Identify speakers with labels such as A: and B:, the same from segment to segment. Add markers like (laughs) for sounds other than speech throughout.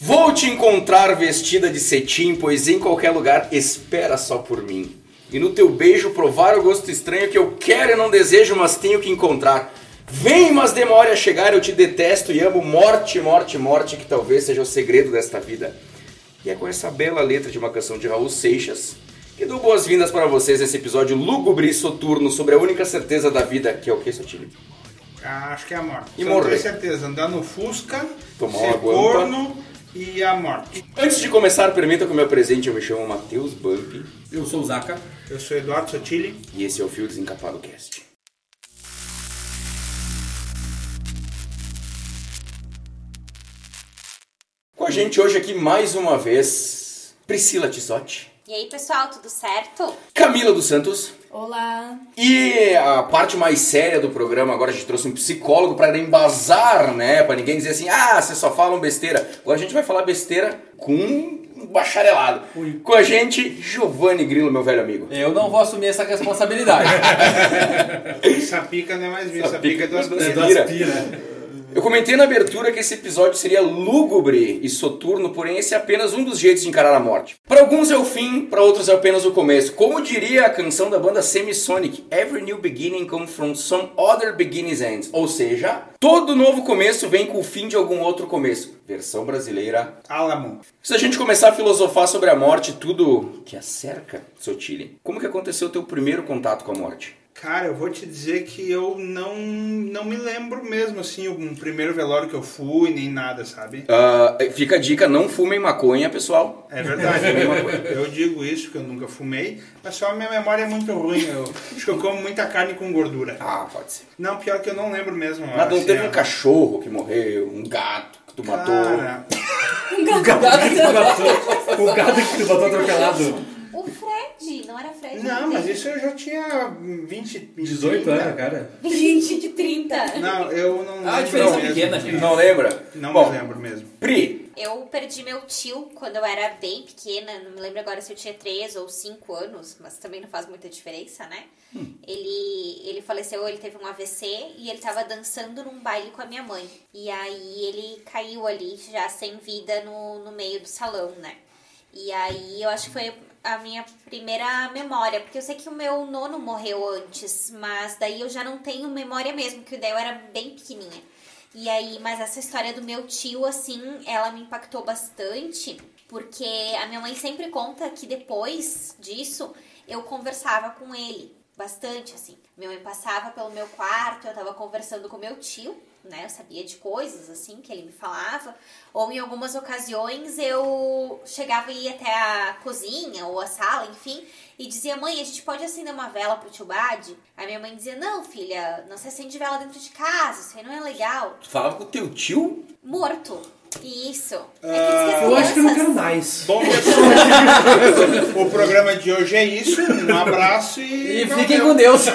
A: Vou te encontrar vestida de cetim, pois em qualquer lugar espera só por mim. E no teu beijo provar o gosto estranho que eu quero e não desejo, mas tenho que encontrar. Vem, mas demore a chegar, eu te detesto e amo morte, morte, morte, que talvez seja o segredo desta vida. E é com essa bela letra de uma canção de Raul Seixas que dou boas-vindas para vocês nesse episódio lúgubre e soturno sobre a única certeza da vida, que é o que, Sotile?
B: Ah, acho que é a morte.
A: E
B: Só
A: morrer.
B: tenho certeza. Andar no Fusca,
A: Tomar
B: ser corno e a morte.
A: Antes de começar, permita que eu me apresente, eu me chamo Matheus Bump
C: Eu sou o Zaka.
B: Eu sou Eduardo Sotile.
A: e esse é o Fio Desencapado Cast. Com a gente hoje aqui mais uma vez, Priscila Tissotti,
D: E aí, pessoal, tudo certo?
A: Camila dos Santos
E: Olá!
A: e a parte mais séria do programa, agora a gente trouxe um psicólogo para embasar, né? Para ninguém dizer assim, ah, vocês só falam besteira. Agora a gente vai falar besteira com um bacharelado. Com a gente, Giovanni Grilo, meu velho amigo.
C: Eu não vou assumir essa responsabilidade. (laughs)
B: Sapica não é mais minha,
A: Sapica
B: sapica é do
A: é do
B: Aspira.
A: Eu comentei na abertura que esse episódio seria lúgubre e soturno, porém esse é apenas um dos jeitos de encarar a morte. Para alguns é o fim, para outros é apenas o começo. Como diria a canção da banda Semisonic, Every new beginning comes from some other beginning's ends. Ou seja, todo novo começo vem com o fim de algum outro começo. Versão brasileira.
B: Álamo.
A: Se a gente começar a filosofar sobre a morte, e tudo que a cerca, Sotile, como que aconteceu o teu primeiro contato com a morte?
B: Cara, eu vou te dizer que eu não, não me lembro mesmo, assim, o primeiro velório que eu fui, nem nada, sabe?
A: Ah, fica a dica, não fumem maconha, pessoal.
B: É verdade, eu digo isso, que eu nunca fumei, mas só a minha memória é muito ruim. Eu acho que eu como muita carne com gordura.
A: Ah, pode ser.
B: Não, pior que eu não lembro mesmo.
A: Mas não
B: assim,
A: teve
B: ó.
A: um cachorro que morreu, um gato que tu matou.
B: Cara,
C: o gado (laughs) que tu matou. O gado que tu matou atropelado.
D: O Fred, não era Fred?
B: não, mas isso eu já tinha 20, 20
C: 18
B: 30.
C: anos, cara.
D: 20 de 30.
B: Não, eu não
C: Ah, a
B: lembro
C: diferença é
B: mesmo.
C: pequena, gente.
A: Não lembra?
B: Não
A: Bom,
B: me lembro mesmo.
A: Pri,
D: Eu perdi meu tio quando eu era bem pequena, não me lembro agora se eu tinha 3 ou 5 anos, mas também não faz muita diferença, né? Ele, ele faleceu, ele teve um AVC e ele tava dançando num baile com a minha mãe. E aí ele caiu ali, já sem vida, no, no meio do salão, né? E aí eu acho que foi a minha primeira memória, porque eu sei que o meu nono morreu antes, mas daí eu já não tenho memória mesmo, porque daí eu era bem pequenininha. E aí, mas essa história do meu tio, assim, ela me impactou bastante, porque a minha mãe sempre conta que depois disso eu conversava com ele bastante, assim. Minha mãe passava pelo meu quarto, eu tava conversando com meu tio, né? Eu sabia de coisas, assim, que ele me falava. Ou em algumas ocasiões eu chegava e ia até a cozinha ou a sala, enfim, e dizia, mãe, a gente pode acender uma vela pro tio Bade? Aí minha mãe dizia, não, filha, não se acende vela dentro de casa, isso aí não é legal.
A: tu falava com o teu tio?
D: Morto. Isso. É diz que
B: Ah,
C: Eu acho que eu não quero mais.
B: Bom, pessoal, (laughs) o programa de hoje é isso. Um abraço e.
C: E fiquem com Deus. (laughs)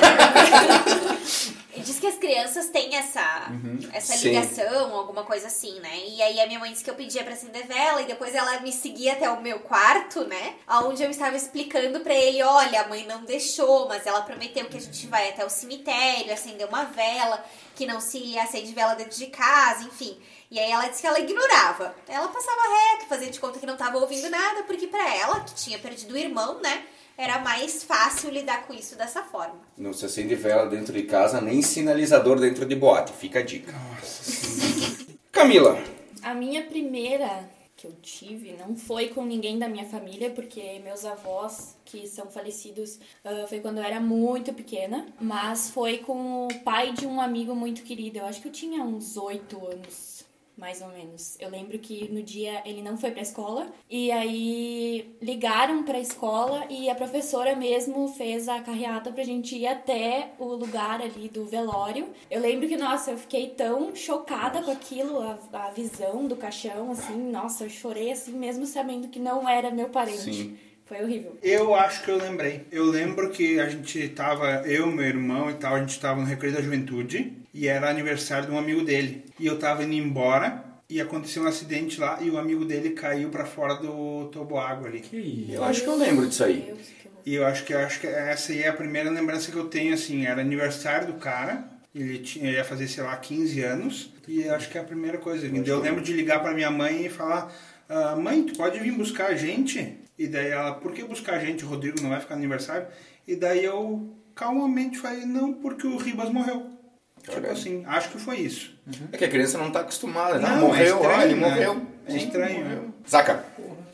D: Diz que as crianças têm essa, essa
A: Sim.
D: ligação, alguma coisa assim, né? E aí a minha mãe disse que eu pedia pra acender vela e depois ela me seguia até o meu quarto, né? Onde eu estava explicando pra ele, olha, a mãe não deixou, mas ela prometeu que a gente vai até o cemitério, acender uma vela, que não se acende vela dentro de casa, enfim. E aí ela disse que ela ignorava. Ela passava reto, fazia de conta que não tava ouvindo nada, porque pra ela, que tinha perdido o irmão, né? Era mais fácil lidar com isso dessa forma.
A: Não se acende vela dentro de casa, nem sinalizador dentro de boate. Fica a dica. (laughs) Camila,
E: A minha primeira que eu tive não foi com ninguém da minha família, porque meus avós, que são falecidos, ah, foi quando eu era muito pequena, mas foi com o pai de um amigo muito querido. Eu acho que eu tinha uns oito anos. Mais ou menos. Eu lembro que no dia ele não foi pra escola e aí ligaram pra escola e a professora mesmo fez a carreata pra gente ir até o lugar ali do velório. Eu lembro que, nossa, eu fiquei tão chocada com aquilo, a, a visão do caixão, assim, nossa, eu chorei assim, mesmo sabendo que não era meu parente.
A: Sim.
E: Foi horrível.
B: Eu acho que eu lembrei. Eu lembro que a gente tava, eu, meu irmão e tal, a gente tava no Recreio da Juventude e era aniversário de um amigo dele. E eu tava indo embora e aconteceu um acidente lá e o amigo dele caiu pra fora do toboágua ali.
A: eu acho que eu lembro disso aí.
E: Que.
B: E eu acho que eu acho que essa aí é a primeira lembrança que eu tenho assim, era aniversário do cara Ele tinha, ele ia fazer, sei lá, 15 anos. E acho que é a primeira coisa. Eu lembro de ligar pra minha mãe e falar: ah, Mãe, tu pode vir buscar a gente? E daí ela: Por que buscar a gente? O Rodrigo não vai ficar no aniversário? E daí eu calmamente falei: Não, porque o Ribas morreu. Tipo
A: Caralho.
B: assim, acho que foi isso.
A: É que a criança não tá acostumada, né?
B: Não,
A: morreu,
B: é estranho,
A: ah, ele
B: né?
A: morreu.
B: É estranho, né?
A: Zaca,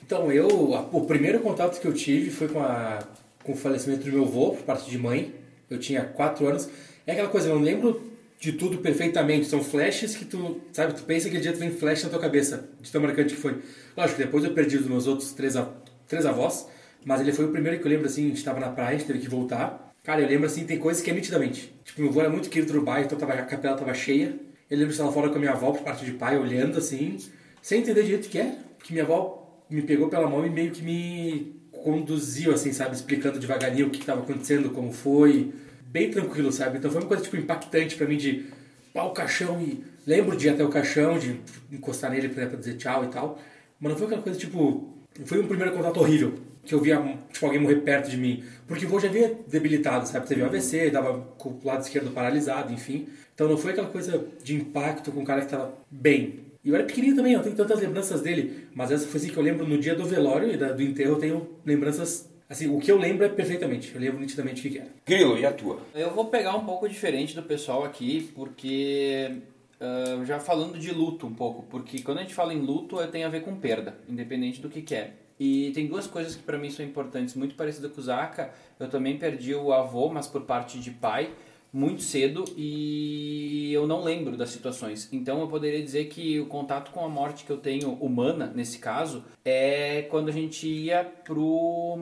C: Então, eu, a- o primeiro contato que eu tive foi com, a, com o falecimento do meu avô, por parte de mãe. Eu tinha 4 anos. É aquela coisa, eu não lembro de tudo perfeitamente. São flashes que tu, sabe, tu pensa que dia tu vem flash na tua cabeça, de tão marcante que foi. Lógico, depois eu perdi os meus outros três, a- três avós, mas ele foi o primeiro que eu lembro, assim, a gente tava na praia, a gente teve que voltar. Cara, eu lembro, assim, tem coisas que é nitidamente. Tipo, meu avô era muito querido do bairro, então tava, a capela tava cheia. Eu lembro de estar fora com a minha avó, por parte de pai, olhando, assim, sem entender direito o que é. Porque minha avó me pegou pela mão e meio que me conduziu, assim, sabe? Explicando devagarinho o que estava acontecendo, como foi. Bem tranquilo, sabe? Então foi uma coisa, tipo, impactante pra mim de pá, o caixão e... Lembro de ir até o caixão, de encostar nele pra dizer tchau e tal. Mas não foi aquela coisa, tipo... Foi um primeiro contato horrível. Que eu via, tipo, alguém morrer perto de mim. Porque o vô já havia debilitado, sabe? Teve um AVC, dava com o lado esquerdo paralisado, enfim. Então não foi aquela coisa de impacto com um cara que tava bem. E eu era pequenininho também, eu tenho tantas lembranças dele. Mas essa foi assim que eu lembro no dia do velório e da- do enterro, eu tenho lembranças... Assim, o que eu lembro é perfeitamente. Eu lembro nitidamente o que era.
A: Grilo, e a tua?
F: Eu vou pegar um pouco diferente do pessoal aqui, porque ah, já falando de luto um pouco, porque quando a gente fala em luto, tem a ver com perda, independente do que que é. E tem duas coisas que para mim são importantes, muito parecida com o Zaka. Eu também perdi o avô, mas por parte de pai, muito cedo e eu não lembro das situações. Então eu poderia dizer que o contato com a morte que eu tenho humana, nesse caso, é quando a gente ia pro,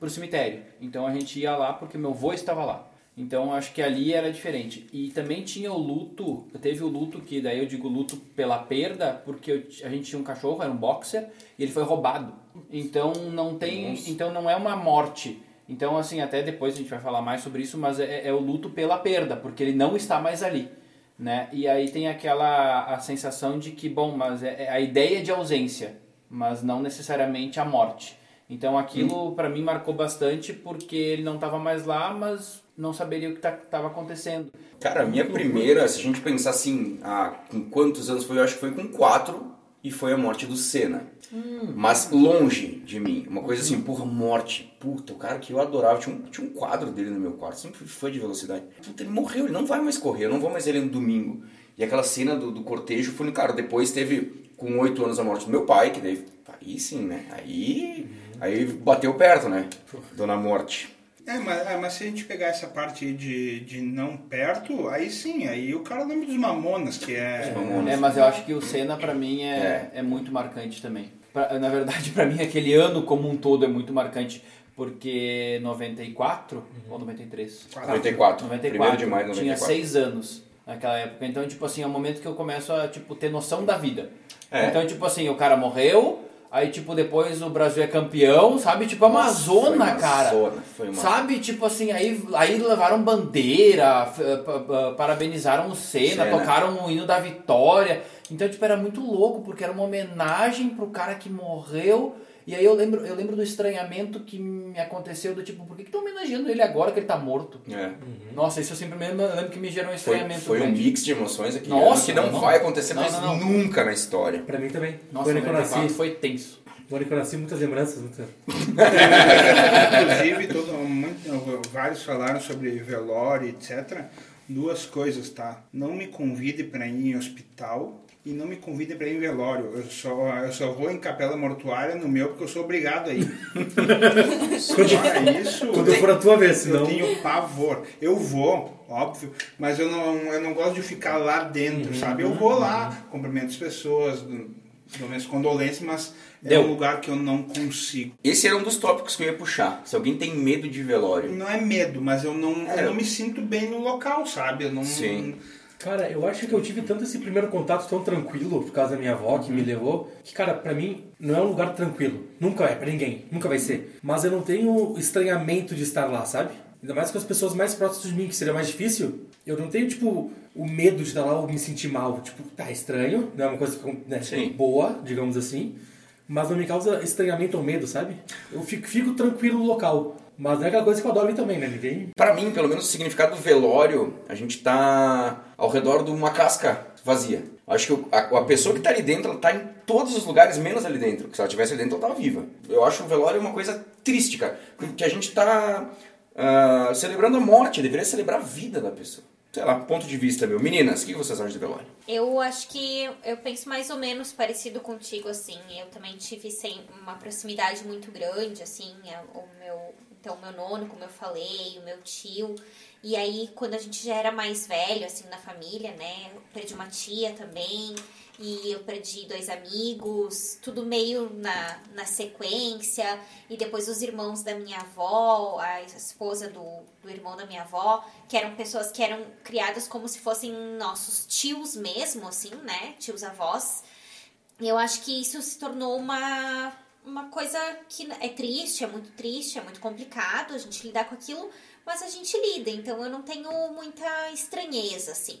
F: pro cemitério. Então a gente ia lá porque meu avô estava lá. Então acho que ali era diferente. E também tinha o luto, teve o luto que daí eu digo luto pela perda, porque eu- a gente tinha um cachorro, era um boxer, e ele foi roubado. Então não tem, então não é uma morte. Então assim, até depois a gente vai falar mais sobre isso, mas é, é o luto pela perda, porque ele não está mais ali, né? E aí tem aquela a sensação de que bom, mas é, é a ideia de ausência, mas não necessariamente a morte. Então aquilo pra mim marcou bastante porque ele não estava mais lá, mas não saberia o que estava acontecendo.
A: Cara, a minha primeira, se a gente pensar assim, ah, com quantos anos foi? Eu acho que foi com quatro e foi a morte do Senna. Mas longe de mim. Uma coisa assim, porra, morte. Puta, o cara que eu adorava, tinha um, tinha um quadro dele no meu quarto, sempre fui fã de velocidade. Puta, ele morreu, ele não vai mais correr, eu não vou mais ver ele no domingo. E aquela cena do, do cortejo foi, cara, depois teve com oito anos a morte do meu pai, que daí, aí sim, né? Aí, aí bateu perto, né? Dona Morte.
B: É mas, é, mas se a gente pegar essa parte de, de não perto, aí sim, aí o cara lembra dos Mamonas, que é...
A: Mamonas.
F: É, mas eu acho que o Senna pra mim é, é. muito marcante também. Pra- (laughs) na verdade, pra mim aquele ano como um todo é muito marcante, porque 94 ou 93?
A: 94.
F: 94.
A: 1 de maio de 94.
F: Tinha seis anos naquela época. Então, tipo assim, é o momento que eu começo a tipo, ter noção da vida.
A: É.
F: Então, tipo assim, o cara morreu, aí, tipo, depois o Brasil é campeão, sabe? Tipo, é uma
A: Nossa,
F: zona,
A: foi uma
F: cara.
A: zona, foi uma-
F: Sabe? Tipo assim, aí, aí levaram bandeira, pa- parabenizaram o Senna,
A: Senna.
F: tocaram o hino da vitória. Então, tipo, era muito louco, porque era uma homenagem pro cara que morreu. E aí eu lembro, eu lembro do estranhamento que me aconteceu, do tipo, por que estão homenageando ele agora que ele tá morto?
A: É.
F: Nossa, isso eu sempre me lembro, que me gerou um
A: Foi,
F: estranhamento
A: foi um
F: grande.
A: mix de emoções aqui.
F: Nossa,
A: que não,
F: não,
A: vai acontecer
F: não,
A: mais
F: não, não.
A: nunca na história.
C: Pra mim também.
F: Nossa,
C: o ano que eu
F: 94
C: nasci,
F: foi tenso.
C: o ano que eu nasci, muitas lembranças. Muita...
B: Inclusive, todo, muito- vários falaram sobre velório, etc. Duas coisas, tá? Não me convide para ir em hospital e não me convide para ir em velório. Eu só, eu só vou em capela mortuária no meu porque eu sou obrigado a ir. (laughs) Só isso.
C: Quando for a tua vez, senão...
B: Eu tenho pavor. Eu vou, óbvio, mas eu não, eu não gosto de ficar lá dentro,
C: Uhum.
B: sabe? Eu vou lá, cumprimento as pessoas, dou minhas condolências, mas é
F: Deu.
B: um lugar que eu não consigo.
A: Esse era um dos tópicos que eu ia puxar. Se alguém tem medo de velório.
B: Não é medo, mas eu não,
A: É.
B: eu não me sinto bem no local, sabe? Eu não.
A: Sim.
C: Cara, eu acho que eu tive tanto esse primeiro contato tão tranquilo por causa da minha avó que me levou, que, cara, pra mim não é um lugar tranquilo. Nunca é, pra ninguém. Nunca vai ser. Mas eu não tenho estranhamento de estar lá, sabe? Ainda mais com as pessoas mais próximas de mim, que seria mais difícil. Eu não tenho, tipo, o medo de estar lá ou me sentir mal. Tipo, tá estranho, não é uma coisa né, boa, digamos assim. Mas não me causa estranhamento ou medo, sabe? Eu fico, fico tranquilo no local. Mas não é aquela coisa que eu adoro também, né? Ninguém.
A: Pra mim, pelo menos, o significado do velório, a gente tá ao redor de uma casca vazia. Acho que a, a pessoa que tá ali dentro, ela tá em todos os lugares, menos ali dentro. Se ela tivesse ali dentro, ela tava viva. Eu acho o velório uma coisa triste, cara. Porque a gente tá ah, celebrando a morte, deveria celebrar a vida da pessoa. Sei lá, ponto de vista meu. Meninas, o que vocês acham de velório?
D: Eu acho que eu penso mais ou menos parecido contigo, assim. Eu também tive sem uma proximidade muito grande, assim. é, O meu, então, o meu nono, como eu falei, o meu tio. E aí, quando a gente já era mais velho, assim, na família, né? Eu perdi uma tia também. E eu perdi dois amigos, tudo meio na, na sequência. E depois os irmãos da minha avó, a esposa do, do irmão da minha avó, que eram pessoas que eram criadas como se fossem nossos tios mesmo, assim, né? Tios avós. E eu acho que isso se tornou uma, uma coisa que é triste, é muito triste, é muito complicado a gente lidar com aquilo, mas a gente lida, então eu não tenho muita estranheza, assim.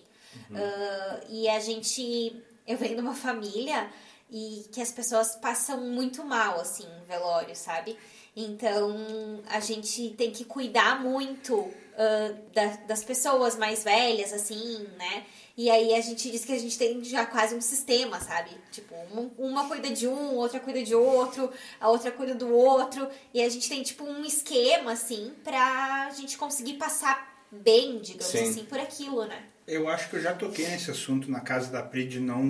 D: Ah, e a gente. Eu venho de uma família e que as pessoas passam muito mal, assim, em velório, sabe? Então a gente tem que cuidar muito ah, da- das pessoas mais velhas, assim, né? E aí a gente diz que a gente tem já quase um sistema, sabe? Tipo, um- uma cuida de um, outra cuida de outro, a outra cuida do outro. E a gente tem, tipo, um esquema, assim, pra gente conseguir passar bem, digamos
A: Sim.
D: assim, por aquilo, né?
B: Eu acho que eu já toquei nesse assunto na casa da Pri de não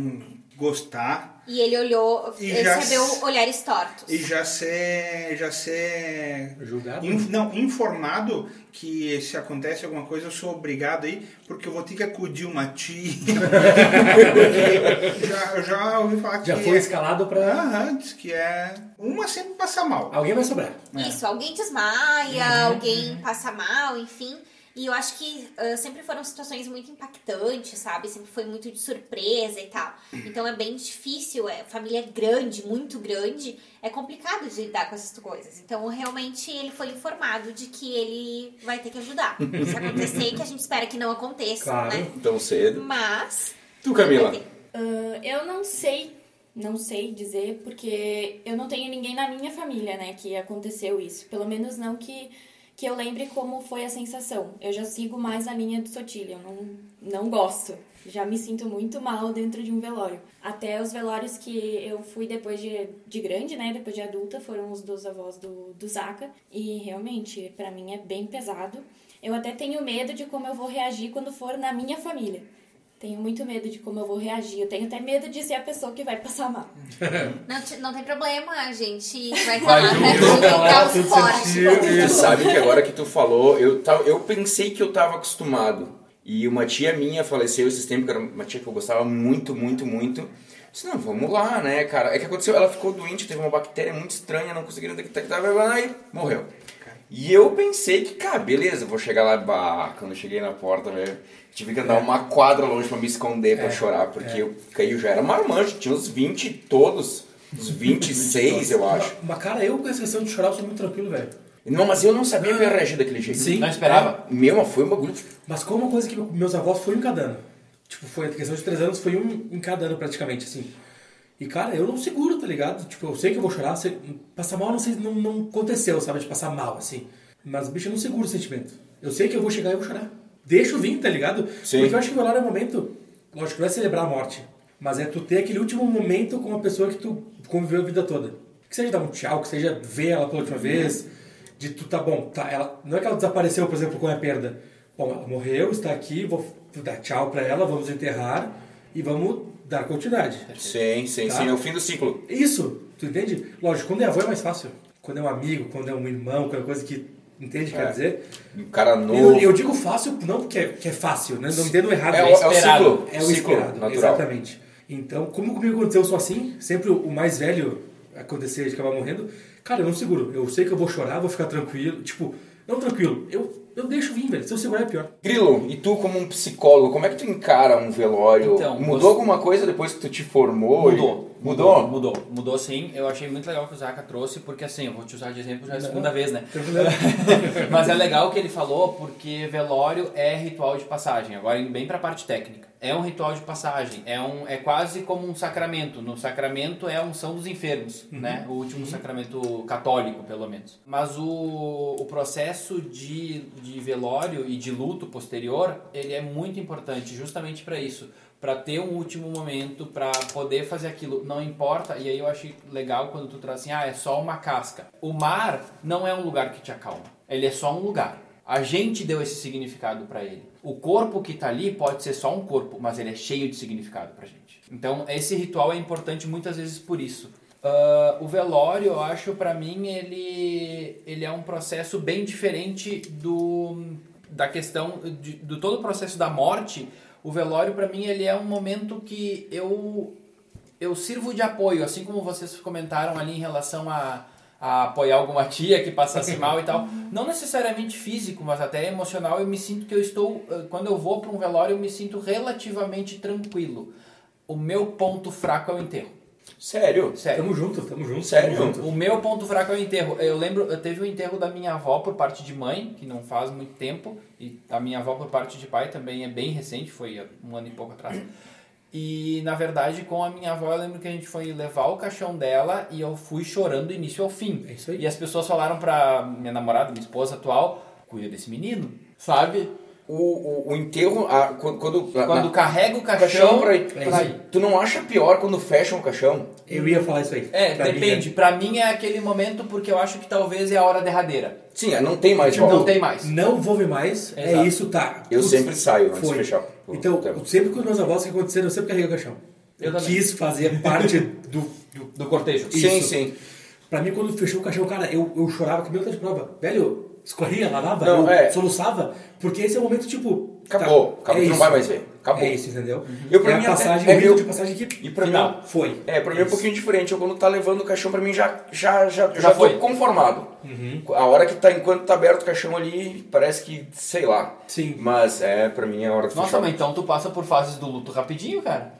B: gostar
D: E ele olhou,
B: E já
D: recebeu
B: s-
D: olhares tortos.
B: e já ser já ser
C: Julgado?
B: in- não informado que se acontece alguma coisa eu sou obrigado aí porque eu vou ter que acudir uma tia (laughs) já eu já ouvi falar que
C: Já foi escalado pra.
B: Aham, diz que é uma sempre passa mal
C: Alguém vai sobrar.
D: Isso, alguém desmaia, alguém passa mal, enfim. E eu acho que ah, sempre foram situações muito impactantes, sabe? Sempre foi muito de surpresa e tal. Então é bem difícil, é família grande, muito grande, é complicado de lidar com essas coisas. Então realmente ele foi informado de que ele vai ter que ajudar. Se acontecer, que a gente espera que não aconteça,
C: Claro.
D: né?
A: Tão cedo.
D: Mas.
A: Tu, Camila?
E: Ah, eu não sei, não sei dizer, porque eu não tenho ninguém na minha família, né, que aconteceu isso. Pelo menos não que, que eu lembre como foi a sensação. Eu já sigo mais a linha do Sotilha, eu não, não gosto. Já me sinto muito mal dentro de um velório. Até os velórios que eu fui depois de, de grande, né, depois de adulta, foram os dos avós do, do Zaca. E realmente, pra mim é bem pesado. Eu até tenho medo de como eu vou reagir quando for na minha família. Tenho muito medo de como eu vou reagir. Eu tenho até medo de ser a pessoa que vai passar mal. (laughs)
D: Não, não tem problema, a gente vai falar pra.
A: Tu sabe que agora que tu falou, eu, eu pensei que eu tava acostumado. E uma tia minha faleceu esses tempos, que era uma tia que eu gostava muito, muito, muito. Disse, não, vamos lá, né, cara? É que aconteceu, ela ficou doente, teve uma bactéria muito estranha, não conseguiram detectar, e morreu. E eu pensei que, cara, beleza, vou chegar lá, bah, quando eu cheguei na porta, velho, tive que andar uma quadra longe pra me esconder, pra
C: É,
A: chorar, porque eu caí, eu já era marmanjo, tinha uns 20 todos, uns 26, eu acho.
C: Mas, cara, eu com essa questão de chorar, eu sou muito tranquilo, velho.
A: Não, mas eu não sabia que eu ia reagir daquele jeito.
C: Sim.
F: Não esperava?
A: Meu, mas foi um bagulho.
C: Mas como uma coisa que meus avós foi um em cada ano. Tipo, foi a questão de três anos, foi um em cada ano praticamente, assim. E, cara, eu não seguro, tá ligado? Tipo, eu sei que eu vou chorar, sei, passar mal não, sei, não, não aconteceu, sabe? De passar mal, assim. Mas, bicho, eu não seguro o sentimento. Eu sei que eu vou chegar e eu vou chorar. Deixa eu vir, tá ligado?
A: Sim.
C: Porque eu acho que o velório é um momento, lógico, não é celebrar a morte, mas é tu ter aquele último momento com uma pessoa que tu conviveu a vida toda. Que seja dar um tchau, que seja ver ela pela última vez, de tu tá bom, tá, ela, não é que ela desapareceu, por exemplo, com a perda. Bom, ela morreu, está aqui, vou dar tchau pra ela, vamos enterrar e vamos dar continuidade.
A: Sim, sim,
C: Tá.
A: sim. É o fim do ciclo.
C: Isso, tu entende? Lógico, quando é avô é mais fácil. Quando é um amigo, quando é um irmão, quando é coisa que entende o que
A: É.
C: quer dizer.
A: Um cara novo.
C: Eu, eu digo fácil não porque é, que é fácil, né? não entendo errado.
A: é, o, é o
F: esperado.
A: ciclo.
C: É o
A: ciclo
C: esperado,
A: natural.
C: exatamente. Então, como comigo aconteceu, eu sou assim, sempre o mais velho acontecer de acabar morrendo. Cara, eu não seguro. Eu sei que eu vou chorar, vou ficar tranquilo. Tipo, não tranquilo. Eu, eu deixo vir, velho. Se eu segurar é pior.
A: Grilo, e tu como um psicólogo, como é que tu encara um velório?
F: Então,
A: Mudou
F: você-
A: alguma coisa depois que tu te formou?
F: Mudou.
A: Mudou?
F: Mudou. Mudou sim. Eu achei muito legal que o Zaka trouxe, porque assim, eu vou te usar de exemplo já é a segunda vez, né? (laughs) Mas é legal o que ele falou, porque velório é ritual de passagem. Agora indo bem pra parte técnica. É um ritual de passagem, é, um, é quase como um sacramento. No sacramento é a unção dos enfermos, né? O último sacramento católico, pelo menos. Mas o, o processo de, de velório e de luto posterior, ele é muito importante justamente para isso. Para ter um último momento, para poder fazer aquilo, não importa. E aí eu achei legal quando tu traz assim, ah, é só uma casca. O mar não é um lugar que te acalma, ele é só um lugar. A gente deu esse significado para ele. O corpo que tá ali pode ser só um corpo, mas ele é cheio de significado pra gente. Então, esse ritual é importante muitas vezes por isso. Ah, o velório, eu acho, pra mim, ele, ele é um processo bem diferente do da questão de, do todo o processo da morte. O velório, pra mim, ele é um momento que eu eu sirvo de apoio, assim como vocês comentaram ali em relação a, a apoiar alguma tia que passasse (laughs) mal e tal. Não necessariamente físico, mas até emocional. Eu me sinto que eu estou, eh, quando eu vou para um velório, eu me sinto relativamente tranquilo. O meu ponto fraco é o enterro.
A: Sério?
F: Sério.
C: Tamo junto, tamo junto.
A: Sério?
C: tamo junto.
F: O meu ponto fraco é o enterro. Eu lembro, eu teve o enterro da minha avó por parte de mãe, que não faz muito tempo, e a minha avó por parte de pai também é bem recente, foi um ano e pouco atrás. E na verdade, com a minha avó, eu lembro que a gente foi levar o caixão dela e eu fui chorando do início ao fim.
C: É isso aí.
F: E as pessoas falaram pra minha namorada, minha esposa atual, cuida desse menino, sabe?
A: O, o, o enterro, a- quando, quando, a-
F: Quando
A: na-
F: carrega o caixão.
A: caixão pra,
C: É
A: pra. Tu não acha pior quando fecham o caixão?
C: Eu ia falar isso aí.
F: É,
C: Pra mim,
F: depende.
C: né?
F: Pra mim é aquele momento porque eu acho que talvez é a hora derradeira.
A: Sim, é, não tem mais
F: Tipo,
A: volta.
F: não tem mais.
C: Não vou ver mais, é
F: Exato.
C: isso, tá.
A: Eu
C: Putz,
A: sempre saio antes de
C: foi.
A: fechar o
C: Então,
A: tempo.
C: sempre com os meus avós que aconteceram, eu sempre carreguei o caixão.
F: Eu
C: Eu, quis fazer parte do, do
F: Do cortejo.
A: Sim,
C: isso.
A: sim.
C: Pra mim, quando fechou o caixão, cara, eu, eu chorava que meu Deus de prova. Velho, escorria, lavava,
A: Não,
C: eu
A: é.
C: soluçava. Porque esse é o momento, tipo.
A: Acabou,
C: tá,
A: acabou, tu não
C: isso.
A: vai mais ver. Acabou.
C: É isso, entendeu?
A: Eu, pra
C: é
A: mim,
C: a passagem,
A: é
C: o de passagem que
A: E pra
F: Final.
A: mim,
C: foi.
A: é, pra mim é um
C: Isso.
A: pouquinho diferente. Eu quando tá levando o caixão, pra mim já, já, já, já,
F: Já
A: tô
F: foi.
A: conformado. A hora que tá, enquanto tá aberto o caixão ali, parece que, sei lá.
C: Sim.
A: Mas é, pra mim é a hora de
F: Nossa,
A: fechar.
F: mas então tu passa por fases do luto rapidinho, cara.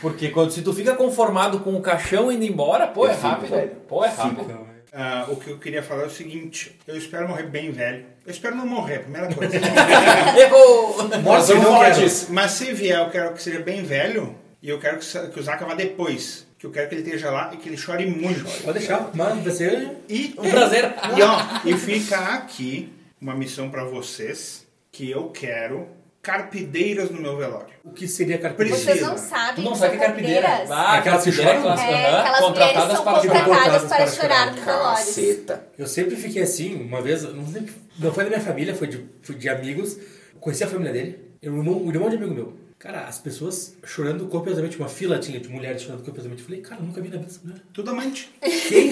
F: Porque quando se tu fica conformado com o caixão indo embora, pô,
A: Eu
F: é
A: fico,
F: rápido.
A: velho.
F: Pô, é rápido.
B: Ah, o que eu queria falar é o seguinte: eu espero morrer bem velho. Eu espero não morrer, primeira coisa. (laughs)
F: Errou!
A: Vamos
C: não
A: disso.
B: Mas se vier, eu quero que seja bem velho e eu quero que, que o Zaka vá depois. Que eu quero que ele esteja lá e que ele chore muito.
C: Pode deixar, mas vai ser.
B: E,
F: Um prazer.
B: E, ó, e fica aqui uma missão pra vocês que eu quero carpideiras no meu velório.
C: O que seria carpinteiro?
B: Precisa.
D: Vocês não sabem.
F: Tu não sabe o que é carpideira? Ah,
C: Aquelas que
F: carpideira
C: choram?
F: clássica,
D: É, aquelas mulheres
F: Contratadas
D: são
F: para chorar.
D: contratadas para chorar
C: chorar.
D: no velório.
A: Caceta.
C: Eu sempre fiquei assim, uma vez, não, sei, não foi da minha família, foi de, foi de amigos. Conheci a família dele, eu, o irmão, o irmão de amigo meu. Cara, as pessoas chorando copiosamente, uma fila tinha de mulheres chorando copiosamente. Eu falei, cara, nunca vi na vida mulher.
B: Tudo amante.
C: Quem?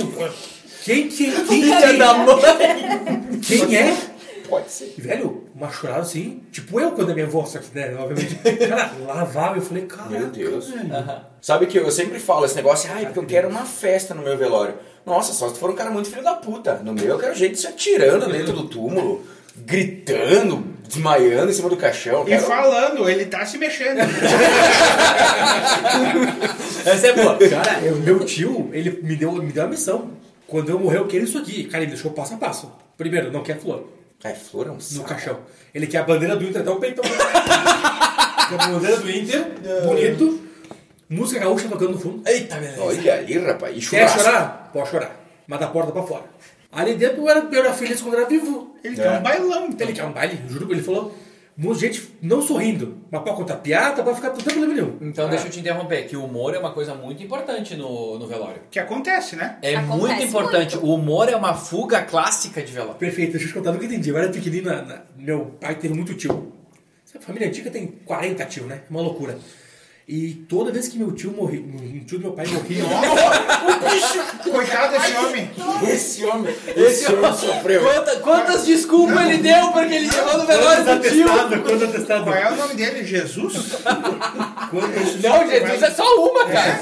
C: Quem, quem, quem, quem,
F: da mãe!
C: quem é?
A: Pode ser.
C: E, velho, uma chorada assim, tipo eu quando a minha avó, só que, né, obviamente, (laughs) cara, lavava, eu falei, cara,
A: Meu Deus.
C: velho.
A: Sabe que eu sempre falo esse negócio, ai, porque eu quero uma festa no meu velório. Nossa, só se tu for um cara muito filho da puta. No meu eu quero gente se atirando dentro do túmulo, gritando, desmaiando em cima do caixão.
B: E
A: Quero-
B: falando, ele tá se mexendo. (laughs)
F: Essa é boa.
C: Cara, o meu tio, ele me deu, me deu uma missão. Quando eu morrer, eu quero isso aqui. Cara, ele deixou passo a passo. Primeiro, não quer flor
A: É, flor é um
C: no
A: saco.
C: caixão. Ele quer a bandeira do Inter até o peitão. quer a bandeira do Inter, bonito. Música gaúcha tocando no fundo.
F: Eita, beleza.
A: Olha ali, rapaz. E
C: Quer
A: churrasco.
C: chorar? Pode chorar. Mas da porta pra fora. Ali dentro eu era, eu era feliz quando era vivo.
B: Ele quer um bailão, então.
C: Ele quer um baile, juro. Ele falou, muita gente não sorrindo. Mas pode contar piada, pode ficar, não tem problema nenhum.
F: Então deixa eu te interromper, que o humor é uma coisa muito importante no, no velório.
B: Que acontece, né?
F: É
D: Acontece
F: muito importante.
D: muito.
F: O humor é uma fuga clássica de velório.
C: Perfeito, deixa eu te contar, nunca entendi. Eu era na- meu pai teve muito tio. A família antiga tem 40 tio, né? É uma loucura. E toda vez que meu tio morria, um tio do meu pai morria,
B: Coitado desse homem.
A: Esse homem, esse homem sofreu.
F: Quanta- quantas desculpas ele deu porque ele chegou no velório do tio?
C: quando atestado.
B: Qual é o nome dele? Jesus?
C: Quando,
F: Não, Jesus é só uma, cara.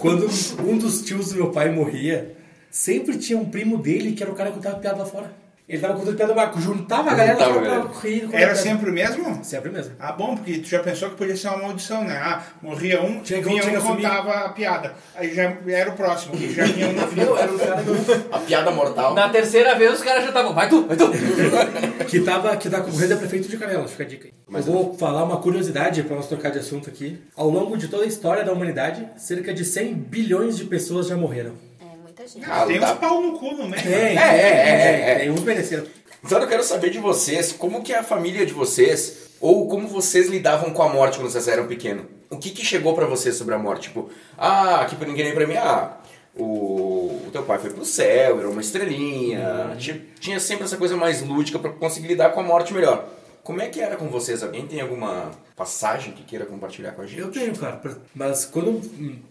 C: quando um dos tios do meu pai morria, sempre tinha um primo dele que era o cara que contava piada lá fora. Ele tava contando piada do Marco, juntava a galera
A: Juntava a
C: pra
A: galera.
C: contar
B: Era sempre o mesmo?
C: Sempre mesmo.
B: Ah, bom, porque tu já pensou que podia ser uma maldição, né? Ah, morria um,
C: Tinha que-
B: vinha um e contava a piada. Aí já era o próximo, que já vinha um no
C: Meu, era um cara
A: A piada mortal.
F: Na terceira vez os caras já estavam, vai tu, vai tu. (laughs)
C: que tava que tá concorrendo a prefeito de Canela, fica a dica aí. Eu vou falar uma curiosidade pra nós trocar de assunto aqui. Ao longo de toda a história da humanidade, cerca de 100 bilhões de pessoas já morreram.
D: Muita gente.
A: Ah,
B: Tem
A: dá-
B: uns pau no cu no meio.
C: Tem,
A: É, é, é, é.
C: tem uns mereceram.
A: Então eu quero saber de vocês, como que é a família de vocês, ou como vocês lidavam com a morte quando vocês eram pequenos. O que que chegou pra vocês sobre a morte? Tipo, ah, aqui pra ninguém nem pra mim, ah, o, o teu pai foi pro céu, era uma estrelinha. Tinha, tinha sempre essa coisa mais lúdica pra conseguir lidar com a morte melhor. Como é que era com vocês? Alguém tem alguma passagem que queira compartilhar com a gente?
C: Eu tenho, cara. Mas quando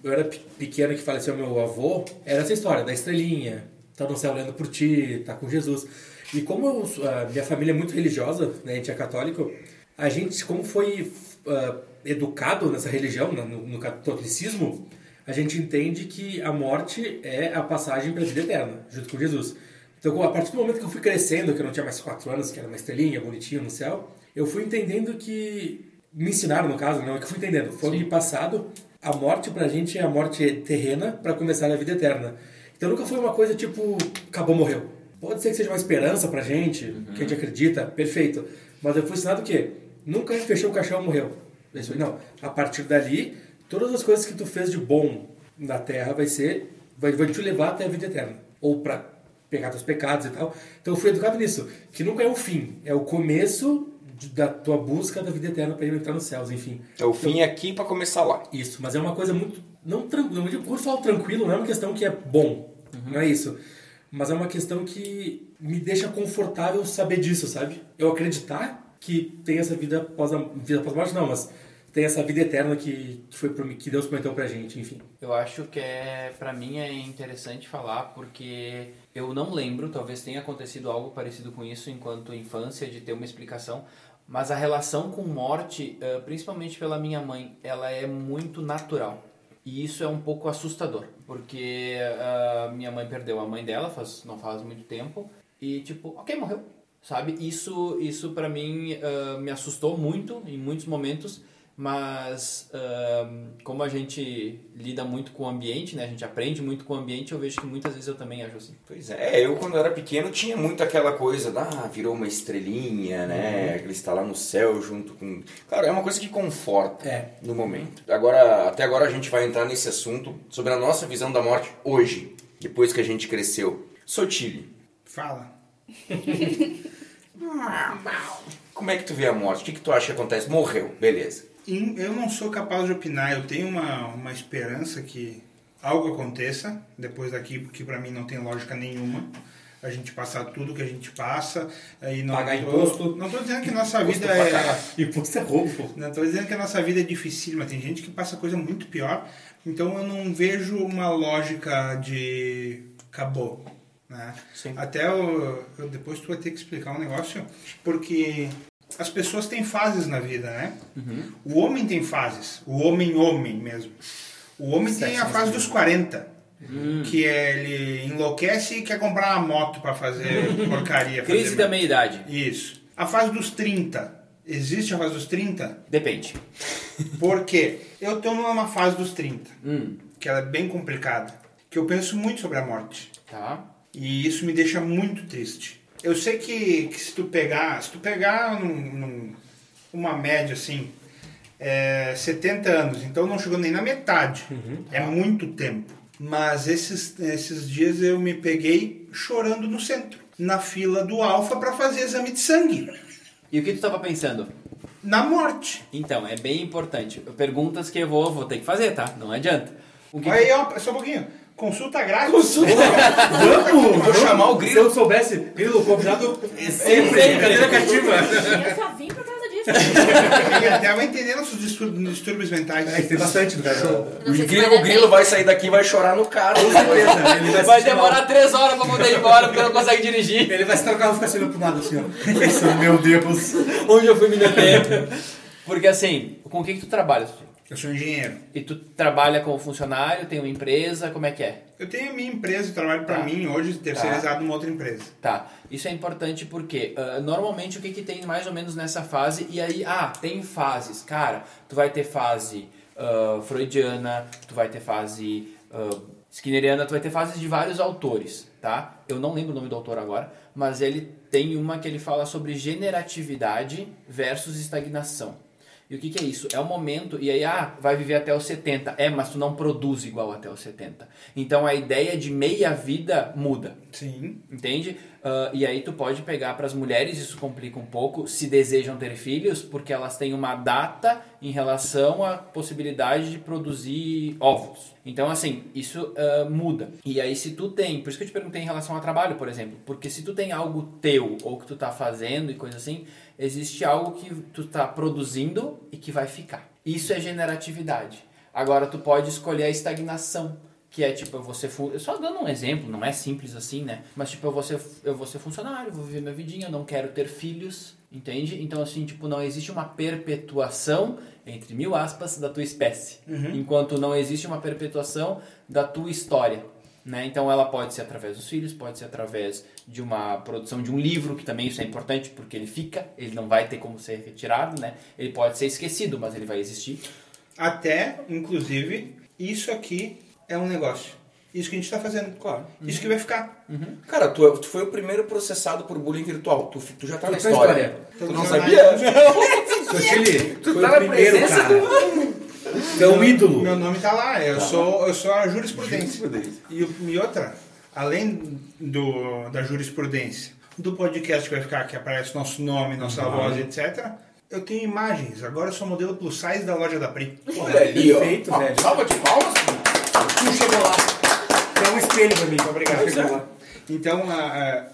C: eu era pe- pequeno que faleceu meu avô, era essa história da estrelinha, tá no céu olhando por ti, tá com Jesus. E como eu a minha família é muito religiosa, né, a gente é católico, a gente, como foi ah, educado nessa religião, no, no catolicismo, a gente entende que a morte é a passagem para a vida eterna, junto com Jesus. Então, a partir do momento que eu fui crescendo, que eu não tinha mais quatro anos, que era uma estrelinha bonitinha no céu, eu fui entendendo que me ensinaram, no caso, não é que eu fui entendendo, foi me passado, a morte pra gente é a morte terrena para começar a vida eterna. Então nunca foi uma coisa tipo, acabou, morreu. Pode ser que seja uma esperança pra gente, que a gente acredita, perfeito. Mas eu fui ensinado o quê? Nunca fechou o caixão, morreu. Não. A partir dali, todas as coisas que tu fez de bom na Terra vai ser, vai, vai te levar até a vida eterna. Ou pra pegar teus pecados e tal. Então eu fui educado nisso, que nunca é o fim, é o começo da tua busca da vida eterna para entrar nos céus, enfim.
A: É o fim aqui pra começar lá.
C: Isso, mas é uma coisa muito. Não tranquilo, não por falar tranquilo, não é uma questão que é bom, não é isso. Mas é uma questão que me deixa confortável saber disso, sabe? Eu acreditar que tem essa vida após a vida após a morte, não, mas tem essa vida eterna que, que foi que Deus prometeu pra gente, enfim.
F: Eu acho que é, para mim é interessante falar porque eu não lembro, talvez tenha acontecido algo parecido com isso enquanto infância de ter uma explicação, mas a relação com morte, eh, principalmente pela minha mãe, ela é muito natural. E isso é um pouco assustador, porque ah, minha mãe perdeu a mãe dela faz, não faz muito tempo e tipo, ok, morreu, sabe? Isso, isso para mim ah, me assustou muito em muitos momentos, mas como a gente lida muito com o ambiente, né? A gente aprende muito com o ambiente, eu vejo que muitas vezes eu também ajo assim.
A: Pois é, eu quando era pequeno tinha muito aquela coisa, da, ah, virou uma estrelinha, né? Ele está lá no céu junto com. Claro, é uma coisa que conforta
C: É.
A: no momento. Agora, até agora a gente vai entrar nesse assunto sobre a nossa visão da morte hoje, depois que a gente cresceu. Sotile,
B: Fala. (laughs)
A: como é que tu vê a morte? O que, que tu acha que acontece? Morreu, beleza.
B: Eu não sou capaz de opinar, eu tenho uma, uma esperança que algo aconteça depois daqui, porque pra mim não tem lógica nenhuma. A gente passar tudo que a gente passa e não
C: Pagar
B: tô-
C: imposto.
B: Não tô dizendo que nossa vida é.
C: Imposto é roubo.
B: Não estou dizendo que a nossa vida é difícil, mas tem gente que passa coisa muito pior. Então eu não vejo uma lógica de acabou. Né?
A: Sim.
B: Até depois tu vai ter que explicar um negócio, porque as pessoas têm fases na vida, né? O homem tem fases, o homem homem mesmo. O homem tem a fase dos 40. Que é ele enlouquece e quer comprar uma moto para fazer (laughs) porcaria. fazer
F: Crise da meia-idade.
B: Isso. A fase dos 30. Existe a fase dos 30?
F: Depende.
B: Por quê? Eu estou numa fase dos 30,
F: Hum,
B: que ela é bem complicada, que eu penso muito sobre a morte.
F: tá.
B: E isso me deixa muito triste. Eu sei que, que se tu pegar, se tu pegar num, num- uma média assim, é 70 anos, então não chegou nem na metade. É muito tempo. Mas esses, esses dias eu me peguei chorando no centro, na fila do Alfa para fazer exame de sangue,
F: E o que tu tava pensando?
B: na morte.
F: Então, é bem importante. Perguntas que eu vou, vou ter que fazer, tá? Não adianta. O que
B: Aí, ó, só um pouquinho. Consulta grátis.
C: Vamos!
A: Vou chamar o
C: Se
A: grilo.
C: eu soubesse, grilo convidado é sempre, cadeira cativa.
E: Eu só vim por causa disso.
B: Ele até vai entender nossos distúrbios, distúrbios mentais.
C: É, que tem bastante no.
A: O
D: Não sei se
A: grilo, o grilo vai sair daqui e vai chorar no carro.
C: Ele vai,
F: Vai demorar três horas pra poder ir embora porque não consegue dirigir.
C: Ele vai estar no carro e ficar assim olhando pro lado assim, ó. Pensando, (laughs) meu Deus.
F: Onde eu fui me meter? (laughs) Porque assim, com o que, que tu trabalha?
B: Eu sou engenheiro.
F: E tu trabalha como funcionário, tem uma empresa, como é que é?
B: Eu tenho a minha empresa, eu trabalho para
F: Tá.
B: mim hoje, terceirizado numa outra empresa.
F: Tá, isso é importante porque ah, normalmente o que, que tem mais ou menos nessa fase, e aí, ah, tem fases, cara, tu vai ter fase ah, freudiana, tu vai ter fase ah, skinneriana, tu vai ter fases de vários autores, tá? Eu não lembro o nome do autor agora, mas ele tem uma que ele fala sobre generatividade versus estagnação. E o que, que é isso? É o momento, e aí, ah, vai viver até os 70. É, mas tu não produz igual até os 70. Então a ideia de meia vida muda.
B: Sim.
F: Entende? Ah, e aí tu pode pegar para as mulheres, isso complica um pouco, se desejam ter filhos, porque elas têm uma data em relação à possibilidade de produzir óvulos. Então, assim, isso ah, muda. E aí se tu tem, por isso que eu te perguntei em relação ao trabalho, por exemplo, porque se tu tem algo teu, ou que tu tá fazendo e coisa assim, existe algo que tu tá produzindo e que vai ficar. Isso é generatividade. Agora tu pode escolher a estagnação que é tipo, eu vou ser. Só dando um exemplo, não é simples assim, né? Mas tipo, eu vou ser, eu vou ser funcionário, vou viver minha vidinha, eu não quero ter filhos, entende? Então, assim, tipo, não existe uma perpetuação, entre mil aspas, da tua espécie. Enquanto não existe uma perpetuação da tua história. Né? Então ela pode ser através dos filhos, pode ser através de uma produção de um livro, que também isso é importante porque ele fica, ele não vai ter como ser retirado, né? Ele pode ser esquecido, mas ele vai existir.
B: Até, inclusive, isso aqui é um negócio. Isso que a gente está fazendo.
A: Claro.
B: Isso que vai ficar.
A: Cara, tu, tu foi o primeiro processado por bullying virtual. Tu, tu já tá na
C: Tu tá
A: história.
C: história.
A: Tu não
B: Pelos
A: sabia? (laughs)
C: Sotili,
A: Tu
C: foi
A: tá
C: o
A: na
C: primeiro,
A: presença
C: cara. Tu é um ídolo.
B: Meu nome tá lá, eu, sou, eu sou a jurisprudência. E, o- e outra, além do, da jurisprudência, do podcast que vai ficar, que aparece nosso nome, nossa voz, etc., eu tenho imagens. Agora eu sou modelo plus size da loja da Pri.
A: Olha ali, ó.
C: Perfeito, velho.
A: Salva de palmas.
C: Tu chegou lá. Tu é um espelho pra mim.
B: Obrigado.
C: Tu chegou lá.
B: Então, a- a-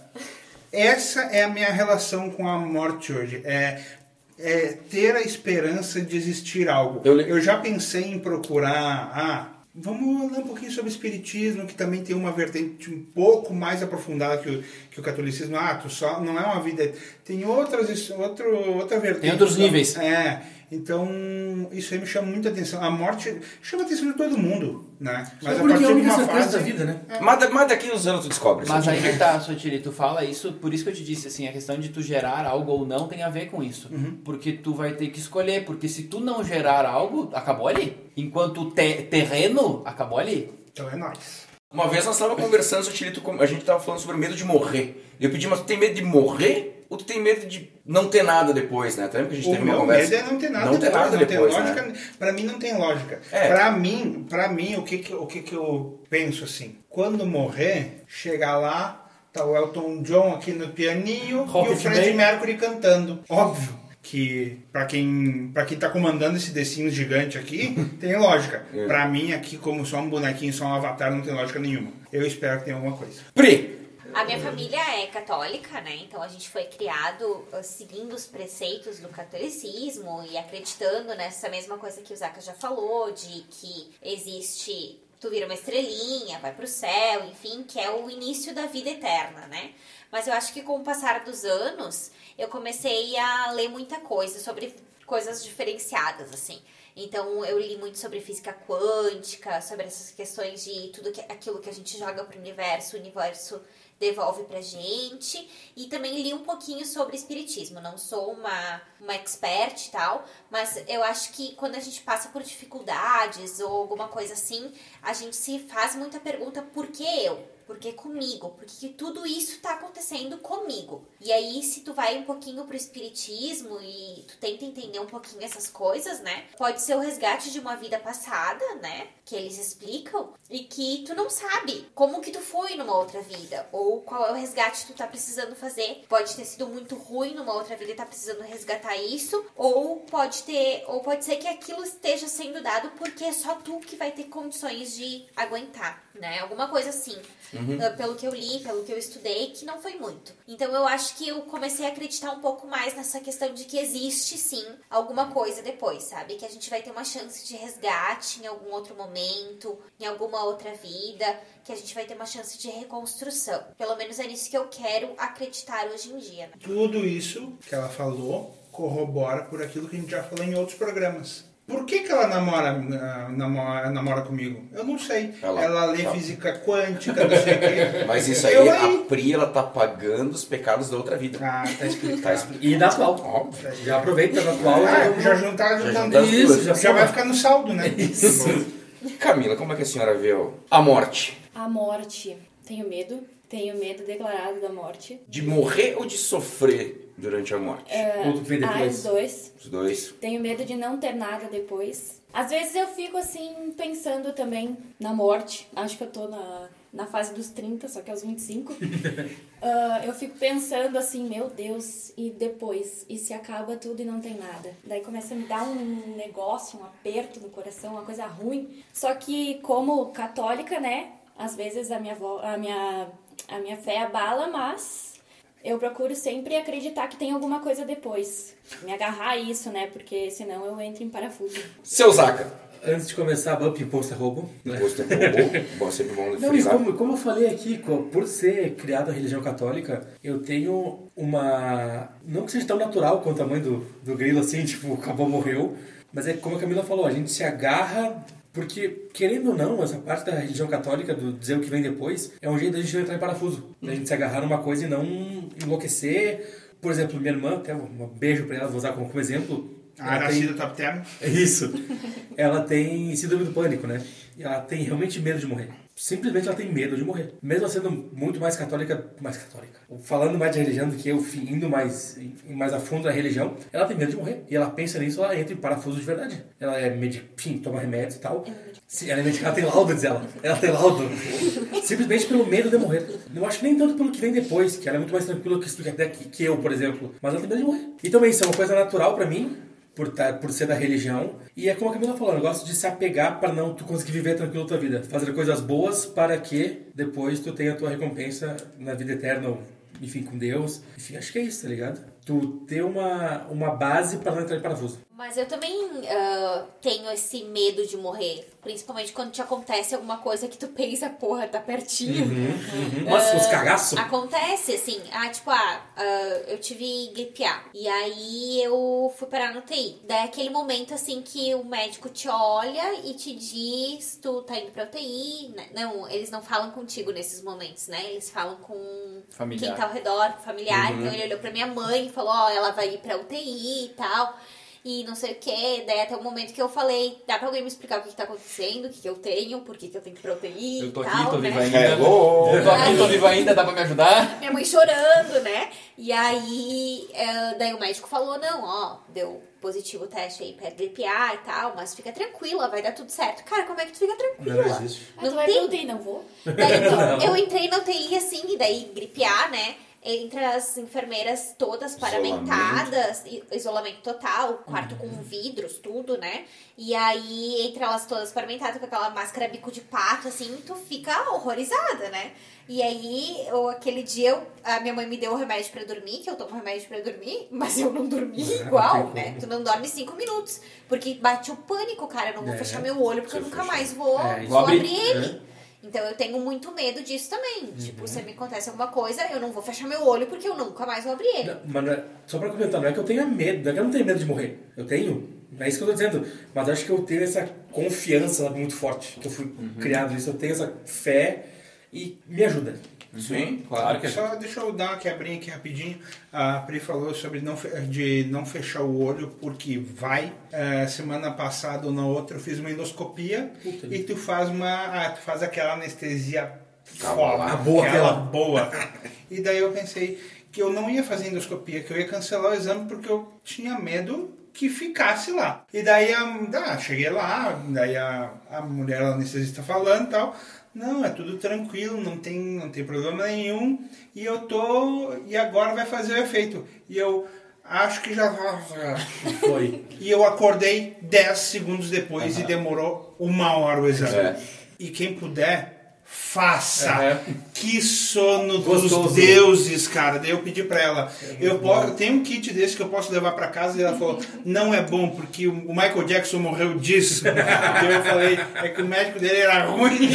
B: essa é a minha relação com a morte hoje. É, é ter a esperança de existir algo.
A: Eu le-
B: já pensei em procurar. Ah, vamos ler um pouquinho sobre espiritismo, que também tem uma vertente um pouco mais aprofundada que o, que o catolicismo. Ah, tu só não é uma vida. Tem outras, outro, outra vertente.
F: Tem outros níveis.
B: É. Então, isso aí me chama muita atenção. A morte chama a atenção de todo mundo, né?
C: Mas porque é a
B: de
C: única
B: uma
C: certeza
B: fase-
C: da vida, né?
A: Mas, da- mas daqui uns anos tu descobre.
F: Mas aí que tá, Sotiri, tu fala isso, por isso que eu te disse, assim, a questão de tu gerar algo ou não tem a ver com isso. Porque tu vai ter que escolher, porque se tu não gerar algo, acabou ali. Enquanto o te- terreno, acabou ali.
B: Então é nóis.
A: Uma vez nós estávamos conversando, com- a gente estava falando sobre o medo de morrer. E eu pedi, mas tu tem medo de morrer? Ou tu tem medo de não ter nada depois, né? Tu lembra que a gente
B: O
A: teve uma conversa?
B: medo é não ter nada
A: Não ter
B: depois,
A: nada
B: não
A: depois,
B: tem
A: né?
B: lógica. Pra mim não tem lógica.
A: É.
B: Pra mim, para mim o que que, o que que eu penso assim? Quando morrer, chegar lá, tá o Elton John aqui no pianinho e o Fred. Mercury cantando. Óbvio que pra quem para quem tá comandando esse Sims gigante aqui, (laughs) tem lógica.
A: É.
B: Pra mim aqui como só um bonequinho, só um avatar, não tem lógica nenhuma. Eu espero que tenha alguma coisa.
A: Pri,
D: A minha família é católica, né? Então a gente foi criado uh, seguindo os preceitos do catolicismo e acreditando nessa mesma coisa que o Zaka já falou, de que existe. Tu vira uma estrelinha, vai pro céu, enfim, que é o início da vida eterna, né? Mas eu acho que com o passar dos anos, eu comecei a ler muita coisa sobre coisas diferenciadas, assim. Então eu li muito sobre física quântica, sobre essas questões de tudo que, aquilo que a gente joga pro universo, o universo devolve pra gente. E também li um pouquinho sobre espiritismo. Não sou uma, uma expert e tal, mas eu acho que quando a gente passa por dificuldades ou alguma coisa assim, a gente se faz muita pergunta: por que eu? Por que comigo? Por que que tudo isso tá acontecendo comigo? E aí, se tu vai um pouquinho pro espiritismo e tu tenta entender um pouquinho essas coisas, né? Pode ser o resgate de uma vida passada, né? Que eles explicam e que tu não sabe como que tu foi numa outra vida ou qual é o resgate que tu tá precisando fazer. Pode ter sido muito ruim numa outra vida e tá precisando resgatar isso, ou pode ter, ou pode ser que aquilo esteja sendo dado porque é só tu que vai ter condições de aguentar, né? Alguma coisa assim. Uh, Pelo que eu li, pelo que eu estudei, que não foi muito. Então eu acho que eu comecei a acreditar um pouco mais nessa questão de que existe sim alguma coisa depois, sabe? Que a gente vai ter uma chance de resgate em algum outro momento, em alguma outra vida, que a gente vai ter uma chance de reconstrução. Pelo menos é nisso que eu quero acreditar hoje em dia, né?
B: Tudo isso que ela falou corrobora por aquilo que a gente já falou em outros programas. Por que, que ela namora, ah, namora, namora comigo? Eu não sei.
A: Ela-
B: Ela, lê
A: tá.
B: física quântica, não sei o quê. (laughs)
A: Mas isso aí,
B: Eu
A: a Pri, ela tá pagando os pecados da outra vida.
B: Ah, tá
A: Tá
B: explicado.
A: explicado.
C: E da atual.
A: Óbvio.
C: Já aproveita da atual.
B: Ah,
C: já
B: já juntar,
A: Já
B: juntando
A: juntar as
B: isso,
A: duas.
B: já,
C: Já
B: vai ficar no saldo, né?
C: Isso.
A: Camila, como é que a senhora vê a morte?
E: A morte. Tenho medo. Tenho medo declarado da morte.
A: De morrer ou de sofrer durante a morte?
C: Tudo que vem
E: Ah, os
C: depois.
E: dois.
A: Os dois.
E: Tenho medo de não ter nada depois. Às vezes eu fico assim, pensando também na morte. Acho que eu tô na, na fase dos 30, só que aos 25. (laughs) Ah, eu fico pensando assim, meu Deus, e depois? E se acaba tudo e não tem nada? Daí começa a me dar um negócio, um aperto no coração, uma coisa ruim. Só que, como católica, né? Às vezes a minha, vo- a minha, a minha fé abala, mas eu procuro sempre acreditar que tem alguma coisa depois. Me agarrar a isso, né? Porque senão eu entro em parafuso.
A: Seu Zaca.
C: Antes de começar, bump imposto é roubo. né?
A: Imposto é robô. Bom, sempre bom
C: Não, e como, como eu falei aqui, por ser criado na religião católica, eu tenho uma. Não que seja tão natural quanto a mãe do, do grilo, assim, (laughs) tipo, acabou, morreu. Mas é como a Camila falou, a gente se agarra. Porque, querendo ou não, essa parte da religião católica, do dizer o que vem depois, é um jeito da gente não entrar em parafuso. Da gente se agarrar numa coisa e não enlouquecer. Por exemplo, minha irmã, até um beijo pra ela, vou usar como, como exemplo.
B: A
C: ela tem-
B: Aracida Top Term.
C: isso. Ela tem síndrome do pânico, né? E ela tem realmente medo de morrer. Simplesmente ela tem medo de morrer. Mesmo sendo muito mais católica, mais católica. Falando mais de religião do que eu, indo mais, mais a fundo na religião, ela tem medo de morrer. E ela pensa nisso, ela entra em parafuso de verdade. Ela é medi enfim, toma remédios e tal. Sim, ela é medicada, ela tem laudo, diz ela. Ela tem laudo. Simplesmente pelo medo de morrer. Eu acho nem tanto pelo que vem depois, que ela é muito mais tranquila que, que, que eu, por exemplo. Mas ela tem medo de morrer. E também isso é uma coisa natural pra mim, por, tá, por ser da religião. E é como a Camila falou, eu gosto de se apegar para não tu conseguir viver tranquilo a tua vida. Fazer coisas boas para que depois tu tenha a tua recompensa na vida eterna, ou, enfim, com Deus. Enfim, acho que é isso, tá ligado? Tu ter uma, uma base para não entrar em parafuso.
D: Mas eu também ah, tenho esse medo de morrer. Principalmente quando te acontece alguma coisa que tu (laughs) pensa, porra, tá pertinho.
C: Nossa, os cagaços.
D: Acontece, assim, ah, tipo, ah, ah, eu tive gripe A. E aí eu fui parar no TI. Daí é aquele momento, assim, que o médico te olha e te diz, tu tá indo pra UTI. né? Não, eles não falam contigo nesses momentos, né? Eles falam com
F: Familiar.
D: quem tá ao redor, familiar. Então ele olhou pra minha mãe e falou, ó, ela vai ir pra UTI e tal. E não sei o que, daí até o momento que eu falei, dá pra alguém me explicar o que, que tá acontecendo, o que, que eu tenho, por que, que eu tenho UTI
F: Eu tô
D: e
F: aqui,
D: tal,
F: tô
D: né?
F: viva ainda.
A: Hello.
F: Eu tô aqui, tô viva ainda, dá pra me ajudar?
D: Minha mãe chorando, né? E aí, é, daí o médico falou, não, ó, deu positivo o teste aí pra gripe A e tal, mas fica tranquila, vai dar tudo certo. Cara, como é que tu fica tranquila?
C: Não existe.
D: Não tem.
E: pra UTI, não vou?
D: Daí eu,
C: Não.
D: eu entrei na UTI assim, e daí gripe A, né? Entre as enfermeiras todas paramentadas, i- isolamento total, quarto com vidros, tudo, né? E aí, entre elas todas paramentadas, com aquela máscara bico de pato, assim, tu fica horrorizada, né? E aí, eu, aquele dia, eu- a minha mãe me deu o remédio pra dormir, que eu tomo remédio pra dormir, (laughs) mas eu não dormi
C: É, não
D: igual, né? Tu não dorme cinco minutos, porque bate o pânico, cara. Eu não vou
C: É.
D: fechar meu olho, porque eu nunca
A: fechar.
D: mais vou,
C: É,
D: vou
F: abrir.
D: abrir ele. Então eu tenho muito medo disso também. Tipo, se me acontece alguma coisa, eu não vou fechar meu olho porque eu nunca mais vou abrir ele.
C: Não, mas não é- só pra comentar, não é que eu tenha medo, não é que eu não tenho medo de morrer. Eu tenho, não é isso que eu tô dizendo. Mas eu acho que eu tenho essa confiança muito forte, que eu fui criado nisso, eu tenho essa fé e me ajuda.
A: Sim, claro que é.
B: Só deixa eu dar uma quebrinha aqui rapidinho. A Pri falou sobre não, de não fechar o olho porque vai. É, semana passada ou na outra eu fiz uma endoscopia
C: Puta
B: e tu faz uma. Ah, tu faz aquela anestesia
A: Calma
B: foda,
A: lá.
C: A boa,
B: aquela
C: aquela.
B: boa. E daí eu pensei que eu não ia fazer endoscopia, que eu ia cancelar o exame porque eu tinha medo que ficasse lá. E daí a, ah, cheguei lá, daí a, a mulher anestesista falando e tal. Não, é tudo tranquilo, não tem, não tem problema nenhum. E eu tô. E agora vai fazer o efeito. E eu acho que já
C: foi.
B: E eu acordei 10 segundos depois e demorou uma hora o exame.
A: É.
B: E quem puder, faça.
C: Aham.
B: Que sono
C: Gostoso.
B: dos deuses, cara. Daí eu pedi pra ela, eu, posso, tenho um kit desse que eu posso levar pra casa e ela falou, não é bom porque o Michael Jackson morreu disso. (laughs) eu falei, é que o médico dele era ruim.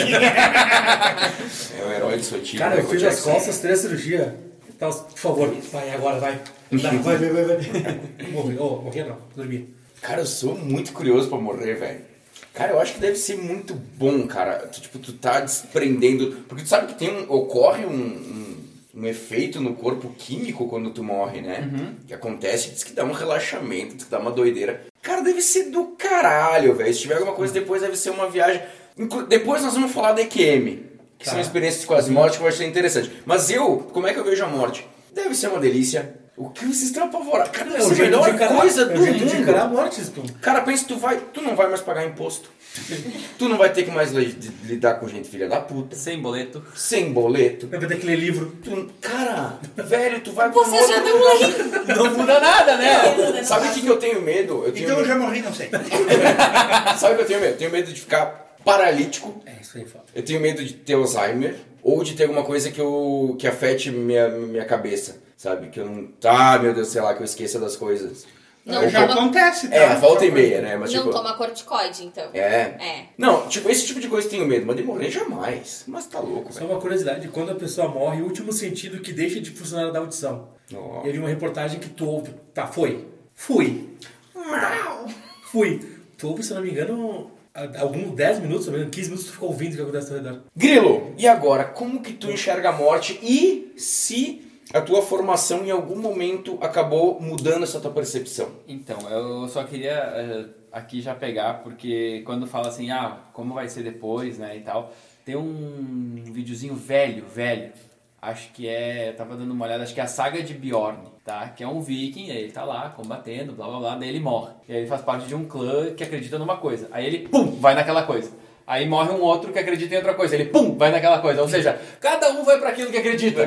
A: É o herói do Sotinho.
C: Cara, eu fiz as costas, três cirurgias. Então, por favor, vai agora, vai. Vai, vai, vai, vai. (laughs) Morri, oh, morri não, dormi.
A: Cara, eu sou muito curioso pra morrer, velho. Cara, eu acho que deve ser muito bom, cara. Tu, tipo, tu tá desprendendo. Porque tu sabe que tem um, ocorre um, um, um efeito no corpo químico quando tu morre, né? Que acontece, diz que dá um relaxamento, diz que dá uma doideira. Cara, deve ser do caralho, velho. Se tiver alguma coisa depois, deve ser uma viagem. Inclu- Depois nós vamos falar da EQM, que são
C: Tá.
A: experiências de quase morte que vai ser interessante. Mas eu, como é que eu vejo a morte? Deve ser uma delícia. O que vocês estão apavorados? Cara, deve
C: É o
A: ser a melhor
C: encarar,
A: coisa
C: é
A: do mundo.
C: encarar a morte, tu.
A: Cara, pensa, tu vai, tu não vai mais pagar imposto. tu não vai ter que mais li- lidar com gente filha da puta.
F: Sem boleto.
A: Sem boleto.
C: Vai ter que ler livro.
A: Tu- cara, velho, tu vai um
E: Você já não lembra.
F: Não muda nada, né?
A: Sabe o que, que eu tenho medo? Eu tenho
B: Então eu
A: medo-
B: já morri, não sei. (laughs)
A: Sabe o que eu tenho medo? Eu tenho medo de ficar paralítico.
C: É, isso aí, foda.
A: Eu tenho medo de ter Alzheimer. Ou de ter alguma coisa que, eu, que afete minha, minha cabeça. Sabe? Que eu não. Ah, meu Deus, sei lá, que eu esqueça das coisas.
D: Não
B: já
D: toma-
B: acontece, tá?
A: É, volta e meia, né? Mas
D: não
A: tipo.
D: toma corticoide, então.
A: É.
D: É.
A: Não, tipo, esse tipo de coisa eu tenho medo, mas de morrer jamais. Mas tá louco,
C: Só
A: velho.
C: uma curiosidade, quando a pessoa morre, o último sentido que deixa de funcionar é da audição. E eu vi uma reportagem que tu ouve. Tá, foi. Fui. Fui. Tu ouve, se eu não me engano, alguns 10 minutos, ou menos, 15 minutos, tu fica ouvindo o que acontece ao redor.
A: Grilo, e agora, como que tu enxerga a morte e se a tua formação em algum momento acabou mudando essa tua percepção?
F: Então, eu só queria eh, aqui já pegar, porque quando fala assim, ah, como vai ser depois, né, e tal, tem um videozinho velho, velho, acho que é, eu tava dando uma olhada, acho que é a saga de Bjorn, tá? Que é um viking, ele tá lá combatendo, blá blá blá, daí ele morre. E aí ele faz parte de um clã que acredita numa coisa. Aí ele, pum, vai naquela coisa. Aí morre um outro que acredita em outra coisa. Ele, pum, vai naquela coisa. Ou seja, cada um vai para aquilo que acredita.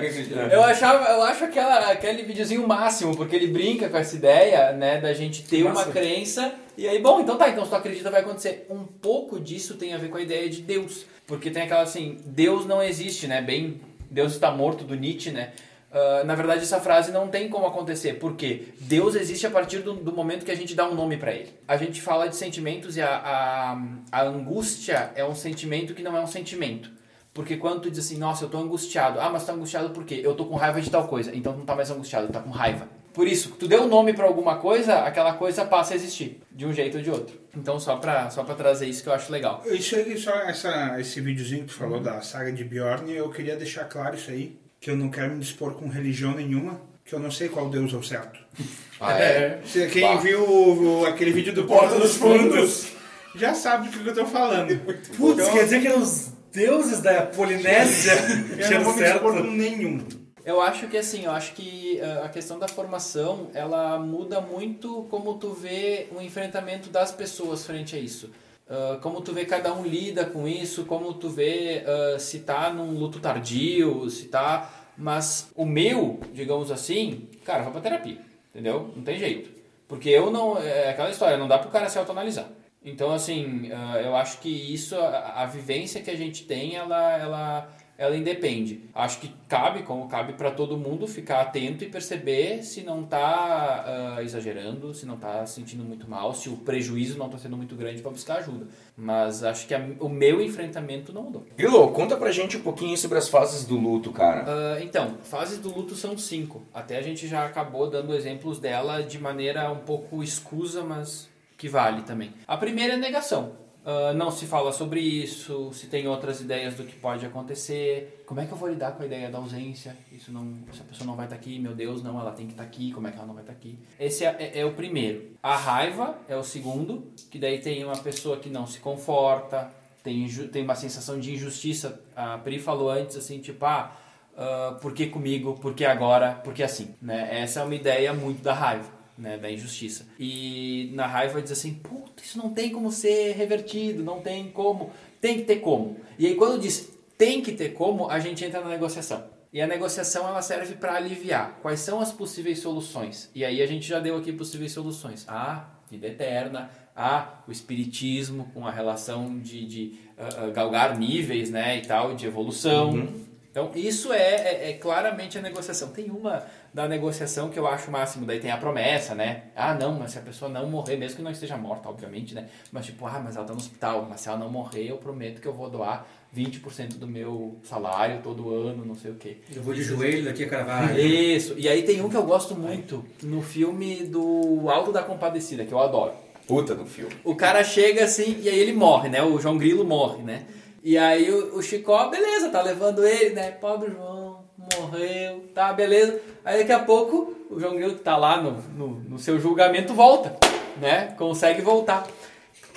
F: Eu, achava, eu acho aquela, aquele videozinho máximo, porque ele brinca com essa ideia, né, da gente ter uma
C: Massa.
F: crença. E aí, bom, então tá, então se tu acredita vai acontecer. Um pouco disso tem a ver com a ideia de Deus. Porque tem aquela assim, Deus não existe, né? Bem, Deus está morto do Nietzsche, né? Ah, na verdade, essa frase não tem como acontecer, porque Deus existe a partir do, do momento que a gente dá um nome para ele. A gente fala de sentimentos e a, a, a angústia é um sentimento que não é um sentimento. Porque quando tu diz assim, nossa, eu tô angustiado. Ah, mas tá angustiado por quê? Eu tô com raiva de tal coisa. Então tu não tá mais angustiado, tá com raiva. Por isso, tu deu um nome pra alguma coisa, aquela coisa passa a existir, de um jeito ou de outro. Então só pra, só pra trazer isso que eu acho legal.
B: Isso aí, só essa, esse videozinho que tu falou da saga de Bjorn, eu queria deixar claro isso aí, que eu não quero me dispor com religião nenhuma, que eu não sei qual Deus é o certo. (laughs)
A: Ah, é? (laughs)
B: Se Quem
A: Bah.
B: viu o- o- aquele vídeo do Porta dos Fundos já sabe do que eu tô falando. (laughs)
C: Putz,
B: Então,
C: quer dizer que os deuses da Polinésia
B: eu não vou me dispor com nenhum.
F: Eu acho que assim, eu acho que ah, a questão da formação, ela muda muito como tu vê o enfrentamento das pessoas frente a isso. Ah, como tu vê cada um lida com isso, como tu vê ah, se tá num luto tardio, se tá... Mas o meu, digamos assim, cara, vai pra terapia, entendeu? Não tem jeito. Porque eu não... É aquela história, não dá pro cara se autoanalisar. Então, assim, ah, eu acho que isso, a, a vivência que a gente tem, ela, ela, ela independe. Acho que cabe, como cabe para todo mundo, ficar atento e perceber se não tá ah, exagerando, se não tá se sentindo muito mal, se o prejuízo não tá sendo muito grande para buscar ajuda. Mas acho que a- o meu enfrentamento não mudou.
A: Grilo, conta pra gente um pouquinho sobre as fases do luto, cara.
F: Ah, então, fases do luto são cinco. Até a gente já acabou dando exemplos dela de maneira um pouco escusa, mas que vale também. A primeira é negação. Ah, não se fala sobre isso, se tem outras ideias do que pode acontecer. Como é que eu vou lidar com a ideia da ausência? Isso não, se a pessoa não vai estar aqui, meu Deus, não, ela tem que estar aqui, como é que ela não vai estar aqui? Esse é, é- é o primeiro. A raiva é o segundo, que daí tem uma pessoa que não se conforta, tem, tem uma sensação de injustiça. A Pri falou antes, assim, tipo, ah, ah, por que comigo, por que agora, por que assim? Né? Essa é uma ideia muito da raiva, né? da injustiça. E na raiva diz assim, puta, isso não tem como ser revertido, não tem como, tem que ter como. E aí quando diz tem que ter como, a gente entra na negociação. E a negociação ela serve para aliviar quais são as possíveis soluções. E aí a gente já deu aqui possíveis soluções. Ah, vida eterna. Ah, o espiritismo com a relação de, de ah, galgar níveis, né, e tal, de evolução. Então, isso é, é- é claramente a negociação. Tem uma da negociação que eu acho o máximo, daí tem a promessa, né? Ah, não, mas se a pessoa não morrer, mesmo que não esteja morta, obviamente, né? Mas tipo, ah, mas ela tá no hospital, mas se ela não morrer, eu prometo que eu vou doar 20% do meu salário todo ano, não sei o quê.
C: Eu vou de joelho daqui a cravar. (laughs)
F: Isso. E aí tem um que eu gosto muito no filme do Alto da Compadecida, que eu adoro.
A: Puta do filme.
F: O cara chega assim e aí ele morre, né? O João Grilo morre, né? E aí o, o Chicó, beleza, tá levando ele, né? Pobre João, morreu, tá, beleza. Aí daqui a pouco o João Grilo que tá lá no, no, no seu julgamento volta, né? Consegue voltar.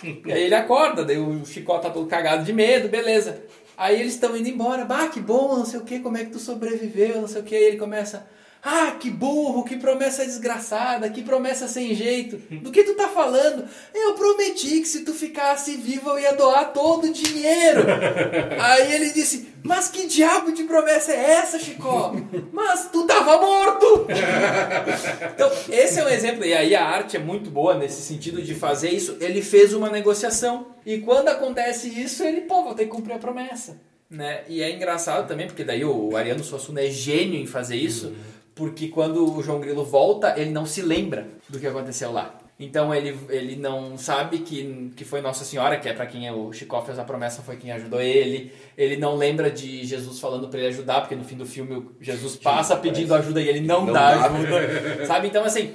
F: E aí ele acorda, daí o Chicó tá todo cagado de medo, beleza. Aí eles estão indo embora, bah, que bom, não sei o que, como é que tu sobreviveu, não sei o que. Aí ele começa, ah, que burro, que promessa desgraçada, que promessa sem jeito. Do que tu tá falando? Eu prometi que se tu ficasse vivo eu ia doar todo o dinheiro. (laughs) Aí ele disse, mas que diabo de promessa é essa, Chicó? Mas tu tava morto! (laughs) Então, esse é um exemplo, e aí a arte é muito boa nesse sentido de fazer isso. Ele fez uma negociação. E quando acontece isso, ele, pô, vou ter que cumprir a promessa. Né? E é engraçado também, porque daí o Ariano Suassuna é gênio em fazer isso, porque quando o João Grilo volta, ele não se lembra do que aconteceu lá. Então ele, ele não sabe que, que foi Nossa Senhora, que é para quem o Chico fez a promessa, foi quem ajudou ele. Ele não lembra de Jesus falando para ele ajudar, porque no fim do filme Jesus passa pedindo ajuda e ele não,
A: Não
F: dá
A: dá.
F: ajuda. sabe? Então assim,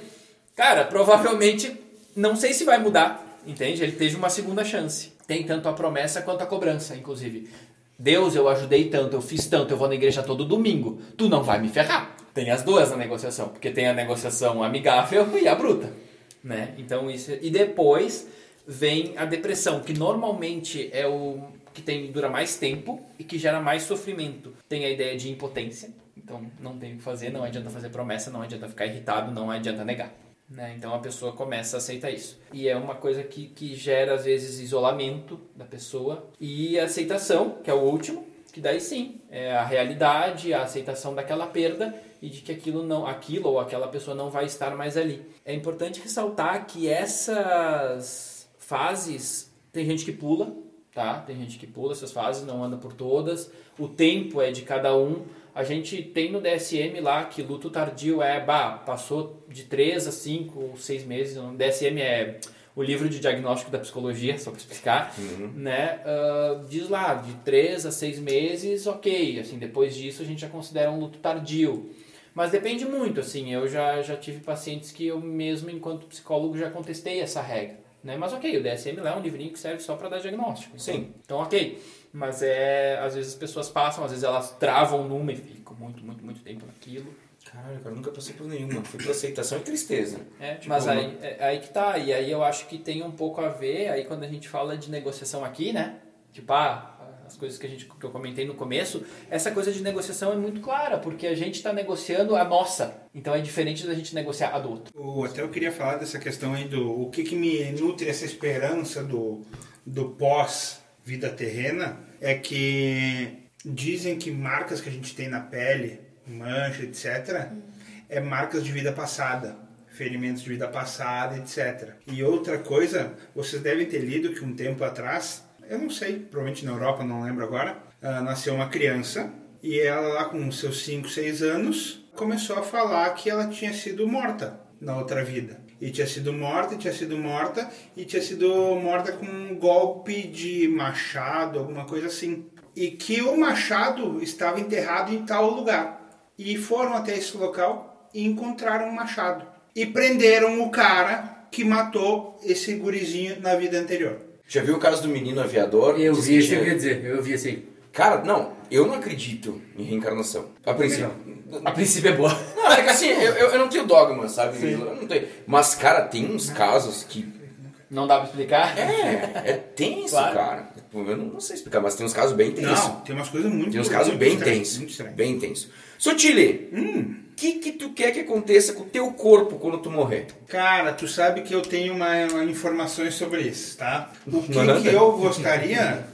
F: cara, provavelmente não sei se vai mudar, entende? Ele teve uma segunda chance. Tem tanto a promessa quanto a cobrança, inclusive. Deus, eu ajudei tanto, eu fiz tanto, eu vou na igreja todo domingo. Tu não vai me ferrar. Tem as duas na negociação, porque tem a negociação amigável e a bruta, né? Então isso e depois vem a depressão, que normalmente é o que tem dura mais tempo e que gera mais sofrimento. Tem a ideia de impotência, então não tem o que fazer, não adianta fazer promessa, não adianta ficar irritado, não adianta negar. Né? Então a pessoa começa a aceitar isso. E é uma coisa que, que gera, às vezes, isolamento da pessoa e aceitação, que é o último, que daí sim é a realidade, a aceitação daquela perda e de que aquilo não, aquilo ou aquela pessoa não vai estar mais ali. É importante ressaltar que essas fases tem gente que pula, tá? Tem gente que pula essas fases, não anda por todas. O tempo é de cada um. A gente tem no DSM lá que luto tardio é, bah, passou de 3 a 5 ou 6 meses. DSM é o livro de diagnóstico da psicologia, só para explicar, né? Ah, diz lá, de 3 a 6 meses, ok. Assim, depois disso a gente já considera um luto tardio. Mas depende muito, assim, eu já, já tive pacientes que eu mesmo, enquanto psicólogo, já contestei essa regra. Né? Mas ok, o DSM lá é um livrinho que serve só para dar diagnóstico.
A: Sim.
F: Então, ok. Mas é. Às vezes as pessoas passam, às vezes elas travam numa e ficam muito, muito, muito tempo naquilo.
A: Caralho, cara, eu nunca passei por nenhuma. Fui por aceitação e tristeza.
F: É,
A: Tipo,
F: mas aí, é, aí que tá, e aí eu acho que tem um pouco a ver, aí quando a gente fala de negociação aqui, né? Tipo, ah, as coisas que, a gente, que eu comentei no começo, essa coisa de negociação é muito clara, porque a gente está negociando a nossa. Então é diferente da gente negociar a do outro.
B: O- até eu queria falar dessa questão aí do o que, que me nutre essa esperança do, do pós-vida terrena é que dizem que marcas que a gente tem na pele, mancha, etc., é marcas de vida passada, ferimentos de vida passada, etc. E outra coisa, vocês devem ter lido que um tempo atrás, eu não sei, provavelmente na Europa, não lembro agora, ah, nasceu uma criança e ela lá com seus 5, 6 anos começou a falar que ela tinha sido morta na outra vida. E tinha sido morta, tinha sido morta, e tinha sido morta com um golpe de machado, alguma coisa assim. E que o machado estava enterrado em tal lugar. E foram até esse local e encontraram um machado. E prenderam o cara que matou esse gurizinho na vida anterior.
A: Já viu o caso do menino aviador?
C: Eu vi
A: que
C: isso que eu
A: tinha-
C: queria dizer. Eu vi assim.
A: Cara, não, eu não acredito em reencarnação. A princípio.
F: A princípio é boa.
A: Não, é que assim, eu, eu não tenho dogma, sabe? Eu não tenho. Mas, cara, tem uns casos que.
F: Não dá pra explicar?
A: É, é tenso,
F: Claro.
A: cara. Eu não, não sei explicar, mas tem uns casos bem tensos.
B: Não, tem umas coisas muito
A: Tem uns casos bem tensos. Bem tensos. Sotile, o que, que tu quer que aconteça com o teu corpo quando tu morrer?
B: Cara, tu sabe que eu tenho uma, uma informações sobre isso, tá? O que, que eu gostaria,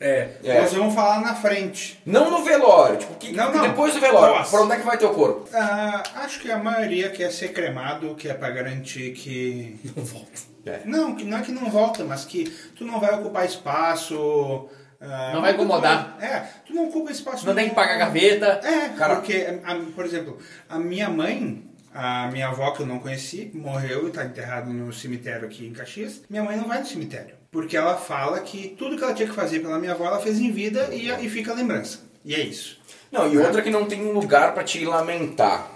C: É.
A: É.
B: nós vamos falar na frente.
A: Não no velório, tipo, que,
B: Não, não.
A: depois do velório,
B: Pós.
A: pra onde é que vai teu corpo?
B: Ah, acho que a maioria quer ser cremado, que é pra garantir que...
C: Não volta.
B: Não, que não é que não volta, mas que tu não vai ocupar espaço... ah,
F: Não vai incomodar.
B: É, tu não ocupa espaço
F: Não tem que pagar gaveta.
B: É,
A: Cara.
B: porque, por exemplo, a minha mãe, a minha avó que eu não conheci, morreu e está enterrada no cemitério aqui em Caxias. Minha mãe não vai no cemitério, porque ela fala que tudo que ela tinha que fazer pela minha avó, ela fez em vida e, e fica a lembrança. E é isso.
A: Não, e outra que não tem um lugar pra te lamentar.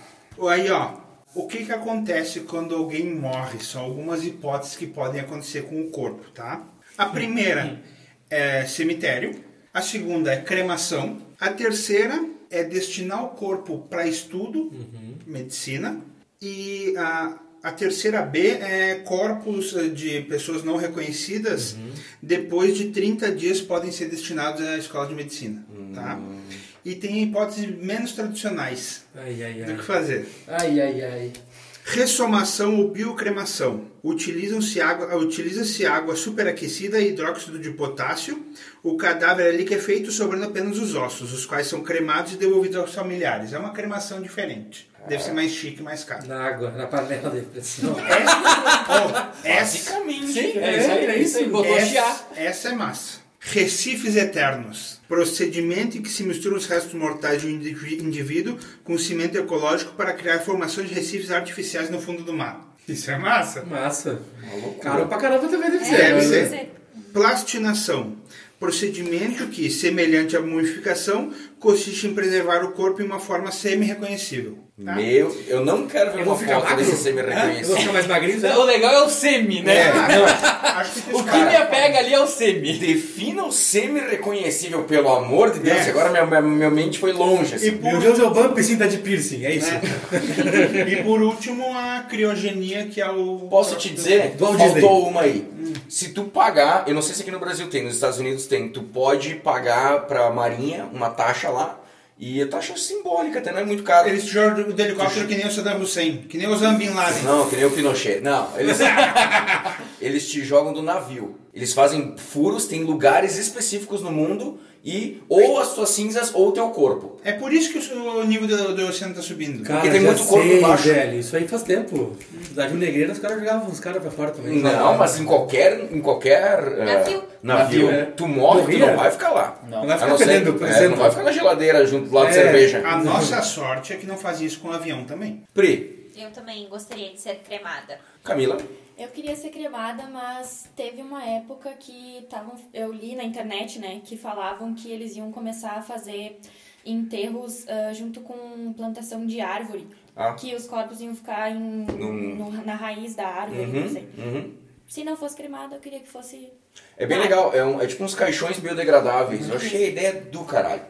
B: Aí, ó, O que, que acontece quando alguém morre? São algumas hipóteses que podem acontecer com o corpo, tá? A primeira é cemitério, a segunda é cremação, a terceira é destinar o corpo para estudo, medicina, e a, a terceira B é corpos eh, de pessoas não reconhecidas, depois de 30 dias podem ser destinados à escola de medicina, tá? E tem hipóteses menos tradicionais
C: Ai, ai,
B: do que
C: ai.
B: fazer.
C: Ai, ai, ai.
B: Ressomação ou biocremação. Utilizam-se água, utiliza-se água superaquecida e hidróxido de potássio. O cadáver ali que é feito sobrando apenas os ossos, os quais são cremados e devolvidos aos familiares. É uma cremação diferente. Deve ser mais chique e mais caro.
C: Na água, na panela de pressão.
B: Oh, essa,
A: Basicamente.
F: Sim,
C: É,
F: é, isso aí,
C: é
F: é isso aí. Botou chiar.
B: essa, essa é massa. Recifes eternos. Procedimento em que se misturam os restos mortais de um indiví- indivíduo com cimento ecológico para criar formações de recifes artificiais no fundo do mar. Isso é massa.
C: Massa. Caro pra caramba também deve ser.
B: Deve
C: né?
B: ser. Plastinação. Procedimento que, semelhante à mumificação, consiste em preservar o corpo em uma forma semi-reconhecível. Tá?
A: Meu, eu não quero ver
C: Eu
A: uma
C: vou ficar
A: foto
C: magro?
A: desse
C: Eu vou
A: semi-reconhecido.
C: ficar mais magrinho? né?
F: O legal é o semi, né? (laughs)
B: Acho que
F: O que me apega ali é o semi.
A: Defina o semi-reconhecível, pelo amor de Deus.
B: É.
A: Agora minha, minha, minha mente foi longe.
B: E
A: Assim.
B: por,
C: Meu Deus, é o bump sim, tá de piercing, é isso. (laughs)
B: e por último, a criogenia, que é o.
A: Posso te dizer,
C: Walt
A: faltou
C: Disney.
A: uma aí. Se tu pagar, eu não sei se aqui no Brasil tem, nos Estados Unidos tem, tu pode pagar pra marinha uma taxa lá, e a taxa é simbólica, até não é muito caro.
B: Eles jogam o helicóptero que nem o Saddam Hussein, que nem o Osama Bin Laden.
A: Não, que nem o Pinochet. Não, eles, (laughs) eles te jogam do navio. Eles fazem furos, tem lugares específicos no mundo e ou as tuas cinzas ou o teu corpo.
B: É por isso que o nível do, do oceano tá subindo.
C: Cara,
A: Porque tem muito corpo
C: sei,
A: embaixo.
C: velho. Isso aí faz tempo. Da Rio Negreira, os caras jogavam os caras pra fora também.
A: Não, mas em qualquer em qualquer eh,
D: Navio.
A: navio,
C: é.
A: tu morre, tu
C: Morria.
A: não vai ficar lá.
F: Não.
C: Não vai ficar fedendo, por
A: é,
C: exemplo.
A: não vai ficar na geladeira junto do lado de
C: É.
A: cerveja.
B: A nossa sorte é que não fazia isso com o avião também.
A: Pri,
D: Eu também gostaria de ser cremada.
A: Camila,
E: Eu queria ser cremada, mas teve uma época que tavam, eu li na internet, né, que falavam que eles iam começar a fazer enterros ah, junto com plantação de árvore.
A: Ah.
E: Que os corpos iam ficar em,
A: Num-
E: no- na raiz da árvore,
A: Uhum,
E: não sei.
A: uhum.
E: Se não fosse cremada, eu queria que fosse.
A: É bem legal, é, um- é tipo uns caixões biodegradáveis. Eu achei a ideia do caralho.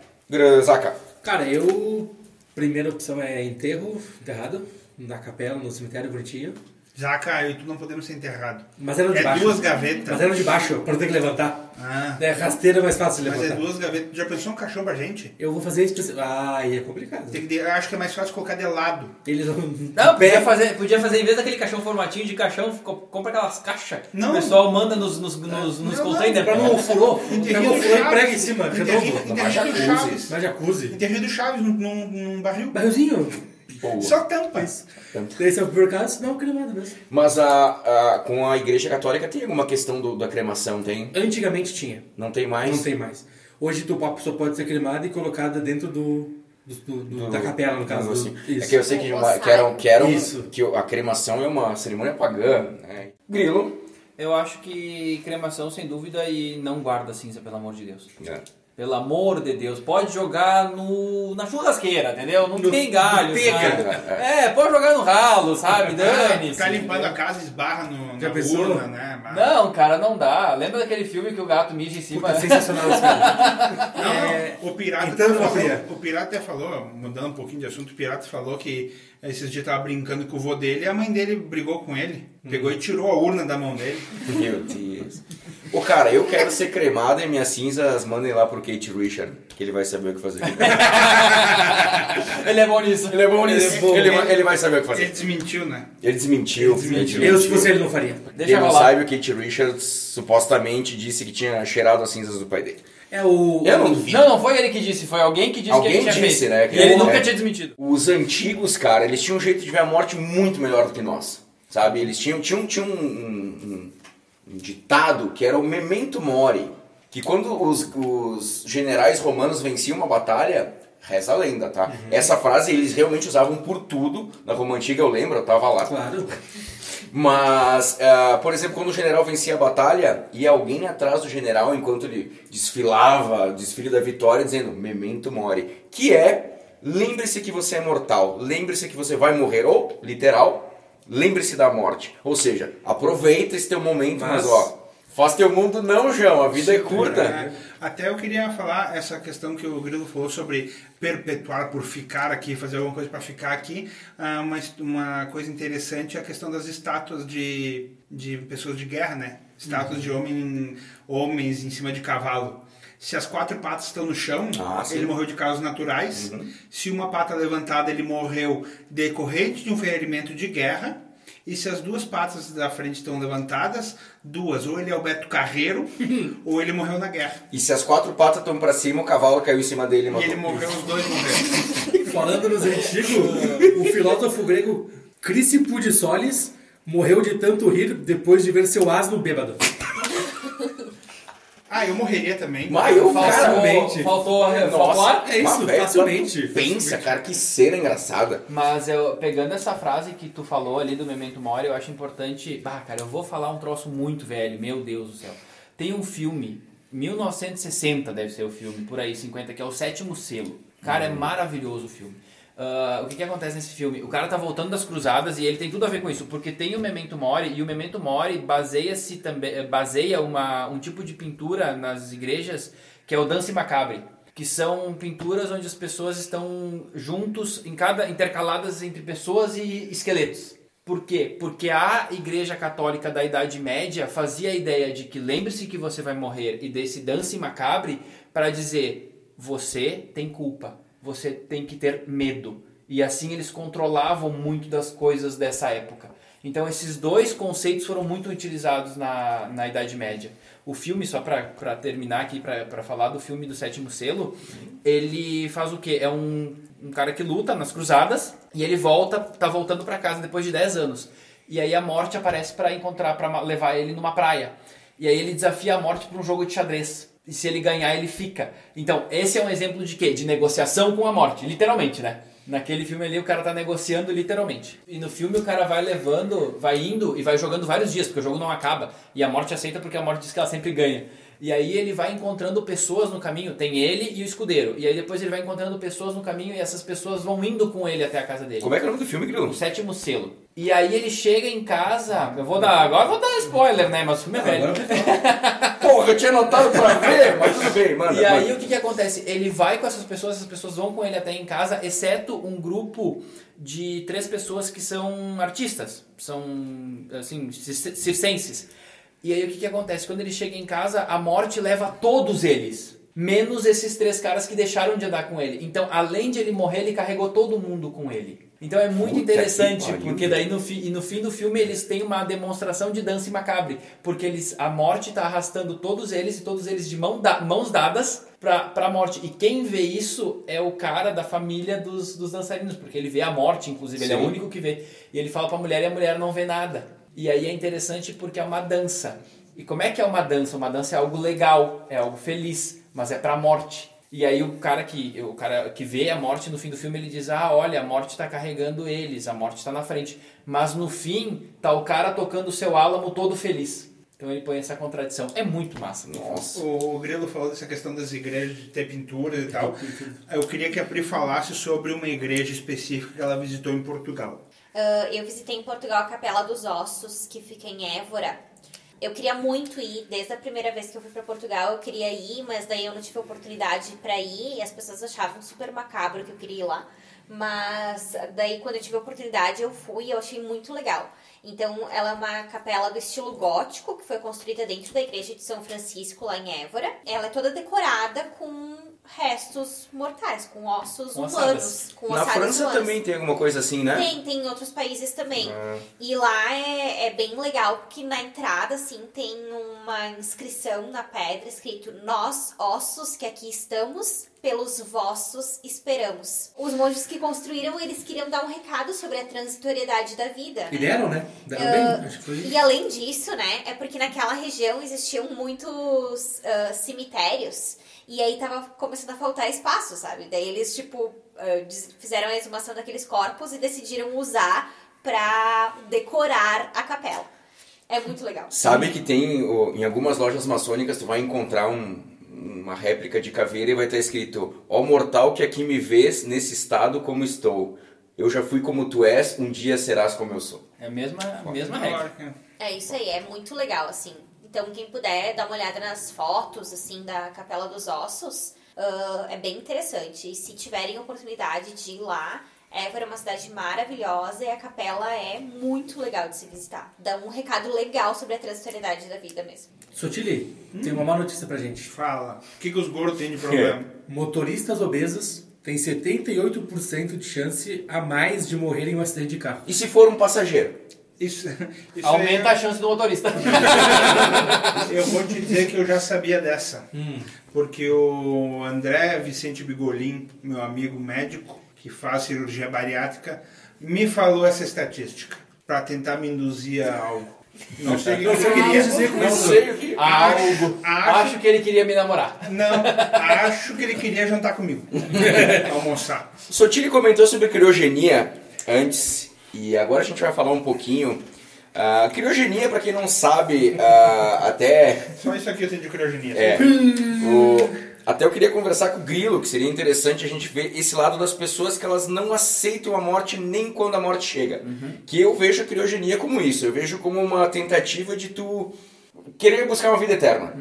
A: Zaca,
C: Cara, eu. Primeira opção é enterro, enterrado, na capela, no cemitério bonitinho.
B: Eu e tu não podemos ser enterrado.
C: Mas eram de
B: É
C: baixo.
B: duas gavetas.
C: Mas eram de baixo, pra não ter que levantar.
B: Ah,
C: É, rasteira é mais fácil de
B: mas é
C: levantar.
B: duas gavetas. Já pensou um caixão pra gente?
C: Eu vou fazer isso. pra- Ah, e é complicado.
B: Tem que de- eu acho que é mais fácil colocar de lado.
C: Eles vão.
F: Não, podia fazer, podia fazer, em vez daquele caixão formatinho de caixão, co- compra aquelas caixas.
B: Não.
F: O pessoal manda nos, nos, nos, nos
B: Não,
F: containers.
C: Pra não furou, pega o furou e prega em cima,
B: Enterrinho,
C: redondo.
B: enterrinho do
A: jacuzzi.
B: Chaves.
C: Na jacuzzi.
B: Enterrinho do Chaves num, num, num barril.
C: Barrilzinho.
A: Boa.
B: Só tampa.
C: Daí se por acaso, não, cremado mesmo.
A: Mas a, a- com a igreja católica tem alguma questão do- da cremação, tem?
C: Antigamente tinha.
A: Não tem mais?
C: Não tem mais. Hoje tu, pessoa pode ser cremada e colocada dentro do, do- do- da capela, no caso.
A: assim.
C: isso.
A: É que eu sei que, uma- que eram, que eram
C: Isso.
A: que a cremação é uma cerimônia pagã, né? Grilo.
F: Eu acho que cremação, sem dúvida, e não guarda cinza, pelo amor de Deus.
A: É.
F: Pelo amor de Deus, pode jogar no, na churrasqueira, entendeu? Não
C: No-
F: tem galho? (laughs) É, pode jogar no ralo, sabe? (laughs) Dane-se.
B: Tá limpando a casa, esbarra no, na urna, né? Mas-
F: Não, cara, não dá. Lembra daquele filme que o gato mija em cima?
C: Puta, sensacional esse cara.
B: Não,
C: É,
B: o pirata
C: então,
B: até falou, o pirata até falou, mudando um pouquinho de assunto, o pirata falou que esses dias tava brincando com o vô dele e a mãe dele brigou com ele. Pegou e tirou a urna da mão dele.
A: Meu Deus. Ô, cara, eu quero ser cremado e minhas cinzas mandem lá pro Kate Richard, que ele vai saber o que fazer. (laughs)
F: Ele é bom nisso.
A: ele é bom nisso.
C: bom.
A: Ele, vai- ele vai saber o que
B: Ele
A: fazer.
B: desmentiu, né?
A: Ele desmentiu.
B: Ele desmentiu.
C: Eu, se fosse ele, não faria.
F: Deixa
A: Quem não sabe, o Kate Richards supostamente disse que tinha cheirado as cinzas do pai dele.
C: É o.
A: Eu não duvido.
F: Não, não foi ele que disse, foi alguém que disse
A: Alguém
F: que ele tinha
A: disse,
F: feito.
A: né, que
F: E ele
A: é-
F: nunca
A: é.
F: tinha desmentido.
A: Os antigos, cara, eles tinham um jeito de ver a morte muito melhor do que nós. Sabe? Eles tinham, tinham, tinham um, um- um ditado que era o memento mori. Que quando os, os generais romanos venciam uma batalha, reza a lenda, tá? Essa frase eles realmente usavam por tudo. Na Roma Antiga eu lembro, eu tava lá.
C: Claro.
A: Mas, ah, por exemplo, quando o general vencia a batalha, ia alguém atrás do general enquanto ele desfilava o desfile da vitória, dizendo Memento Mori, que é lembre-se que você é mortal, lembre-se que você vai morrer, ou, literal, lembre-se da morte. Ou seja, aproveita esse teu momento, mas,
C: Mas-
A: ó, faz teu mundo não, João, a vida é curta.
B: É, até eu queria falar essa questão que o Grilo falou sobre perpetuar por ficar aqui, fazer alguma coisa para ficar aqui. Ah, mas uma coisa interessante é a questão das estátuas de, de pessoas de guerra, né? Estátuas de homem, homens em cima de cavalo. Se as quatro patas estão no chão,
A: Ah,
B: ele morreu de causas naturais. Se uma pata levantada, ele morreu decorrente de um ferimento de guerra. E se as duas patas da frente estão levantadas, duas. Ou ele é o Beto Carreiro, (laughs) ou ele morreu na guerra.
A: E se as quatro patas estão pra cima, o cavalo caiu em cima dele e
B: E
A: matou.
B: ele morreu, os dois morreram. (laughs)
C: Falando nos antigos, o filósofo grego Crisipo de Solis morreu de tanto rir depois de ver seu asno bêbado.
B: Ah, eu morreria também.
A: Mas eu,
C: Facilmente.
F: Faltou, faltou
A: Nossa,
F: ar?
C: É isso,
A: mas, velho,
C: facilmente.
A: Pensa, cara, que cena engraçada.
F: Mas eu, pegando essa frase que tu falou ali do Memento Mori, eu acho importante. Bah, cara, eu vou falar um troço muito velho, meu Deus do céu. Tem um filme, 1960 deve ser o filme, por aí, 50, que é o Sétimo Selo. Cara, é maravilhoso o filme. Ah, o que, que acontece nesse filme? O cara tá voltando das cruzadas e ele tem tudo a ver com isso, porque tem o Memento Mori e o Memento Mori baseia-se também, eh, baseia uma, um tipo de pintura nas igrejas que é o Dance Macabre que são pinturas onde as pessoas estão juntos, em cada intercaladas entre pessoas e esqueletos. Por quê? Porque a Igreja Católica da Idade Média fazia a ideia de que lembre-se que você vai morrer e desse dance macabre para dizer você tem culpa, você tem que ter medo. E assim eles controlavam muito das coisas dessa época. Então esses dois conceitos foram muito utilizados na, na Idade Média. O filme, só para terminar aqui, para falar do filme do Sétimo Selo, ele faz o quê? É um, um cara que luta nas cruzadas e ele volta, tá voltando para casa depois de 10 anos. E aí a morte aparece para encontrar, para levar ele numa praia. E aí ele desafia a morte para um jogo de xadrez. E se ele ganhar, ele fica. Então, esse é um exemplo de quê? De negociação com a morte, literalmente, né? Naquele filme ali o cara tá negociando literalmente. E no filme o cara vai levando, vai indo e vai jogando vários dias, porque o jogo não acaba. E a morte aceita porque a morte diz que ela sempre ganha. E aí ele vai encontrando pessoas no caminho, tem ele e o escudeiro. E aí depois ele vai encontrando pessoas no caminho e essas pessoas vão indo com ele até a casa dele.
A: Como é que é o nome do filme,
F: O
A: Grilo?
F: sétimo selo. E aí ele chega em casa. Eu vou dar. Agora eu vou dar spoiler, né? Mas o filme é velho.
C: Agora (laughs)
A: Porra, eu tinha anotado pra ver, mas tudo bem, manda.
F: E aí
A: manda.
F: o que, que acontece? Ele vai com essas pessoas, essas pessoas vão com ele até em casa, exceto um grupo de três pessoas que são artistas, são assim, cir- circenses. E aí o que, que acontece? Quando ele chega em casa, a morte leva todos eles. Menos esses três caras que deixaram de andar com ele. Então, além de ele morrer, ele carregou todo mundo com ele. Então é muito
A: Puta
F: interessante, porque daí no, fi, e no fim do filme eles têm uma demonstração de dança macabre, porque eles, a morte está arrastando todos eles e todos eles de mão da- mãos dadas pra, pra morte. E quem vê isso é o cara da família dos, dos dançarinos, porque ele vê a morte, inclusive, ele é o
A: Sim.
F: único que vê. E ele fala pra mulher e a mulher não vê nada. E aí é interessante porque é uma dança. E como é que é uma dança? Uma dança é algo legal, é algo feliz, mas é pra morte. E aí o cara que o cara que vê a morte no fim do filme ele diz: "Ah, olha, a morte tá carregando eles, a morte tá na frente". Mas no fim tá o cara tocando o seu álamo todo feliz. Então ele põe essa contradição. É muito massa.
A: Nossa.
B: O Grilo falou dessa questão das igrejas de ter pinturas e tal. Eu queria que a Pri falasse sobre uma igreja específica que ela visitou em Portugal.
D: Ah, eu visitei em Portugal a Capela dos Ossos, que fica em Évora. Eu queria muito ir, desde a primeira vez que eu fui pra Portugal, eu queria ir, mas daí eu não tive oportunidade pra ir e as pessoas achavam super macabro que eu queria ir lá. Mas daí quando eu tive a oportunidade eu fui e eu achei muito legal. Então ela é uma capela do estilo gótico, que foi construída dentro da igreja de São Francisco, lá em Évora. Ela é toda decorada com restos mortais, com ossos
F: Com
D: humanos. Com
A: Na França também tem alguma coisa assim, né?
D: Tem, tem em outros países também.
A: Ah.
D: E lá é, é bem legal, porque na entrada, assim, tem uma inscrição na pedra escrito Nós, ossos que aqui estamos, pelos vossos esperamos. Os monges que construíram, eles queriam dar um recado sobre a transitoriedade da vida.
C: E
D: né?
C: deram, né? Deram bem. Acho que foi.
D: E além disso, né, é porque naquela região existiam muitos ah, cemitérios e aí tava começando a faltar espaço, sabe? Daí eles, tipo, ah, fizeram a exumação daqueles corpos e decidiram usar pra decorar a capela. É muito legal.
A: Sabe que tem, em algumas lojas maçônicas, tu vai encontrar um, uma réplica de caveira e vai estar escrito: Ó mortal que aqui me vês nesse estado como estou. Eu já fui como tu és, um dia serás como eu sou.
F: É a mesma, a mesma regra.
B: hora?
D: É isso aí, é muito legal, assim. Então, quem puder dar uma olhada nas fotos, assim, da Capela dos Ossos, ah, é bem interessante. E se tiverem oportunidade de ir lá, Évora é uma cidade maravilhosa e a capela é muito legal de se visitar. Dá um recado legal sobre a transitoriedade da vida mesmo.
C: Sotili, tem uma má notícia pra gente.
B: Fala. O que, que os gordos têm de problema?
C: Motoristas obesos têm 78% de chance a mais de morrerem em um acidente de carro.
A: E se for um passageiro?
B: Isso, (laughs) isso
F: Aumenta
B: é-
F: a chance do motorista. (laughs)
B: Eu vou te dizer que eu já sabia dessa. Porque o André Vicente Bigolin, meu amigo médico, que faz cirurgia bariátrica, me falou essa estatística para tentar me induzir a algo. Não sei o que
C: que
B: queria
C: dizer com
B: não
C: isso.
B: sei.
A: o que.
F: Algo.
B: acho-
F: Acho que ele queria me namorar.
B: Não, acho que ele queria jantar comigo. (laughs) Almoçar.
A: Sotile comentou sobre criogenia antes e agora a gente vai falar um pouquinho. Ah, criogenia, para quem não sabe, ah, até
B: Só isso aqui eu tenho de criogenia.
A: É. O- até eu queria conversar com o Grilo, que seria interessante a gente ver esse lado das pessoas que elas não aceitam a morte nem quando a morte chega. Que eu vejo a criogenia como isso. Eu vejo como uma tentativa de tu querer buscar uma vida eterna.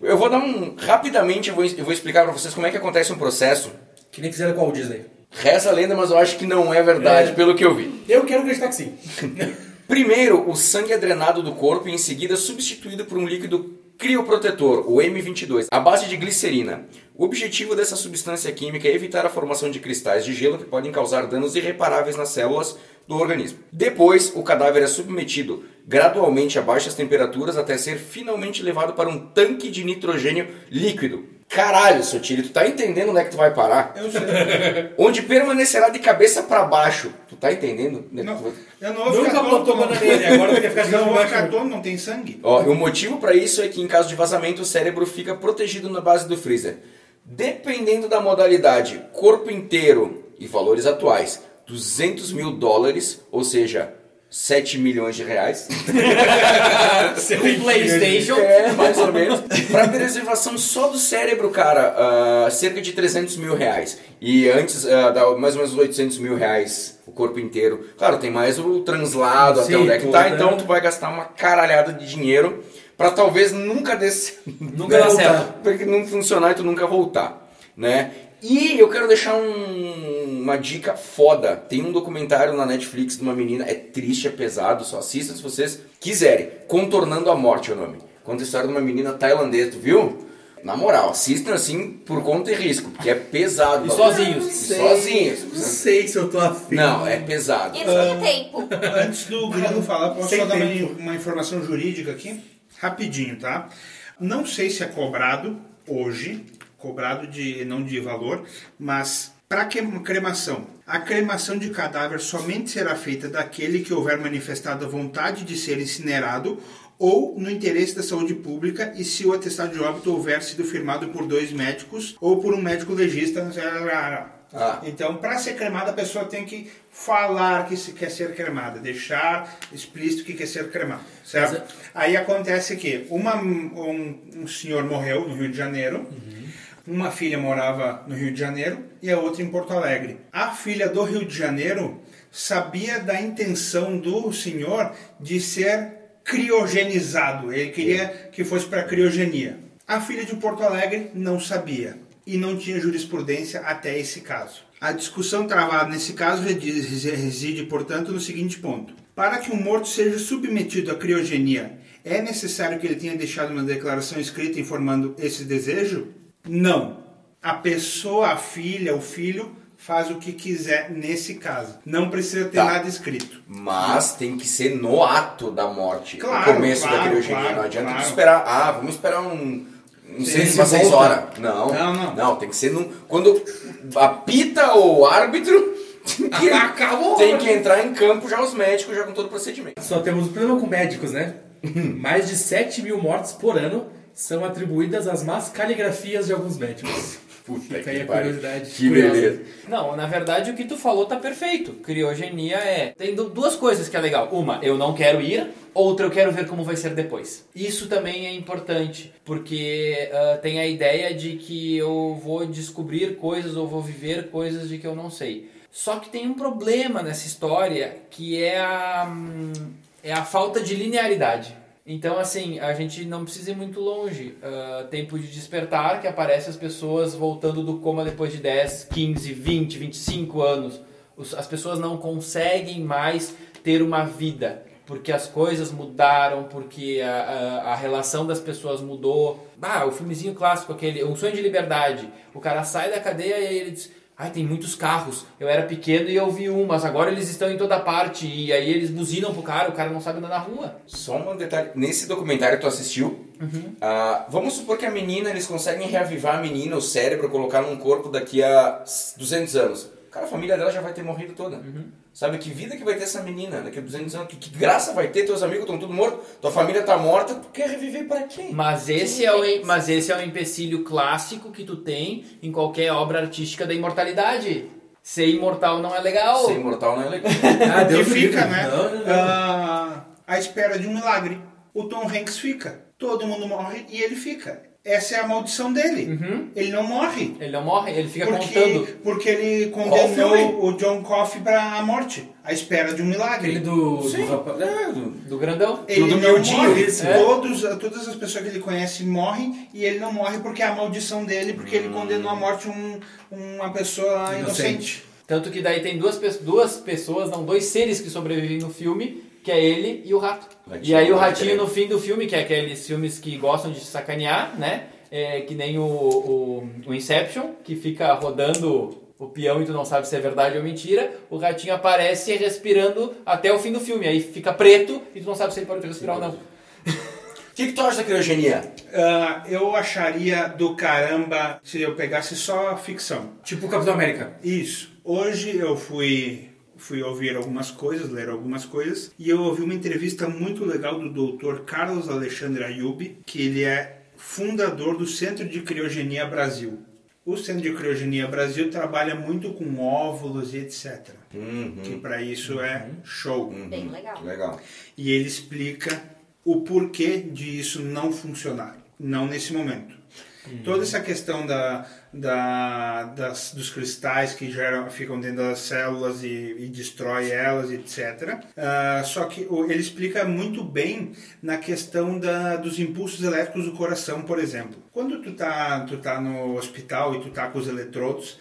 A: Eu vou dar um... Rapidamente eu vou, eu vou explicar para vocês como é que acontece um processo.
C: Que nem fizeram com o Disney.
A: Reza a lenda, mas eu acho que não é verdade,
C: É.
A: pelo que eu vi.
C: Eu quero acreditar que sim. (laughs)
A: Primeiro, o sangue é drenado do corpo e em seguida substituído por um líquido crioprotetor, o M22, à base de glicerina. O objetivo dessa substância química é evitar a formação de cristais de gelo que podem causar danos irreparáveis nas células do organismo. Depois, o cadáver é submetido gradualmente a baixas temperaturas até ser finalmente levado para um tanque de nitrogênio líquido. Caralho, Sotiri, tu tá entendendo onde é que tu vai parar?
B: Eu sei. (laughs)
A: Onde permanecerá de cabeça para baixo. Tu tá entendendo? é tu
B: Não, eu não vou
C: Nunca
B: ficar
C: botou
B: tonto.
C: bananeira, agora que ficar
B: Não vou ficar tonto, não tem sangue.
A: Ó, e o motivo para isso é que em caso de vazamento o cérebro fica protegido na base do freezer. Dependendo da modalidade, corpo inteiro e valores atuais, 200 mil dólares, ou seja, 7 milhões de reais. (laughs)
F: Um Playstation.
A: É, mais ou menos. Para preservação só do cérebro, cara, ah, cerca de 300 mil reais. E antes, ah, dá mais ou menos 800 mil reais o corpo inteiro. Claro, tem mais o translado até
C: Sim,
A: onde é que tá,
C: tudo,
A: então
C: né?
A: tu vai gastar uma caralhada de dinheiro para talvez nunca desse...
F: Nunca dá (laughs) certo.
A: Porque não funcionar e tu nunca voltar, né? E eu quero deixar um- uma dica foda. Tem um documentário na Netflix de uma menina, é triste, é pesado, só assistam se vocês quiserem. Contornando a Morte é o nome. Conta a história de uma menina tailandesa, tu viu? Na moral, assistam assim por conta e risco, porque é pesado.
F: E sozinhos.
A: E sozinhos.
C: Não sei se eu tô afim.
A: Não, é pesado.
D: E têm tempo.
B: Antes do Grilo falar, posso
C: Sem
B: só dar uma, uma informação jurídica aqui? Rapidinho, tá? Não sei se é cobrado hoje, cobrado de não de valor, mas para cremação. A cremação de cadáver somente será feita daquele que houver manifestado a vontade de ser incinerado ou no interesse da saúde pública e se o atestado de óbito houver sido firmado por dois médicos ou por um médico legista.
A: Ah.
B: Então, para ser cremada, a pessoa tem que falar que se quer ser cremada, deixar explícito que quer ser cremada, certo?
C: Mas
B: Aí acontece que uma, um, um senhor morreu no Rio de Janeiro, uma filha morava no Rio de Janeiro e a outra em Porto Alegre. A filha do Rio de Janeiro sabia da intenção do senhor de ser criogenizado. Ele queria que fosse para criogenia. A filha de Porto Alegre não sabia e não tinha jurisprudência até esse caso. A discussão travada nesse caso reside, portanto, no seguinte ponto: para que um morto seja submetido à criogenia, é necessário que ele tenha deixado uma declaração escrita informando esse desejo? Não. A pessoa, a filha, o filho faz o que quiser nesse caso. Não precisa ter
A: Tá.
B: nada escrito.
A: Mas tem que ser no ato da morte.
B: Claro,
A: no começo da
B: claro,
A: criogenia.
B: claro,
A: não adianta
B: claro.
A: tu esperar. Ah, vamos esperar um. Não sei se seis horas. Não,
B: Não, não.
A: tem que ser no. Quando apita o árbitro, (laughs) tem que, (laughs)
C: Acabou.
A: tem que entrar em campo já os médicos, já com todo o procedimento.
C: Só temos um problema com médicos, né? Mais de 7 mil mortes por ano são atribuídas às más caligrafias de alguns médicos.
A: Puta
C: Fica aí
A: que
C: a
A: pariu.
C: curiosidade.
A: Que
C: curiosa.
A: beleza.
F: Não, na verdade o que tu falou tá perfeito. Criogenia é. Tem du- duas coisas que é legal. Uma, eu não quero ir. Outra, eu quero ver como vai ser depois. Isso também é importante, porque ah, tem a ideia de que eu vou descobrir coisas ou vou viver coisas de que eu não sei. Só que tem um problema nessa história que é a, hum, é a falta de linearidade. Então, assim, a gente não precisa ir muito longe. Ah, tempo de despertar, que aparece as pessoas voltando do coma depois de 10, 15, 20, 25 anos. Os- as pessoas não conseguem mais ter uma vida. Porque as coisas mudaram, porque a, a, a relação das pessoas mudou. Ah, o filmezinho clássico, aquele Um Sonho de Liberdade. O cara sai da cadeia e ele diz... Ai, tem muitos carros. Eu era pequeno e eu vi um, mas agora eles estão em toda parte. E aí eles buzinam pro cara, o cara não sabe andar na rua.
A: Só um detalhe. Nesse documentário que tu assistiu, ah, vamos supor que a menina, eles conseguem reavivar a menina, o cérebro, colocar num corpo daqui a 200 anos. Cara, a família dela já vai ter morrido toda. Sabe, que vida que vai ter essa menina daqui a 200 anos? Que, que graça vai ter? Teus amigos estão todos mortos, tua família tá morta, tu quer reviver pra quê?
F: Mas esse, é o, mas esse é o empecilho clássico que tu tem em qualquer obra artística da imortalidade. Ser imortal não é legal.
A: Ser imortal não é legal. (laughs)
C: Ah,
B: que
C: Deus
B: fica,
C: livre.
B: né?
C: Não, não, não.
B: ah, à espera de um milagre. O Tom Hanks fica. Todo mundo morre e ele fica. Essa é a maldição dele.
F: Uhum.
B: Ele não morre.
F: Ele não morre, ele fica
B: Porque,
F: contando.
B: porque ele condenou o John Coffey para a morte, à espera de um milagre.
C: Aquele do, do rapaz.
A: É, do-
F: Do grandão.
B: Ele
A: do
B: não
A: miudinho,
B: morre.
F: é.
B: Todos, todas as pessoas que ele conhece morrem e ele não morre porque é a maldição dele, porque ele condenou à morte um, uma pessoa
C: Inocente.
B: inocente.
F: Tanto que daí tem duas, duas pessoas, não, dois seres que sobrevivem no filme, que é ele e o rato.
A: Ratinho,
F: e aí o ratinho no fim do filme, que é aqueles filmes que gostam de sacanear, né? É, que nem o, o, o Inception, que fica rodando o peão e tu não sabe se é verdade ou mentira. O ratinho aparece respirando até o fim do filme. Aí fica preto e tu não sabe se ele pode respirar ou não. (laughs)
A: O que, que tu acha da criogenia?
B: Ah, eu acharia do caramba se eu pegasse só ficção.
C: Tipo o Capitão América.
B: Isso. Hoje eu fui fui ouvir algumas coisas, ler algumas coisas, e eu ouvi uma entrevista muito legal do Dr. Carlos Alexandre Ayub, que ele é fundador do Centro de Criogenia Brasil. O Centro de Criogenia Brasil trabalha muito com óvulos e etc.
A: Uhum.
B: Que para isso é show.
D: Bem legal.
A: Legal.
B: E ele explica o porquê de isso não funcionar, não nesse momento. Toda essa questão da, da, das, dos cristais que geram, ficam dentro das células e, e destrói elas, etc. Ah, só que ele explica muito bem na questão da, dos impulsos elétricos do coração, por exemplo. Quando tu tá, tu tá no hospital e tu tá com os eletrodos,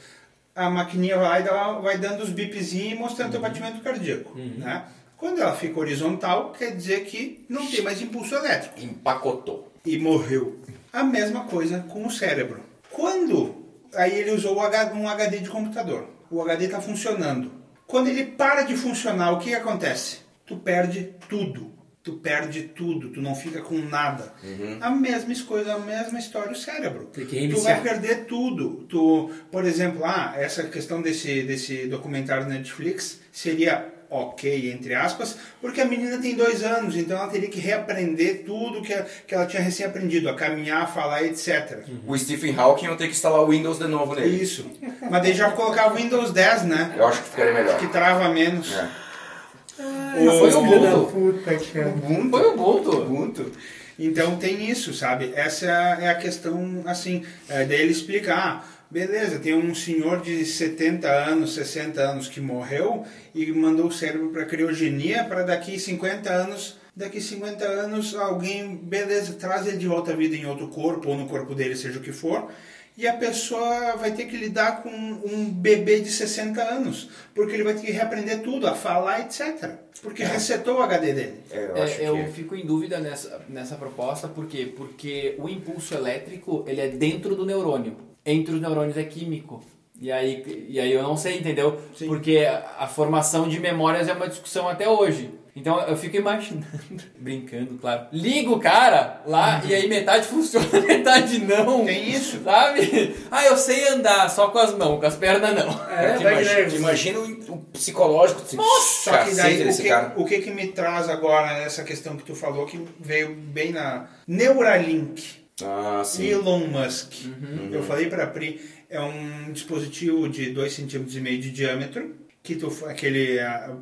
B: a maquininha vai, vai dando os bipzinhos e mostrando teu batimento cardíaco. Né? Quando ela fica horizontal, quer dizer que não tem mais impulso elétrico
A: Empacotou.
B: e morreu. A mesma coisa com o cérebro. Quando aí ele usou um HD de computador, o HD está funcionando. Quando ele para de funcionar, o que acontece? Tu perde tudo. Tu perde tudo, tu não fica com nada. A mesma coisa, a mesma história o cérebro. Tu vai perder tudo. Tu, por exemplo, ah, essa questão desse, desse documentário Netflix seria ok, entre aspas, porque a menina tem dois anos, então ela teria que reaprender tudo que, que ela tinha recém-aprendido, a caminhar, a falar, etc.
A: O Stephen Hawking eu tenho que instalar o Windows de novo nele.
B: Isso. Mas daí já colocava o Windows 10, né?
A: Eu acho que ficaria melhor.
B: Que trava menos.
A: É.
F: foi o Ubuntu.
B: puta, cara.
F: Foi o Ubuntu.
A: Ubuntu.
B: Então tem isso, sabe? Essa é a questão, assim. É, daí ele explica, ah, beleza, tem um senhor de 70 anos, 60 anos que morreu e mandou o cérebro para criogenia para daqui 50 anos. Daqui 50 anos alguém, beleza, traz ele de volta à vida em outro corpo ou no corpo dele, seja o que for. E a pessoa vai ter que lidar com um bebê de 60 anos, porque ele vai ter que reaprender tudo, a falar, etc. Porque resetou o HD dele.
A: É, eu
F: É, eu
A: que...
F: fico em dúvida nessa, nessa proposta, por quê? Porque o impulso elétrico, ele é dentro do neurônio. Entre os neurônios é químico. E aí, e aí eu não sei, entendeu?
B: Sim.
F: Porque a, a formação de memórias é uma discussão até hoje. Então eu fico imaginando, (laughs) brincando, claro. Ligo o cara lá e aí metade funciona, (laughs) metade não.
B: Tem isso.
F: Sabe? Ah, eu sei andar só com as mãos, com as pernas não.
C: É,
A: imagina,
C: né?
A: o, o psicológico desse
B: Só que daí o que,
A: cara.
B: o que que me traz agora nessa questão que tu falou que veio bem na Neuralink,
A: Ah, sim.
B: Elon Musk.
A: Uhum.
B: Eu falei pra Pri, é um dispositivo de 2,5 cm de diâmetro, que tu, aquele,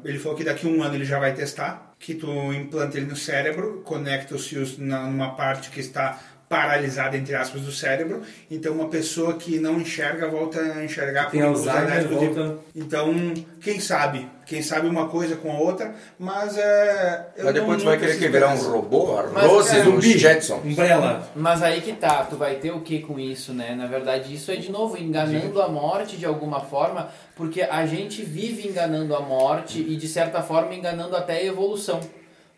B: ele falou que daqui a um ano ele já vai testar, que tu implanta ele no cérebro, conecta os fios na- numa parte que está paralisada, entre aspas, do cérebro, então uma pessoa que não enxerga volta a enxergar
C: Tem
B: por
C: Alzheimer, volta-
B: Então, quem sabe? Quem sabe uma coisa com a outra, mas é... eu
A: Mas
B: não-
A: depois tu
B: não
A: vai querer que
B: preciso
A: virar um robô? A
F: Mas,
A: Rose dos
C: zumbi.
A: Jetsons.
C: Umbrella.
F: Mas aí que tá, tu vai ter o que com isso, né? Na verdade, isso é de novo enganando a morte de alguma forma, porque a gente vive enganando a morte e de certa forma enganando até a evolução.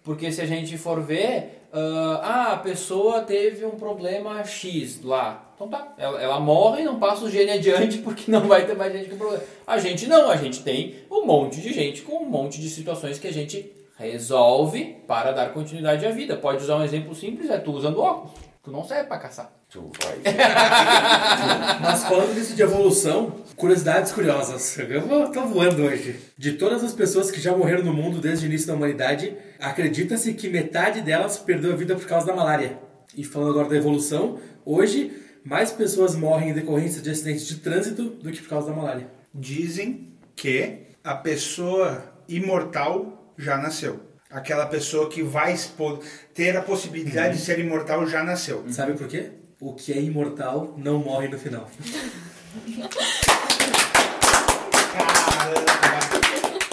F: Porque se a gente for ver, ah, ah, a pessoa teve um problema X lá. Então tá, ela, ela morre e não passa o gene adiante porque não vai ter mais gente com problema. A gente não, a gente tem um monte de gente com um monte de situações que a gente resolve para dar continuidade à vida. Pode usar um exemplo simples, é tu usando óculos. Tu não serve pra caçar.
A: Tu vai. (laughs)
C: Mas falando disso de evolução, curiosidades curiosas. Eu vou, tô voando hoje. De todas as pessoas que já morreram no mundo desde o início da humanidade, acredita-se que metade delas perdeu a vida por causa da malária. E falando agora da evolução, hoje mais pessoas morrem em decorrência de acidentes de trânsito do que por causa da malária.
B: Dizem que a pessoa imortal já nasceu. Aquela pessoa que vai expor, ter a possibilidade de ser imortal já nasceu.
C: Sabe por quê? O que é imortal não morre no final.
B: Caramba!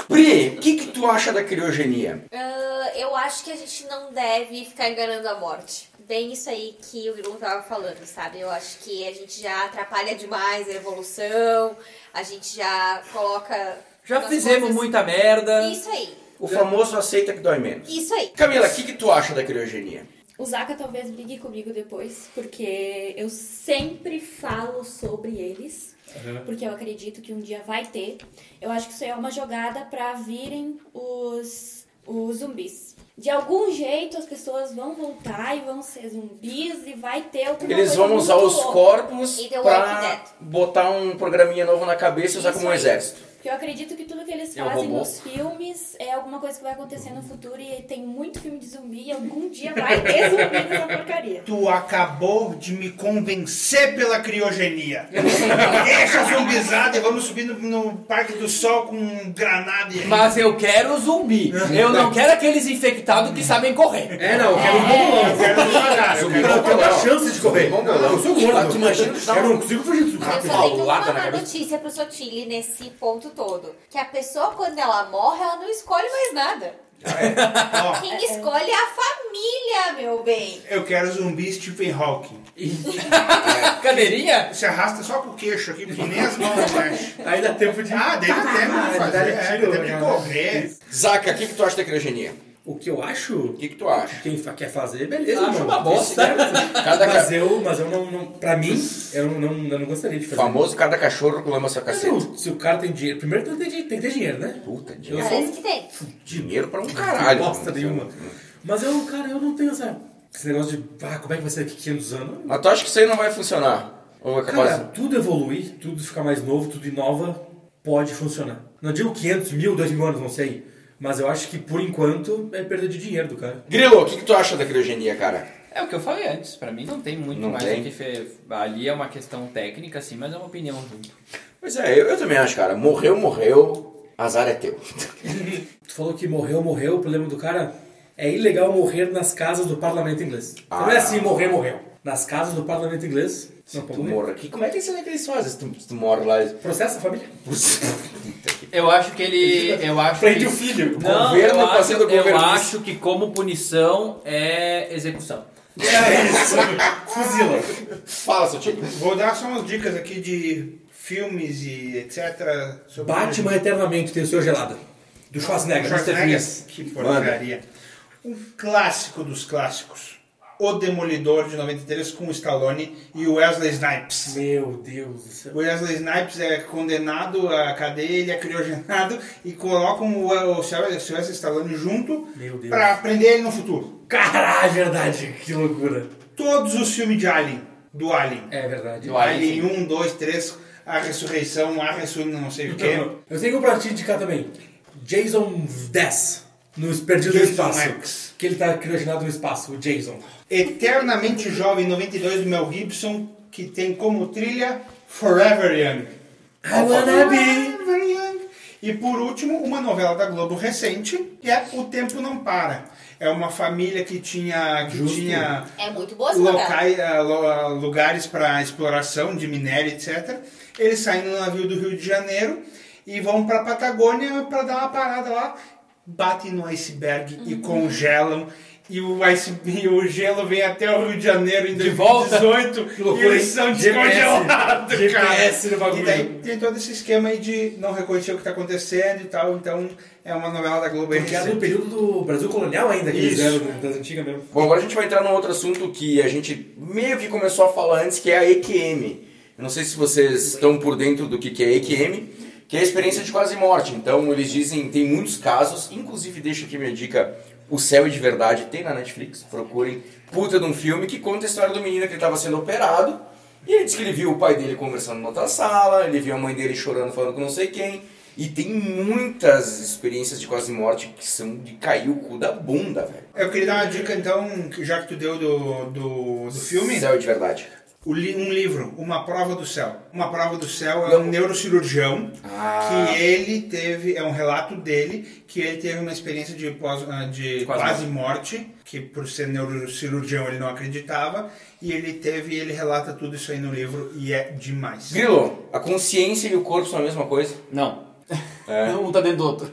A: Pri, o que, que tu acha da criogenia?
D: Ah, eu acho que a gente não deve ficar enganando a morte. Bem isso aí que o Bruno tava falando, sabe? Eu acho que a gente já atrapalha demais a evolução, a gente já coloca.
F: Já fizemos
D: coisas-
F: muita merda.
D: Isso aí,
A: O famoso aceita que dói menos.
D: isso aí.
A: Camila, o que, que tu acha da criogenia?
E: O Zaka talvez brigue comigo depois, porque eu sempre falo sobre eles. Porque eu acredito que um dia vai ter. Eu acho que isso aí é uma jogada pra virem os, os zumbis. De algum jeito as pessoas vão voltar e vão ser zumbis e vai ter alguma
A: Eles vão usar os
E: louca.
A: corpos
D: E Dead.
A: botar um programinha novo na cabeça e usar
E: Isso
A: como um
E: aí. Porque eu acredito que tudo que eles
F: É
E: fazem nos filmes é alguma coisa que vai acontecer no futuro e tem muito filme de zumbi e algum dia (laughs) vai ter zumbi nessa porcaria.
B: Tu acabou de me convencer pela criogenia. Deixa a zumbizada e vamos subir no, no Parque do Sol com um granada e...
F: Mas eu quero zumbi. Eu não quero aqueles infectados que sabem correr.
C: É, não, eu quero um bom
B: Eu quero devagar, eu quero
C: Eu tenho uma chance de correr. Eu sou gordo.
A: Tu
C: Eu não consigo fugir disso
D: Eu
C: rápido.
D: só tenho uma má notícia pro Sotile nesse ponto todo. Que a pessoa, quando ela morre, ela não escolhe mais nada.
B: Ó, (laughs)
D: Quem escolhe é a família, meu bem.
B: eu quero zumbi Stephen Hawking. (laughs)
F: Cadeirinha?
B: Se arrasta só com o queixo aqui, porque nem as mãos mexem.
C: Aí dá tempo de.
B: Ah, deu tempo de fazer,
C: dá
B: é, tempo de correr.
A: Zaca, o que, que tu acha da criogenia?
C: O que eu acho,
A: O que, que tu acha?
C: quem fa- quer fazer, beleza.
F: Acho uma bosta.
C: Certo.
A: Cada
C: mas
A: ca-
C: eu, mas eu não, não. Pra mim, eu não, não, eu não gostaria de fazer.
A: Famoso cada cachorro com lama seu
C: Mas
A: cacete.
C: não, se o cara tem dinheiro. Primeiro tem que ter, tem que ter dinheiro, né?
A: Puta, dinheiro.
C: sou
D: Parece que tem.
A: Dinheiro pra um caralho.
C: bosta nenhuma. Mas eu, cara, eu não tenho essa, esse negócio de. Ah, como é que vai ser daqui 500 anos?
A: Mas tu acha que isso aí não vai funcionar? Ou é capaz...
C: Cara, tudo evoluir, tudo ficar mais novo, tudo inova, pode funcionar. Não digo 500, mil, 2 mil anos, não sei. Mas eu acho que por enquanto é perda de dinheiro do cara.
A: Grilo, o que, que tu acha da criogenia, cara?
F: É o que eu falei antes. Pra mim não tem muito
A: Não
F: mais
A: tem?
F: o que fe... Ali é uma questão técnica, sim, mas é uma opinião junto.
A: Pois é, eu, eu também acho, cara. Morreu, morreu. Azar é teu. (laughs)
C: Tu falou que morreu, morreu, o problema do cara é ilegal morrer nas casas do parlamento inglês.
A: Ah.
C: Não é assim, morrer, morreu. Nas casas do parlamento inglês, não pode
A: Tu morre aqui, como é que isso é que eles fazem se tu, se tu morre lá?
C: Processa a família.
F: Eu acho que ele. Eu acho
C: Prende
F: que...
C: o filho.
F: Não,
A: governo
F: eu, acho, eu acho que como punição é execução.
C: É isso. Fuzila.
A: Fala, seu tio.
B: Vou dar só umas dicas aqui de filmes e etc. sobre
C: Batman Eternamente tem o seu gelado. Do Schwarzenegger.
B: Schwarzenegger.
C: Freeze.
B: Que porcaria. Um clássico dos clássicos. O Demolidor de 93 com o Stallone e o Wesley Snipes.
C: Meu Deus do céu.
B: O Wesley Snipes é condenado à cadeia, ele é criogenado (laughs) e colocam o, o Sylvester Stallone junto pra prender ele no futuro.
C: Caralho, verdade. Que loucura.
B: Todos os filmes de Alien, do Alien.
C: É verdade.
F: Do Alien,
B: Alien
F: sim.
B: 1, 2, 3, a ressurreição, a ressurreição, não sei o quê.
C: Eu tenho um pra te indicar também. Jason 10. No Perdido no
B: Jason
C: Espaço.
B: X.
C: Que ele tá criogenado no espaço, o Jason.
B: Eternamente Jovem 92 do Mel Gibson, que tem como trilha Forever Young.
C: I wanna be.
B: Forever Young. E por último, uma novela da Globo recente, que é O Tempo Não Para. É uma família que tinha, que
C: Justo.
B: tinha
D: É muito boa
B: locais, eh, lo- lugares para exploração de minério, etc. Eles saem no navio do Rio de Janeiro e vão para Patagônia para dar uma parada lá, batem no iceberg e
C: Uhum.
B: congelam. E o, ice, e o gelo vem até o Rio de Janeiro em
F: De volta.
B: 2018 e eles são
C: GPS,
B: descongelados,
C: GPS
B: cara.
C: no bagulho.
B: E daí tem todo esse esquema aí de não reconhecer o que está acontecendo e tal. Então é uma novela da Globo
C: Porque no
B: recente.
C: período do Brasil colonial ainda, que eles eram das antigas mesmo.
A: Bom, agora a gente vai entrar num outro assunto que a gente meio que começou a falar antes, que é a EQM. Eu não sei se vocês estão por dentro do que que é EQM, que é a experiência de quase morte. Então, eles dizem, tem muitos casos, inclusive deixa aqui minha dica, O Céu é de Verdade, tem na Netflix, procurem. Puta de um filme que conta a história do menino que estava sendo operado, e ele disse que ele viu o pai dele conversando na outra sala, ele viu a mãe dele chorando, falando com não sei quem. E tem muitas experiências de quase morte que são de cair o cu da bunda, velho.
B: Eu queria dar uma dica então, já que tu deu do, do, do filme.
A: Céu é de Verdade.
B: Li- um livro, Uma Prova do Céu. Uma Prova do Céu é um neurocirurgião
A: Ah.
B: que ele teve, é um relato dele, que ele teve uma experiência de, pós, ah, de
F: Quase
B: quase, morte, que por ser neurocirurgião ele não acreditava, e ele teve, ele relata tudo isso aí no livro e é demais.
A: Grilo, a consciência e o corpo são a mesma coisa?
F: Não. (laughs)
G: Um tá dentro do outro.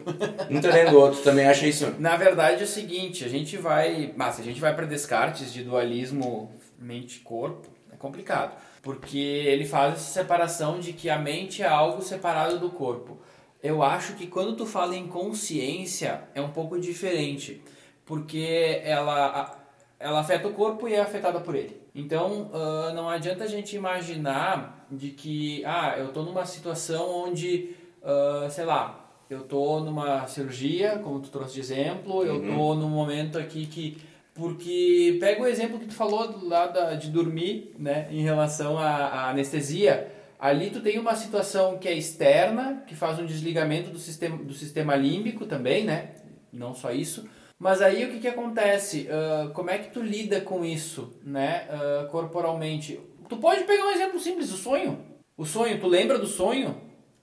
A: Um tá dentro do outro, também acha isso?
F: Na verdade é o seguinte, a gente vai, mas a gente vai para Descartes de dualismo mente-corpo, é complicado, porque ele faz essa separação de que a mente é algo separado do corpo. Eu acho que quando tu fala em consciência é um pouco diferente, porque ela ela afeta o corpo e é afetada por ele. Então, ah, não adianta a gente imaginar de que, ah, eu tô numa situação onde, ah, sei lá, eu tô numa cirurgia, como tu trouxe de exemplo, eu tô num momento aqui que porque pega o exemplo que tu falou lá da, de dormir, né, em relação à, à anestesia. Ali tu tem uma situação que é externa, que faz um desligamento do sistema, do sistema límbico também, né? Não só isso. Mas aí o que, que acontece? Ah, como é que tu lida com isso, né? ah, corporalmente? Tu pode pegar um exemplo simples, o sonho. O sonho, tu lembra do sonho?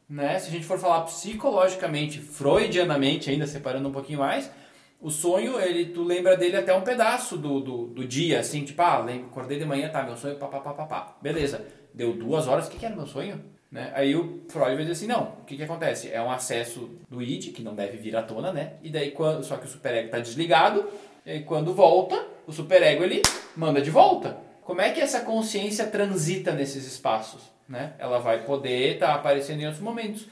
F: Né? Se a gente for falar psicologicamente, freudianamente, ainda separando um pouquinho mais, o sonho, ele, tu lembra dele até um pedaço do, do, do dia, assim, tipo, ah, lembro, acordei de manhã, tá, meu sonho, pá, pá, pá, pá, pá. Beleza, deu duas horas, o que, que era meu sonho? Né? Aí o Freud vai dizer assim, não, o que, que acontece? É um acesso do id, que não deve vir à tona, né? E daí, quando, só que o superego está desligado, e aí quando volta, o superego, ele manda de volta. Como é que essa consciência transita nesses espaços? Né? Ela vai poder estar aparecendo em outros momentos.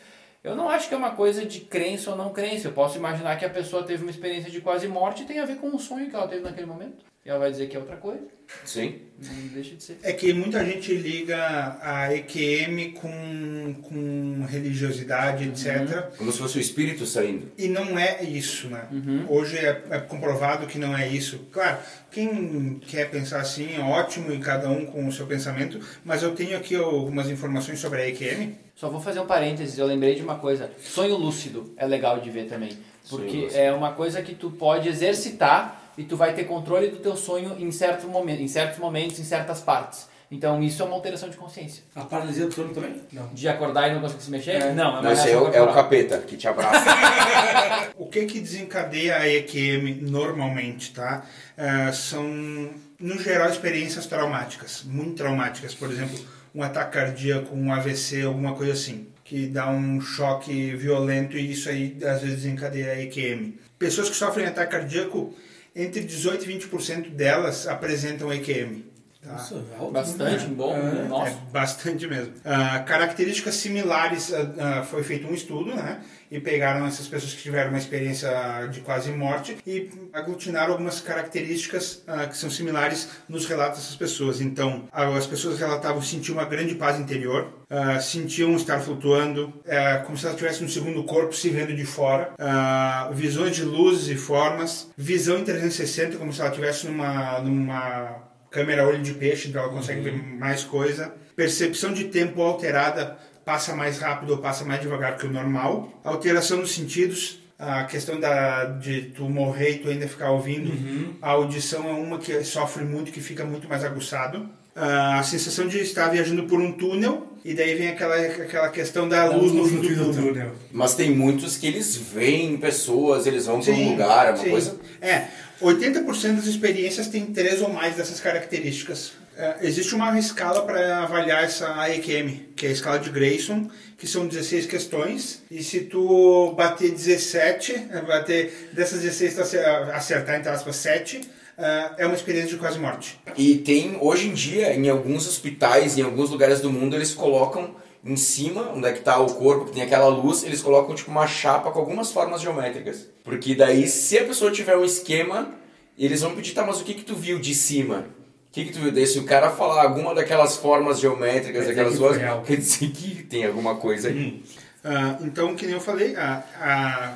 F: Eu não acho que é uma coisa de crença ou não crença. Eu posso imaginar que a pessoa teve uma experiência de quase morte e tem a ver com um sonho que ela teve naquele momento. E ela vai dizer que é outra coisa.
A: Sim.
F: Não deixa de ser.
B: É que muita gente liga a EQM com, com religiosidade, etc.
A: Como se fosse o espírito saindo.
B: E não é isso, né?
F: Uhum.
B: Hoje é, é comprovado que não é isso. Claro, quem quer pensar assim é ótimo e cada um com o seu pensamento, mas eu tenho aqui algumas informações sobre a EQM.
F: Só vou fazer um parênteses, eu lembrei de uma coisa. Sonho lúcido é legal de ver também. Porque é uma coisa que tu pode exercitar e tu vai ter controle do teu sonho em, certo momento, em certos momentos, em certas partes. Então isso é uma alteração de consciência.
C: A paralisia do sono também? Não.
F: De acordar e não conseguir se mexer? Não, é
A: Não, esse aí é o, é o capeta que te abraça. (laughs)
B: O que que desencadeia a EQM normalmente, tá? Ah, são, no geral, experiências traumáticas, muito traumáticas. Por exemplo, um ataque cardíaco, um AVC, alguma coisa assim, que dá um choque violento e isso aí, às vezes, desencadeia a EQM. Pessoas que sofrem ataque cardíaco, entre 18 e 20% delas apresentam EQM. Tá?
C: Nossa, alto,
F: Bastante
C: né?
F: bom.
C: É.
F: Nossa.
B: É bastante mesmo. Ah, características similares, ah, ah, foi feito um estudo, né? E pegaram essas pessoas que tiveram uma experiência de quase morte e aglutinaram algumas características ah, que são similares nos relatos dessas pessoas. Então, as pessoas relatavam sentir uma grande paz interior, ah, sentiam estar flutuando, ah, como se elas tivessem um segundo corpo se vendo de fora, ah, visões de luzes e formas, visão em 360, como se ela estivesse numa, numa câmera olho de peixe, então ela consegue ver mais coisa. Percepção de tempo alterada, passa mais rápido ou passa mais devagar que o normal. Alteração nos sentidos, a questão da, de tu morrer e tu ainda ficar ouvindo. A audição é uma que sofre muito, que fica muito mais aguçado. A sensação de estar viajando por um túnel e daí vem aquela, aquela questão da luz no fim do túnel.
A: Mas tem muitos que eles veem pessoas, eles vão para um lugar, é uma
B: sim.
A: coisa.
B: É, 80% das experiências tem três ou mais dessas características. É, existe uma escala para avaliar essa AEQM, que é a escala de Grayson, que são 16 questões. E se tu bater 17, é, bater dessas 16, tu acer- acertar entre aspas 7, é, é uma experiência de quase morte.
A: E tem, hoje em dia, em alguns hospitais, em alguns lugares do mundo, eles colocam em cima, onde é que tá o corpo, que tem aquela luz, eles colocam tipo uma chapa com algumas formas geométricas. Porque daí, se a pessoa tiver um esquema, eles vão pedir, tá, mas o que que tu viu de cima? O que que tu viu? Daí, se o cara falar alguma daquelas formas geométricas,
C: Quer dizer
A: aquelas
C: que foi
A: coisas,
C: real.
A: quer dizer que tem alguma coisa aí.
B: Ah, então, que nem eu falei, ah, ah,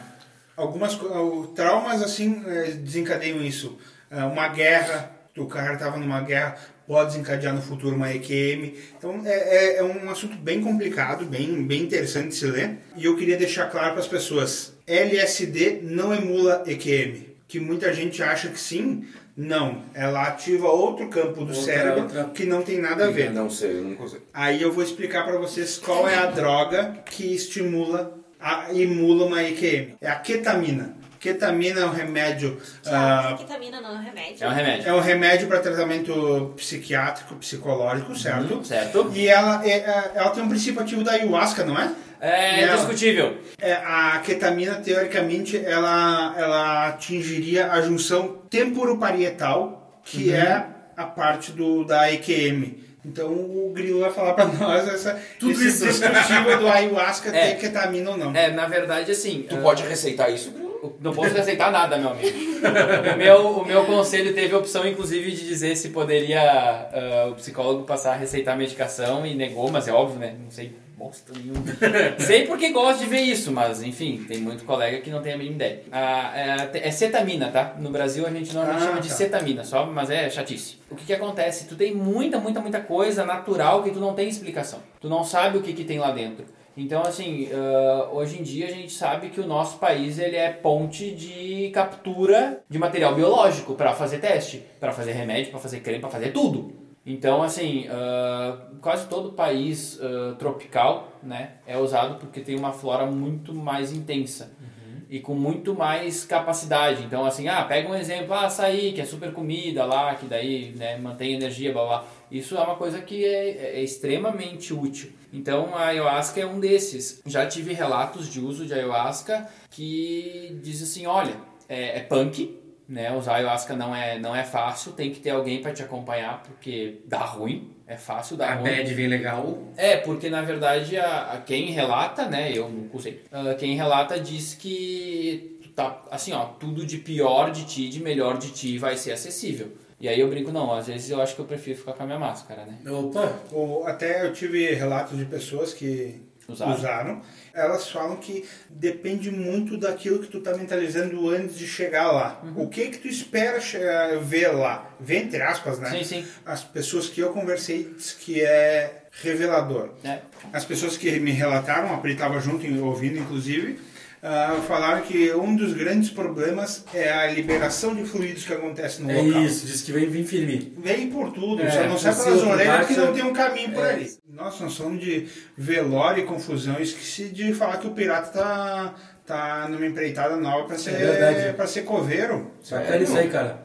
B: algumas ah, traumas assim eh, desencadeiam isso. Ah, uma guerra, o cara estava numa guerra, pode desencadear no futuro uma EQM. Então, é, é, é um assunto bem complicado, bem, bem interessante de se ler. E eu queria deixar claro para as pessoas: LSD não emula EQM. Que muita gente acha que sim. Não, ela ativa outro campo do
C: Outra-
B: cérebro
C: outra-
B: que não tem nada a ver.
A: Não sei, eu não consigo.
B: Aí eu vou explicar para vocês qual é a droga que estimula, a, emula uma EQM. É a ketamina. Ketamina é um remédio,
D: Ah,
B: ah,
D: ketamina não é um remédio.
F: É um remédio.
B: é um remédio para tratamento psiquiátrico, psicológico, certo?
F: Certo?
B: E ela, é- é- ela tem um princípio ativo da ayahuasca, não é?
F: É
B: Ela-
F: discutível.
B: É, a ketamina, teoricamente, ela, ela atingiria a junção temporoparietal, que é a parte do, da EQM. Então o Grilo vai falar para nós essa,
C: Tudo
B: esse
C: isso.
B: discutível do ayahuasca (laughs)
F: É.
B: ter ketamina ou não.
F: É, na verdade, assim.
A: Tu
F: ah,
A: pode receitar isso, Bruno?
F: Não posso aceitar nada, meu amigo. o, meu, o meu conselho teve a opção, inclusive, de dizer se poderia ah, o psicólogo passar a receitar a medicação e negou, mas é óbvio, né? Não sei bosta nenhuma. sei porque gosto de ver isso, mas enfim, tem muito colega que não tem a mínima ideia. Ah, é, é cetamina, tá? No Brasil a gente normalmente
B: Ah,
F: chama de
B: tá.
F: cetamina, só, mas é chatice. O que que acontece? Tu tem muita, muita, muita coisa natural que tu não tem explicação. Tu não sabe o que que tem lá dentro. Então, assim, ah, hoje em dia a gente sabe que o nosso país ele é ponte de captura de material biológico para fazer teste, para fazer remédio, para fazer creme, para fazer tudo. Então, assim, ah, quase todo país ah, tropical né, é usado porque tem uma flora muito mais intensa e com muito mais capacidade. Então, assim, ah, pega um exemplo, ah, açaí, que é super comida lá, que daí né, mantém energia, blá blá. Isso é uma coisa que é, é extremamente útil. Então, a ayahuasca é um desses. Já tive relatos de uso de ayahuasca que diz assim, olha, é, é punk, né? Usar ayahuasca não é, não é fácil, tem que ter alguém para te acompanhar, porque dá ruim, é fácil dar
C: A
F: ruim.
C: bad vem legal.
F: É, porque na verdade a, a quem relata, né, eu não usei, ah, quem relata diz que tá, assim, ó, tudo de pior de ti, de melhor de ti vai ser acessível. E aí eu brinco, não, às vezes eu acho que eu prefiro ficar com a minha máscara, né?
C: Opa,
B: Ou até eu tive relatos de pessoas que
F: Usaram.
B: usaram. Elas falam que depende muito daquilo que tu tá mentalizando antes de chegar lá.
F: Uhum.
B: O que que tu espera che- ver lá? Ver entre aspas, né?
F: Sim, sim.
B: As pessoas que eu conversei diz que é revelador.
F: É.
B: As pessoas que me relataram, a Pri estava junto ouvindo, inclusive, ah, falaram que um dos grandes problemas é a liberação de fluidos que acontece no
C: é
B: local.
C: isso, diz que vem, vem firme.
B: Vem por tudo,
C: É,
B: só não sai pelas orelhas
C: baixo.
B: que não tem um caminho por
C: É.
B: ali. Nossa, nós somos de velório e confusão. Eu esqueci de falar que o pirata tá, tá numa empreitada nova para ser,
C: verdade.
B: pra ser coveiro.
C: Bacana isso aí, cara.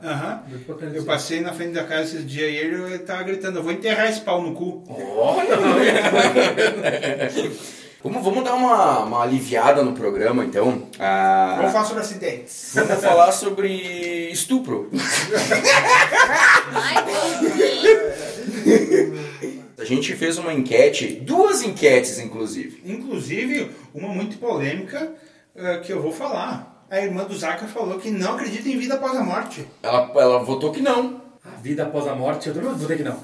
C: Bacana
B: Eu passei na frente da casa esses dias e ele, ele tava gritando, eu vou enterrar esse pau no cu. (laughs)
A: Vamos, vamos dar uma, uma aliviada no programa, então. Ah,
B: Vamos falar sobre acidentes.
A: vamos falar sobre estupro. A gente fez uma enquete, duas enquetes inclusive.
B: Inclusive, uma muito polêmica eh, que eu vou falar. A irmã do Zaka falou que não acredita em vida após a morte.
A: Ela, ela votou que não.
C: A vida após a morte, eu também vou dizer que não.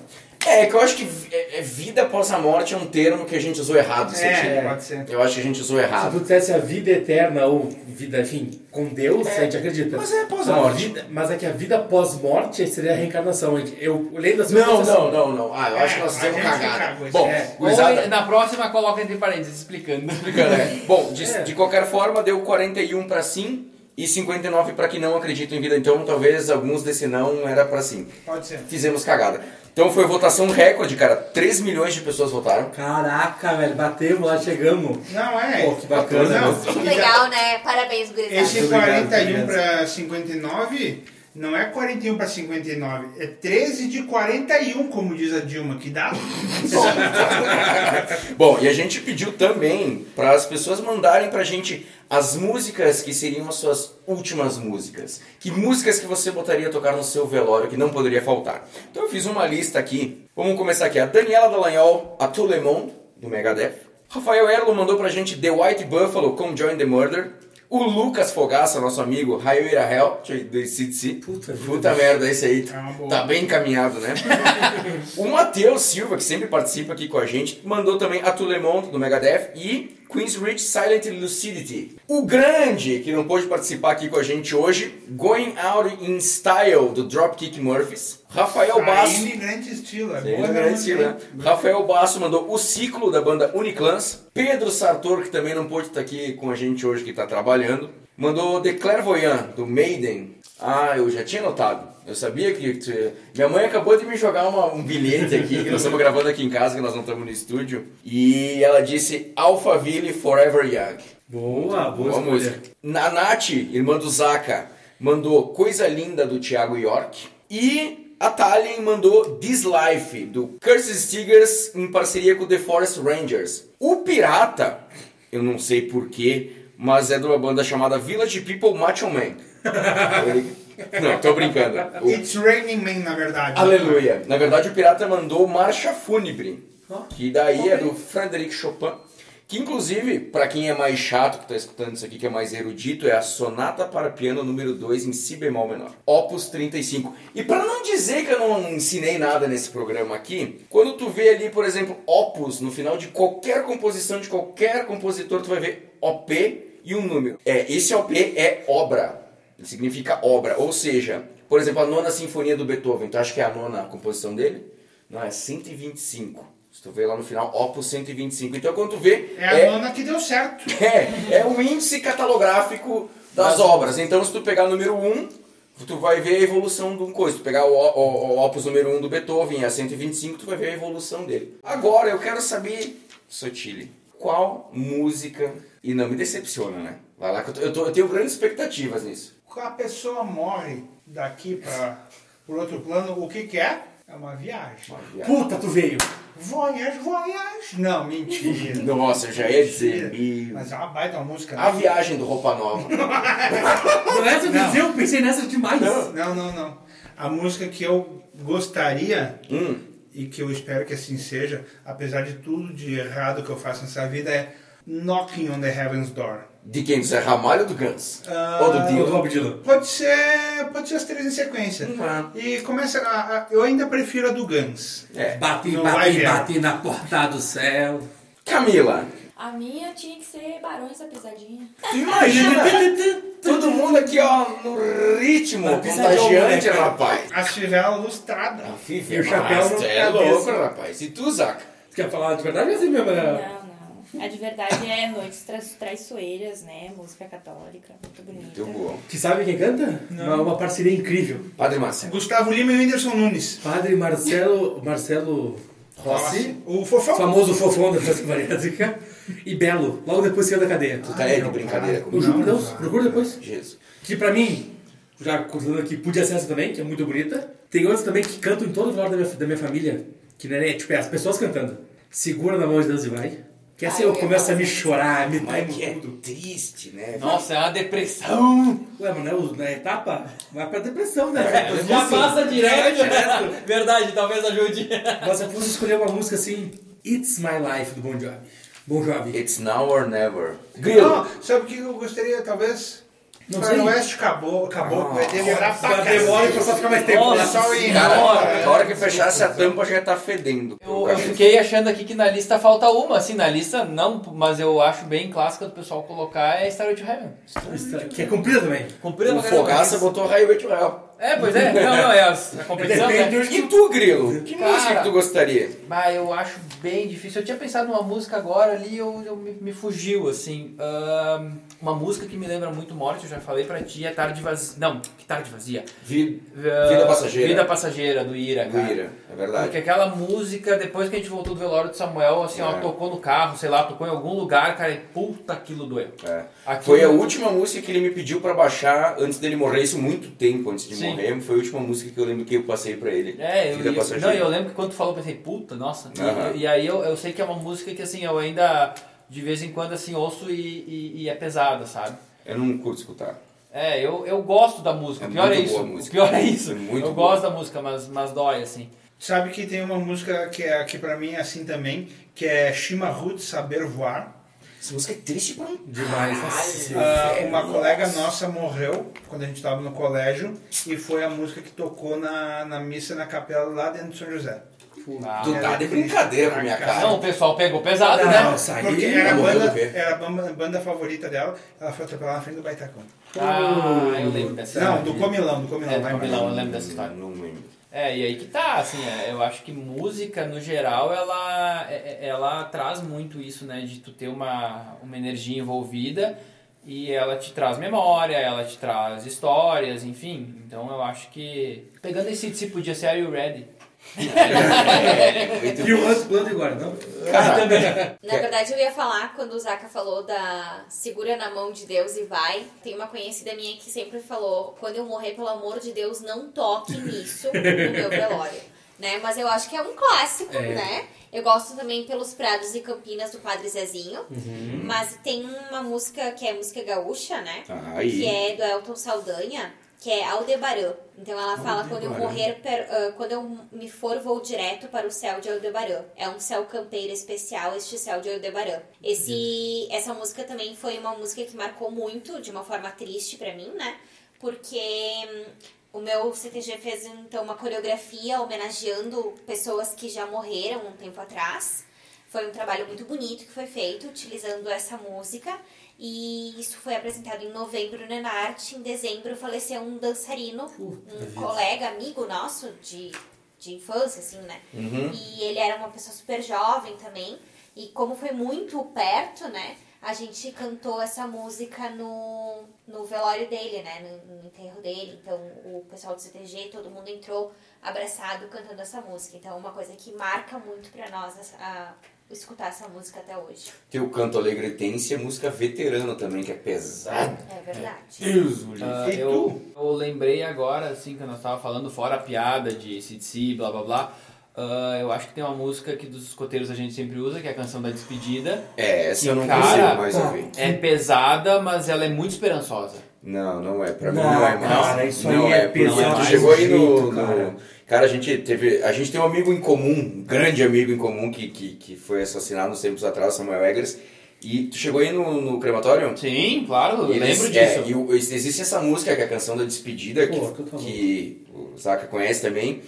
A: É, que eu acho que é- é vida após a morte é um termo que a gente usou errado,
B: É, pode ser.
A: Eu acho que a gente usou
C: Se
A: errado.
C: tu dissesse a vida eterna ou vida, enfim, com Deus, a gente acredita.
A: mas é após a morte.
C: vida- mas é que a vida pós-morte seria a reencarnação. Eu lendo assim,
A: Não, não,
C: assim,
A: não, não. Ah, eu acho que nós
B: É,
A: fizemos cagada. Bom,
B: é.
A: gurizada,
F: Ou na próxima coloca entre parênteses explicando.
A: explicando, né? (laughs) Bom, de,
C: É.
A: de qualquer forma, deu 41 pra sim e 59 pra que não acreditam em vida. Então, talvez alguns desse não era pra sim.
B: Pode ser.
A: Fizemos cagada. Então foi votação recorde, cara. 3 milhões de pessoas votaram.
C: Caraca, velho, batemos lá, chegamos.
B: Não é.
C: Pô, que bacana,
B: Não,
C: né?
D: Que
B: já-
D: legal, né? Parabéns, gurizada.
B: Esse
C: Muito obrigado,
B: 41
C: obrigado.
B: para 59 não é 41 para 59, é 13 de 41, como diz a Dilma, que dá. (laughs)
A: Bom, e a gente pediu também para as pessoas mandarem pra gente as músicas que seriam as suas últimas músicas. Que músicas que você botaria a tocar no seu velório que não poderia faltar. Então eu fiz uma lista aqui. Vamos começar aqui. A Daniela Dallagnol, a Tulemon, do Megadeth. Rafael Erlo mandou pra gente The White Buffalo, Come Join the Murder. O Lucas Fogaça, nosso amigo, Highway to Hell, do CDC.
C: Puta.
A: Puta merda, esse aí
B: boa.
A: tá bem encaminhado, né? (laughs) o Matheus Silva, que sempre participa aqui com a gente, mandou também a Tulemont, do Megadeth, e Queen's Reach Silent Lucidity. O grande, que não pôde participar aqui com a gente hoje, Going Out in Style, do Dropkick Murphys. Rafael Basso.
B: Aí, grande estilo, é boa
A: grande estilo, né? Rafael Basso mandou o ciclo da banda Uniclans. Pedro Sartor, que também não pôde estar aqui com a gente hoje, que está trabalhando. Mandou The Clairvoyant, do Maiden. Ah, eu já tinha notado. Eu sabia que... tu- Minha mãe acabou de me jogar uma- um bilhete aqui, que nós estamos gravando aqui em casa, que nós não estamos no estúdio. E ela disse Alphaville Forever Young.
C: Boa, boa,
A: Boa música. A Nath, irmã do Zaka, mandou Coisa Linda do Thiago York. E a Tallien mandou This Life do Curtis Stigers em parceria com The Forest Rangers. O Pirata, eu não sei porquê, mas é de uma banda chamada Village People Macho Man. Ele- Não, tô brincando. O-
B: It's Raining Man, na verdade.
A: Aleluia. Na verdade, o Pirata mandou Marcha Fúnebre, que daí é do Frederic Chopin, que inclusive, para quem é mais chato, que tá escutando isso aqui, que é mais erudito, é a Sonata para Piano número 2 em Si bemol menor, Opus 35. E para não dizer que eu não ensinei nada nesse programa aqui, quando tu vê ali, por exemplo, Opus no final de qualquer composição de qualquer compositor, tu vai ver OP e um número. É, esse OP é obra. Ele significa obra. Ou seja, por exemplo, a nona sinfonia do Beethoven, tu acha que é a nona composição dele? Não, é 125. Se tu vê lá no final, Opus 125. Então quando tu vê.
B: É a nona que deu certo. (laughs)
A: É, é o índice catalográfico das obras. Então, se tu pegar o número 1, tu vai ver a evolução de um coisa. Se tu pegar o, o- o opus número 1 do Beethoven, a 125, tu vai ver a evolução dele. Agora, eu quero saber, Sotile, qual música, e não me decepciona, né? Vai lá que eu, tô- eu, tô- eu tenho grandes expectativas nisso.
B: Quando a pessoa morre daqui para por outro plano, o que que é? É uma viagem.
A: Uma viagem.
C: Puta, tu veio.
B: Voyage, voyage. Não, mentira. (laughs)
A: Nossa, eu já ia dizer.
B: Mas é uma baita música.
A: A viagem do Roupa Nova. (laughs)
C: Não é essa
B: Não.
C: eu pensei nessa demais.
B: Não, não, não. A música que eu gostaria
A: Hum.
B: e que eu espero que assim seja, apesar de tudo de errado que eu faço nessa vida, é Knocking on the Heaven's Door.
A: De quem? Do Zé Ramalho ou do Guns?
B: Ah,
A: ou do
C: O do? Bob Dylan.
B: Pode ser, pode ser as três em sequência.
A: Uhum.
B: E começa a, a- eu ainda prefiro a do Guns.
A: É.
G: Bati, bati, bati na porta do céu.
A: Camila,
E: A minha tinha que ser Barões da Pesadinha.
A: tu imagina (laughs) todo mundo aqui, ó, no ritmo
C: pisadinha,
A: contagiante, rapaz.
B: A fivela lustrada.
A: A Fifi,
C: E o chapéu
A: é
C: cabeça.
A: louco, rapaz. E tu, Zaca?
C: Você quer falar de verdade ou assim mesmo? né?
E: Não, não. A de verdade é Noites Tra Traiçoeiras, né? Música católica, muito bonita.
A: Muito bom.
C: Que sabe quem canta? Uma, uma parceria incrível.
A: Padre Marcelo.
B: Gustavo Lima e o Whindersson Nunes.
C: Padre Marcelo, Marcelo Rossi,
B: O Fofão.
C: famoso fofão da festa bariátrica, e Belo, logo depois saiu da cadeia.
A: Tu tá aí de brincadeira
C: Eu
A: comigo.
C: juro por Deus, procura depois.
A: Jesus.
C: Que pra mim, já contando aqui, podia ser essa também, que é muito bonita. Tem outras também que cantam em todo o lado da minha, da minha família, que não é, tipo, é as pessoas cantando. Segura na mão de Deus e vai. Que essa
E: Ai,
C: eu começo a me chorar, me tremo
A: que é
C: tudo.
A: triste, né?
F: Nossa, é uma depressão.
C: Ué, mas não é na etapa? Vai pra depressão, né? Mas
F: Já
C: assim,
F: passa direto. Verdade, talvez ajude.
C: Mas eu fosse escolher uma música assim, It's My Life, do Bon Jovi. Bon Jovi.
A: It's now or never.
B: Não, sabe o que eu gostaria, talvez?
C: Não
B: Faroeste acabou, acabou, vai demorar pra
C: Pra demora pra só ficar mais tempo.
F: Nossa,
C: né?
B: Só ir.
A: Cara, na hora que fechasse a tampa já tá fedendo.
F: Eu, eu fiquei achando aqui que na lista falta uma, assim, na lista não, mas eu acho bem clássica do pessoal colocar é Starway to Heaven.
C: Que é comprida também.
F: Cumprida
A: O
F: caramba.
A: Fogaça botou Highway to Hell.
F: É, pois é. Não, não, é a, a competição.
C: Depende
F: né?
A: E tu, Grilo? Que
F: Cara.
A: música que tu gostaria?
F: Ah, eu acho bem difícil. Eu tinha pensado numa música agora ali, eu, eu me, me fugiu, assim. Ahn, uma música que me lembra muito morte, eu já falei pra ti, é Tarde Vazia. Não, que Tarde Vazia.
A: Vi-
F: Ah,
A: Vida Passageira.
F: Vida Passageira, do Ira,
A: Do
F: cara.
A: Ira, é verdade.
F: Porque aquela música, depois que a gente voltou do velório de Samuel, assim, ó,
A: É.
F: tocou no carro, sei lá, tocou em algum lugar, cara, e puta, aquilo doeu.
A: É.
F: Aquilo-
A: Foi a última música que ele me pediu pra baixar antes dele morrer, isso muito tempo antes de
F: Sim.
A: morrer. Foi a última música que eu lembro que eu passei pra ele.
F: É, eu, eu, não, eu lembro que quando tu falou, eu pensei, puta, nossa. E-. E, aí eu, eu sei que é uma música que, assim, eu ainda, de vez em quando, assim, ouço e, e- e é pesada, sabe?
A: Eu não curto escutar.
F: É, eu, eu gosto da música,
A: É
F: o pior é isso.
A: boa a música.
F: O pior é isso.
A: É muito
F: eu
A: boa.
F: gosto da música, mas, mas dói, assim.
B: Sabe que tem uma música que, é, que pra mim é assim também, que é Chimarrut Saber Voar.
A: Essa música é triste pra um
C: Demais. Nossa,
B: Ah,
A: velho,
B: uma
A: nossa.
B: colega nossa morreu quando a gente estava no colégio e foi a música que tocou na, na missa na capela lá dentro de São José.
F: Ah,
A: Tu tá de brincadeira com a minha cara.
F: Não, o pessoal pegou pesado, né?
C: Nossa, aí
B: Porque era a banda, era a banda, favorita dela, ela foi atropelada na frente do Baitacão.
F: Ah, eu lembro dessa
B: Não, do Comilão, do Comilão.
F: É, do. Comilão, eu lembro dessa história.
A: Não lembro.
F: É, e aí que tá, assim, é, eu acho que música, no geral, ela, é- é- ela traz muito isso, né, de tu ter uma, uma energia envolvida e ela te traz memória, ela te traz histórias, enfim. Então eu acho que, pegando esse tipo, podia ser Are You Ready? (laughs)
C: E o antes plano agora, não?
D: Na verdade, eu ia falar, quando o Zaka falou da segura na mão de Deus e vai. Tem uma conhecida minha que sempre falou: quando eu morrer, pelo amor de Deus, não toque nisso no meu (laughs) velório. Né? Mas eu acho que é um clássico,
C: É.
D: né? Eu gosto também pelos Prados e Campinas do Padre Zezinho. Mas tem uma música que é música gaúcha, né?
A: Aí.
D: que é do Elton Saldanha, que é Aldebaran. Então ela fala quando eu morrer, per- ah, quando eu me for, vou direto para o céu de Aldebaran. É um céu campeiro especial, este céu de Aldebaran. Esse, essa música também foi uma música que marcou muito, de uma forma triste pra mim, né? Porque hum, o meu CTG fez então uma coreografia homenageando pessoas que já morreram um tempo atrás. Foi um trabalho muito bonito que foi feito utilizando essa música. E isso foi apresentado em novembro no Enarte. Em dezembro faleceu um dançarino, um colega, amigo nosso de, de infância, assim, né? E ele era uma pessoa super jovem também. E como foi muito perto, né? A gente cantou essa música no, no velório dele, né? No, no enterro dele. Então o pessoal do CTG, todo mundo entrou abraçado cantando essa música. Então é uma coisa que marca muito pra nós a- escutar essa música até hoje.
A: Tem o canto alegretense a música veterano também, que é pesada.
D: É verdade.
A: Deus,
B: E
F: eu, eu lembrei agora, assim, que nós tava falando, fora a piada de CDC, blá blá blá. ah, eu acho que tem uma música que dos escoteiros a gente sempre usa, que é a canção da despedida.
A: É, essa eu não
F: Cara,
A: consigo mais ouvir.
F: É pesada, mas ela é muito esperançosa.
A: Não, não é. Pra mim
C: Não,
A: não é mais.
C: cara, isso
A: não
C: aí é
A: porque
C: pesado
A: Tu chegou aí no,
C: jeito,
A: no-
C: cara.
A: a gente teve. A gente tem um amigo em comum, um grande amigo em comum que, que, que foi assassinado uns tempos atrás, Samuel Eggers. E tu chegou aí no, no crematório?
F: Sim, claro, eu
A: eles-
F: lembro
A: é,
F: disso.
A: e o- existe essa música, que é a canção da despedida,
C: Pô,
A: que,
C: totalmente.
A: que o Zaka conhece também.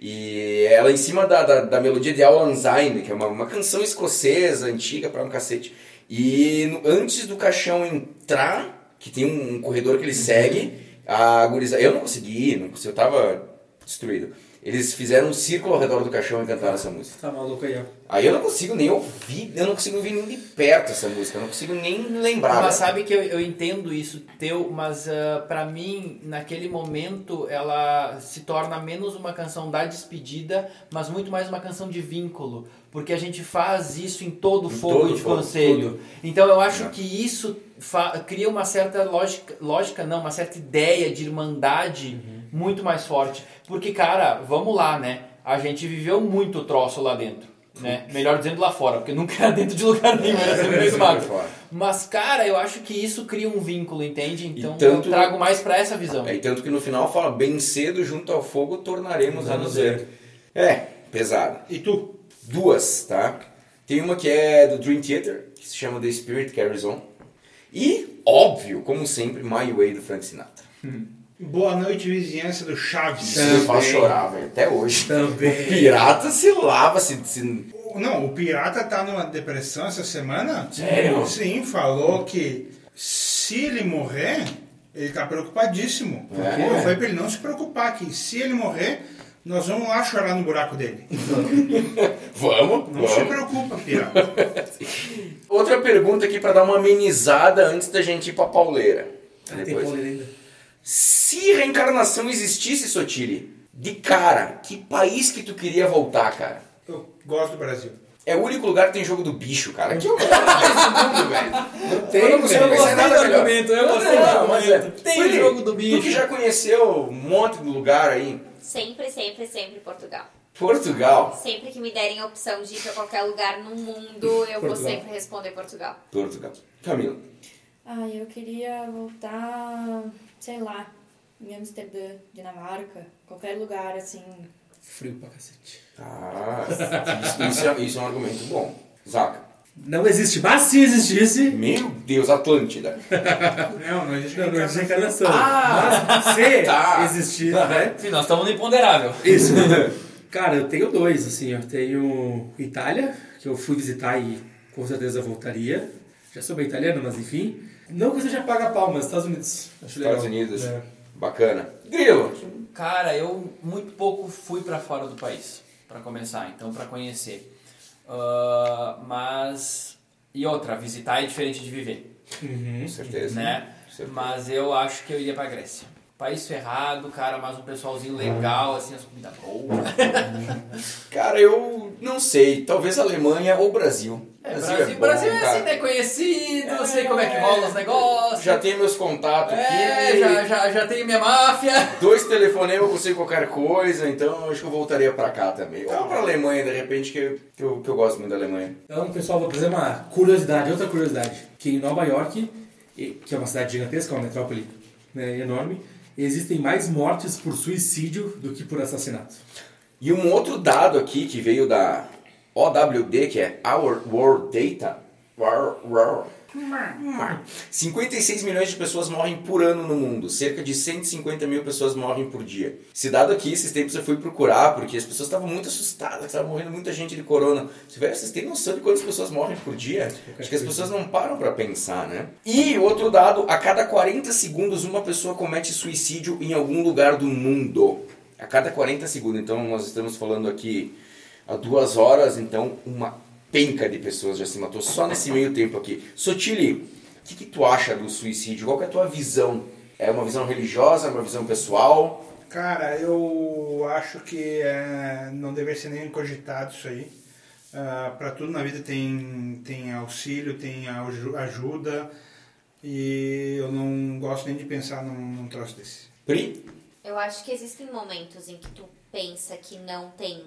A: E ela é em cima da, da, da melodia de Alan Zine, que é uma, uma canção escocesa, antiga pra um cacete. E no- antes do caixão entrar, que tem um, um corredor que ele segue, a gurizada... Eu não consegui não consegui, eu tava destruído. Eles fizeram um círculo ao redor do caixão e cantaram essa música.
C: Tá maluco aí, ó.
A: Aí eu não consigo nem ouvir, eu não consigo ouvir nem de perto essa música, eu não consigo nem lembrar.
F: Mas
A: dela.
F: sabe que eu, eu entendo isso teu, mas ah, pra mim, naquele momento, ela se torna menos uma canção da despedida, mas muito mais uma canção de vínculo. Porque a gente faz isso em todo
A: Em
F: fogo
A: todo
F: de
A: fogo,
F: conselho. Então eu acho
A: É.
F: que isso cria uma certa lógica, lógica não, uma certa ideia de irmandade muito mais forte. Porque, cara, vamos lá, né? A gente viveu muito troço lá dentro. Né? Melhor dizendo lá fora, porque nunca era dentro de lugar nenhum, era sempre meio
A: fora.
F: Mas, cara, eu acho que isso cria um vínculo, entende? Então
A: tanto-
F: eu trago mais pra essa visão.
A: É, e tanto que no final fala, bem cedo junto ao fogo tornaremos a nos ver. É, pesado.
B: E tu?
A: Duas, tá? Tem uma que é do Dream Theater, que se chama The Spirit Carries On. E, óbvio, como sempre, My Way do Frank Sinatra.
B: Boa noite, vizinhança do Chaves.
A: Isso me faz chorar, velho, até hoje.
C: Também.
A: Pirata se lava, se... se...
B: Não, o pirata tá numa depressão essa semana?
A: Sério?
B: Sim, falou que se ele morrer, Ele tá preocupadíssimo.
A: É.
B: Eu falei pra ele não se preocupar, que se ele morrer, nós vamos lá chorar no buraco dele. (laughs)
A: Vamos,
B: Não se
A: vamos.
B: preocupa, filha. (laughs)
A: Outra pergunta aqui pra dar uma amenizada antes da gente ir pra pauleira.
C: Ah, tem
A: Depois.
C: pauleira ainda.
A: Se reencarnação existisse, Sotiri, de cara, que país que tu queria voltar, cara?
B: Eu gosto do Brasil.
A: É o único lugar que tem jogo do bicho, cara. Que é o (laughs) melhor do mundo, velho.
C: Não tem,
A: Eu não consigo pensar nada melhor.
F: argumento, eu gostei do
A: mas é.
F: argumento. Tem
A: Pri,
F: jogo do
A: Tu
F: bicho.
A: que já conheceu um monte de lugar aí.
D: Sempre, sempre, sempre Portugal.
A: Portugal.
D: Sempre que me derem a opção de ir pra qualquer lugar no mundo, eu vou
C: Portugal.
D: sempre responder Portugal.
A: Portugal. Camila.
E: Ah, eu queria voltar, sei lá, em Amsterdã, Dinamarca, qualquer lugar assim.
C: Frio pra cacete.
A: Ah, isso, isso é, isso é um argumento bom. Zaca.
C: Não existe, mas se existisse.
A: Meu Deus, Atlântida.
B: Não, não existe
C: Não, não existe
B: reencarnação.
C: encarnação.
A: Ah!
C: mas se
A: Tá.
C: existir, né?
F: Sim, nós estamos no imponderável.
C: Isso. Cara, eu tenho dois, assim. Eu tenho Itália, que eu fui visitar e com certeza voltaria. Já sou bem italiano, mas enfim. Não que eu seja paga pau, mas Estados Unidos. Acho legal.
A: Estados Unidos.
C: É.
A: Bacana. Grilo.
F: Cara, eu muito pouco fui pra fora do país, pra começar, então pra conhecer. Ah, mas e outra, visitar é diferente de viver,
C: Uhum.
A: Com certeza.
F: né?
A: certeza.
F: Mas eu acho que eu iria pra Grécia. País ferrado, cara, mas um pessoalzinho legal, assim, as comidas boas.
A: Cara, eu não sei. Talvez Alemanha ou Brasil.
F: É, Brasil,
A: bom,
F: Brasil é assim, né? Conhecido, sei como é que rola os negócios.
A: Já tenho meus contatos
F: É,
A: aqui.
F: já, já, já tenho minha máfia.
A: Dois telefonemas eu consigo qualquer coisa, então eu acho que eu voltaria pra cá também. Ou pra Alemanha, de repente, que, eu- que, eu, que eu gosto muito da Alemanha.
C: Então, pessoal, vou trazer uma curiosidade, outra curiosidade. Que em Nova York, que é uma cidade gigantesca, uma metrópole né, enorme, existem mais mortes por suicídio do que por assassinato.
A: E um outro dado aqui que veio da OWD, que é Our World Data. War- war- 56 milhões de pessoas morrem por ano no mundo. Cerca de 150 mil pessoas morrem por dia. Esse dado aqui, esses tempos eu fui procurar, porque as pessoas estavam muito assustadas, que estava morrendo muita gente de corona. Vocês têm noção de quantas pessoas morrem por dia? Acho que as pessoas não param pra pensar, né? E outro dado, a cada 40 segundos uma pessoa comete suicídio em algum lugar do mundo. A cada 40 segundos. Então nós estamos falando aqui há duas horas, então uma penca de pessoas já se matou só nesse meio tempo aqui. Sotili, o que, que tu acha do suicídio? Qual que é a tua visão? É uma visão religiosa, uma visão pessoal?
B: Cara, eu acho que é, não deveria ser nem cogitado isso aí. Ah, pra tudo na vida tem, tem auxílio, tem aju- ajuda. E eu não gosto nem de pensar num, num troço desse.
A: Pri?
D: Eu acho que existem momentos em que tu pensa que não tem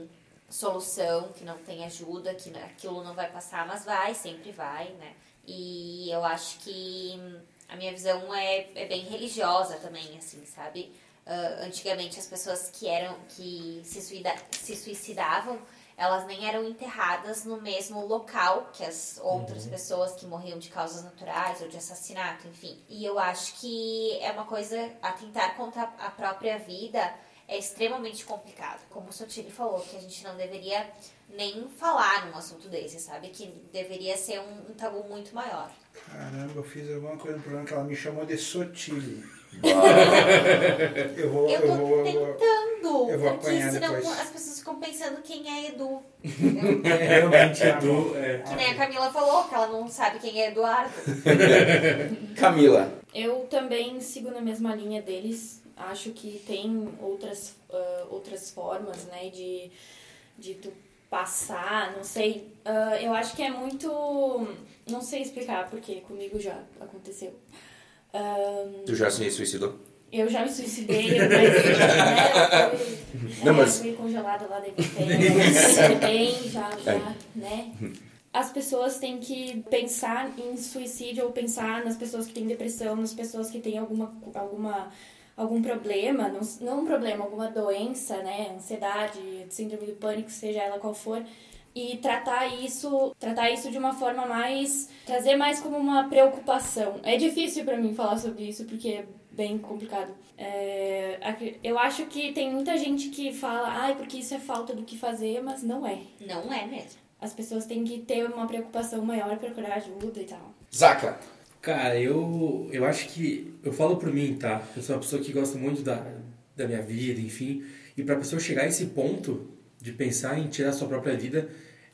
D: solução, que não tem ajuda, que aquilo não vai passar, mas vai, sempre vai, né? E eu acho que hum, a minha visão é, é bem religiosa também, assim, sabe? Ah, antigamente as pessoas que eram que se, suida, se suicidavam, elas nem eram enterradas no mesmo local que as outras pessoas que morriam de causas naturais ou de assassinato, enfim. E eu acho que é uma coisa a tentar contra a própria vida é extremamente complicado. Como o Sotiri falou, que a gente não deveria nem falar num assunto desse, sabe? Que deveria ser um, um tabu muito maior.
B: Caramba, eu fiz alguma coisa no programa que ela me chamou de Sotile. eu vou,
D: Eu
B: eu,
D: tô
B: vou, eu vou.
D: tentando,
B: eu vou
D: porque
B: apanhar
D: senão
B: depois.
D: as pessoas ficam pensando quem é Edu. entendeu?
C: É, realmente, Edu, é.
D: que nem a Camila falou, que ela não sabe quem é Eduardo. (laughs)
A: Camila.
E: Eu também sigo na mesma linha deles. Acho que tem outras, ah, outras formas, né, de, de tu passar, não sei. Ah, eu acho que é muito. Não sei explicar, porque comigo já aconteceu. Ah,
A: Tu já se suicidou?
E: eu já me suicidei, mas né, eu fui,
A: Não,
E: é,
A: mas-
E: fui congelada lá dentro bem, já, já, né? As pessoas têm que pensar em suicídio ou pensar nas pessoas que têm depressão, nas pessoas que têm alguma, alguma, algum problema, não, não um problema, alguma doença, né? Ansiedade, síndrome do pânico, seja ela qual for. E tratar isso, tratar isso de uma forma mais, trazer mais como uma preocupação. É difícil pra mim falar sobre isso porque é bem complicado. É, eu acho que tem muita gente que fala, ai, porque isso é falta do que fazer, mas não é.
D: Não é mesmo.
E: As pessoas têm que ter uma preocupação maior, procurar ajuda e tal.
A: Zaca.
C: Cara, eu, eu acho que. Eu falo por mim, tá? Eu sou uma pessoa que gosta muito da, da minha vida, enfim. E pra pessoa chegar a esse ponto de pensar em tirar sua própria vida,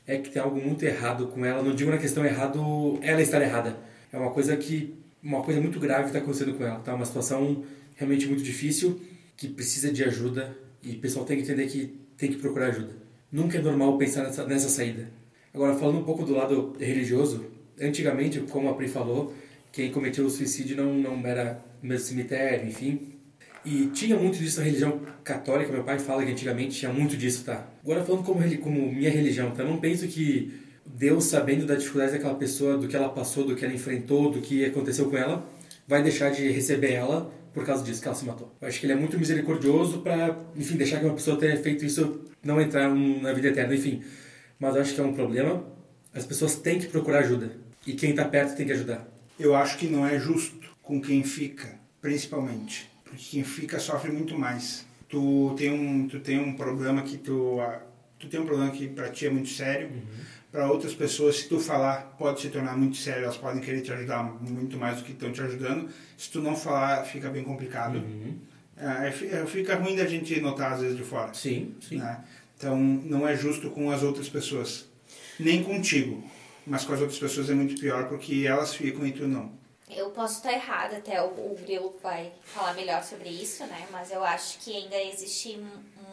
C: é que tem algo muito errado com ela. Não digo na questão errado, ela estar errada. É uma coisa que. Uma coisa muito grave está acontecendo com ela, tá? Uma situação realmente muito difícil, que precisa de ajuda. E o pessoal tem que entender que tem que procurar ajuda. Nunca é normal pensar nessa, nessa saída. Agora, falando um pouco do lado religioso, antigamente, como a Pri falou, quem cometeu o suicídio não, não era no cemitério, enfim. E tinha muito disso na religião católica, meu pai fala que antigamente tinha muito disso, tá? Agora falando como, como minha religião, tá? Eu não penso que Deus, sabendo da dificuldade daquela pessoa, do que ela passou, do que ela enfrentou, do que aconteceu com ela, vai deixar de receber ela por causa disso, que ela se matou. Eu acho que ele é muito misericordioso para, enfim, deixar que uma pessoa tenha feito isso não entrar na vida eterna, enfim. Mas eu acho que é um problema. As pessoas têm que procurar ajuda. E quem tá perto tem que ajudar.
B: Eu acho que não é justo com quem fica, principalmente. Porque quem fica sofre muito mais. Tu tem um, tu tem um problema que tu, tu tem um problema que para ti é muito sério. Para outras pessoas, se tu falar, pode se tornar muito sério. Elas podem querer te ajudar muito mais do que estão te ajudando. Se tu não falar, fica bem complicado. Ah, é fi- é, fica ruim da gente notar às vezes de fora.
C: Sim, sim.
B: né? Então não é justo com as outras pessoas, nem contigo, mas com as outras pessoas é muito pior porque elas ficam e tu não.
D: Eu posso estar errada, até o, o Grilo vai falar melhor sobre isso, né? Mas eu acho que ainda existe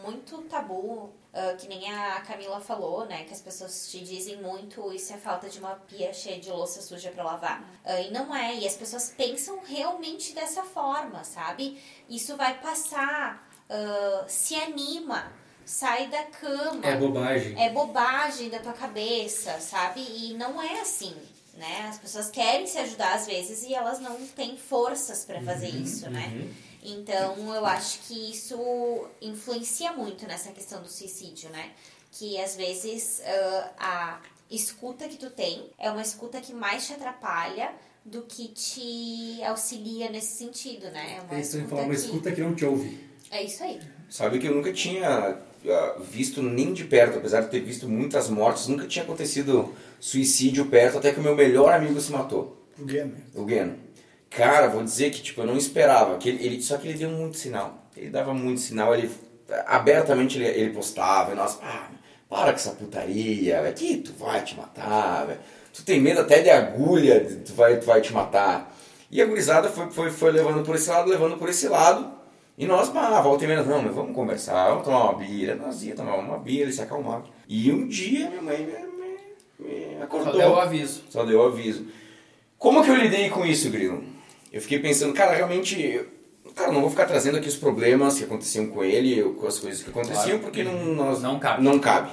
D: muito tabu, ah, que nem a Camila falou, né? Que as pessoas te dizem muito, isso é falta de uma pia cheia de louça suja pra lavar. Ah, e não é, e as pessoas pensam realmente dessa forma, sabe? Isso vai passar, ah, se anima, sai da cama
C: É bobagem.
D: é bobagem da tua cabeça, sabe? E não é assim, né? As pessoas querem se ajudar às vezes e elas não têm forças pra fazer isso, né? Então eu acho que isso influencia muito nessa questão do suicídio, né? Que às vezes ah, a escuta que tu tem é uma escuta que mais te atrapalha do que te auxilia nesse sentido, né? É uma
C: É isso que falar, uma escuta que não te ouve.
D: É isso aí.
A: Sabe que eu nunca tinha visto nem de perto, apesar de ter visto muitas mortes, nunca tinha acontecido suicídio perto, até que o meu melhor amigo se matou,
B: O Guilherme.
A: o Gueno. Cara, vou dizer que tipo, eu não esperava, que ele, ele- só que ele deu muito sinal. Ele dava muito sinal, ele abertamente ele, ele postava, e nós, ah, para com essa putaria, velho, que tu vai te matar, velho. Tu tem medo até de agulha, tu vai, tu vai te matar. E a gurizada foi, foi, foi levando por esse lado, levando por esse lado. E nós, pá, volta e meia, não, mas vamos conversar, vamos tomar uma bira. Nós ia tomar uma bira, ele se acalmava. E um dia minha mãe me, me, me acordou.
F: Só deu o aviso.
A: Só deu o aviso. Como que eu lidei com isso, Grilo? Eu fiquei pensando, cara, realmente, cara, não vou ficar trazendo aqui os problemas que aconteciam com ele, com as coisas que aconteciam,
F: Claro.
A: porque não, nós,
F: Não cabe.
A: Não cabe.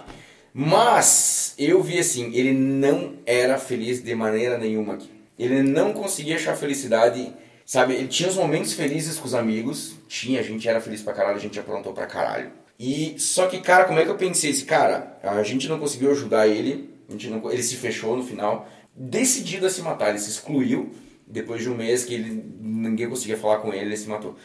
A: Mas eu vi assim, ele não era feliz de maneira nenhuma aqui. Ele não conseguia achar felicidade, sabe? Ele tinha os momentos felizes com os amigos, tinha, a gente era feliz pra caralho, a gente aprontou pra caralho. E só que, cara, como é que eu pensei? Esse cara, a gente não conseguiu ajudar ele, a gente não, ele se fechou no final, decidido a se matar, ele se excluiu. Depois de um mês que ele, ninguém conseguia falar com ele, ele se matou.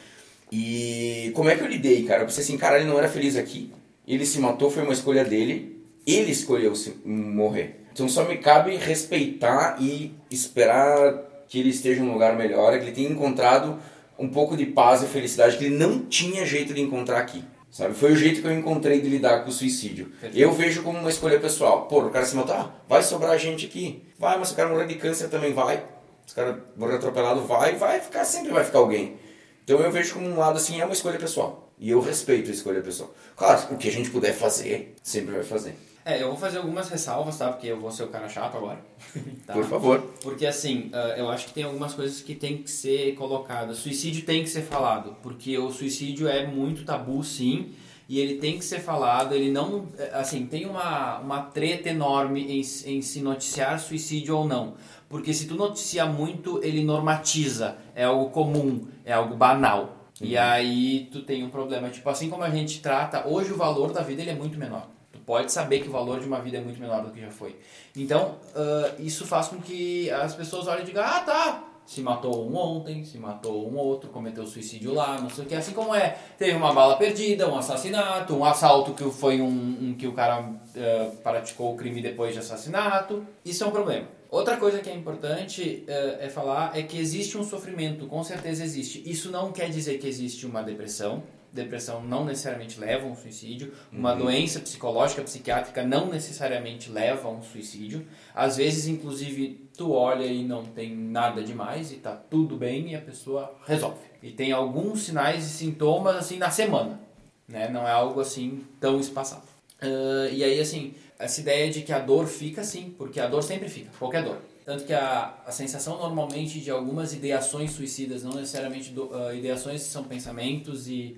A: E como é que eu lidei, cara? Eu pensei assim, cara, ele não era feliz aqui. Ele se matou, foi uma escolha dele. Ele escolheu morrer. Então só me cabe respeitar e esperar que ele esteja em um lugar melhor, que ele tenha encontrado um pouco de paz e felicidade que ele não tinha jeito de encontrar aqui. Sabe? Foi o jeito que eu encontrei de lidar com o suicídio.
F: Perfeito.
A: Eu vejo como uma escolha pessoal. Pô, o cara se matar, ah, vai sobrar gente aqui. Vai, mas se o cara morrer de câncer também vai. Se o cara morrer atropelado, vai, vai ficar, sempre vai ficar alguém. Então eu vejo como um lado assim, é uma escolha pessoal. E eu respeito a escolha pessoal. Claro, o que a gente puder fazer, sempre vai fazer.
F: É, eu vou fazer algumas ressalvas, tá? Porque eu vou ser o cara chato agora. Tá? (laughs)
A: Por favor.
F: Porque assim, ah, eu acho que tem algumas coisas que tem que ser colocadas. Suicídio tem que ser falado, porque o suicídio é muito tabu, sim, e ele tem que ser falado. Ele não, eh, assim, tem uma, uma treta enorme em, em se noticiar suicídio ou não. Porque se tu noticia muito, ele normatiza, é algo comum, é algo banal. E aí tu tem um problema. Tipo, assim como a gente trata, hoje o valor da vida ele é muito menor. Pode saber que o valor de uma vida é muito menor do que já foi. Então, ah, isso faz com que as pessoas olhem e digam, ah, tá, se matou um ontem, se matou um outro, cometeu suicídio lá, não sei o que. Assim como é, teve uma bala perdida, um assassinato, um assalto que foi um, um que o cara ah, praticou o crime depois de assassinato. Isso é um problema. Outra coisa que é importante eh, é falar é que existe um sofrimento, com certeza existe. Isso não quer dizer que existe uma depressão. Depressão não necessariamente leva a um suicídio. Uma doença psicológica, psiquiátrica não necessariamente leva a um suicídio. Às vezes, inclusive, tu olha e não tem nada demais e tá tudo bem e a pessoa resolve. E tem alguns sinais e sintomas assim na semana, né? Não é algo assim tão espaçado. Ah, e aí, assim, essa ideia de que a dor fica sim, porque a dor sempre fica, qualquer dor. Tanto que a, a sensação normalmente de algumas ideações suicidas, não necessariamente do, ah, ideações são pensamentos e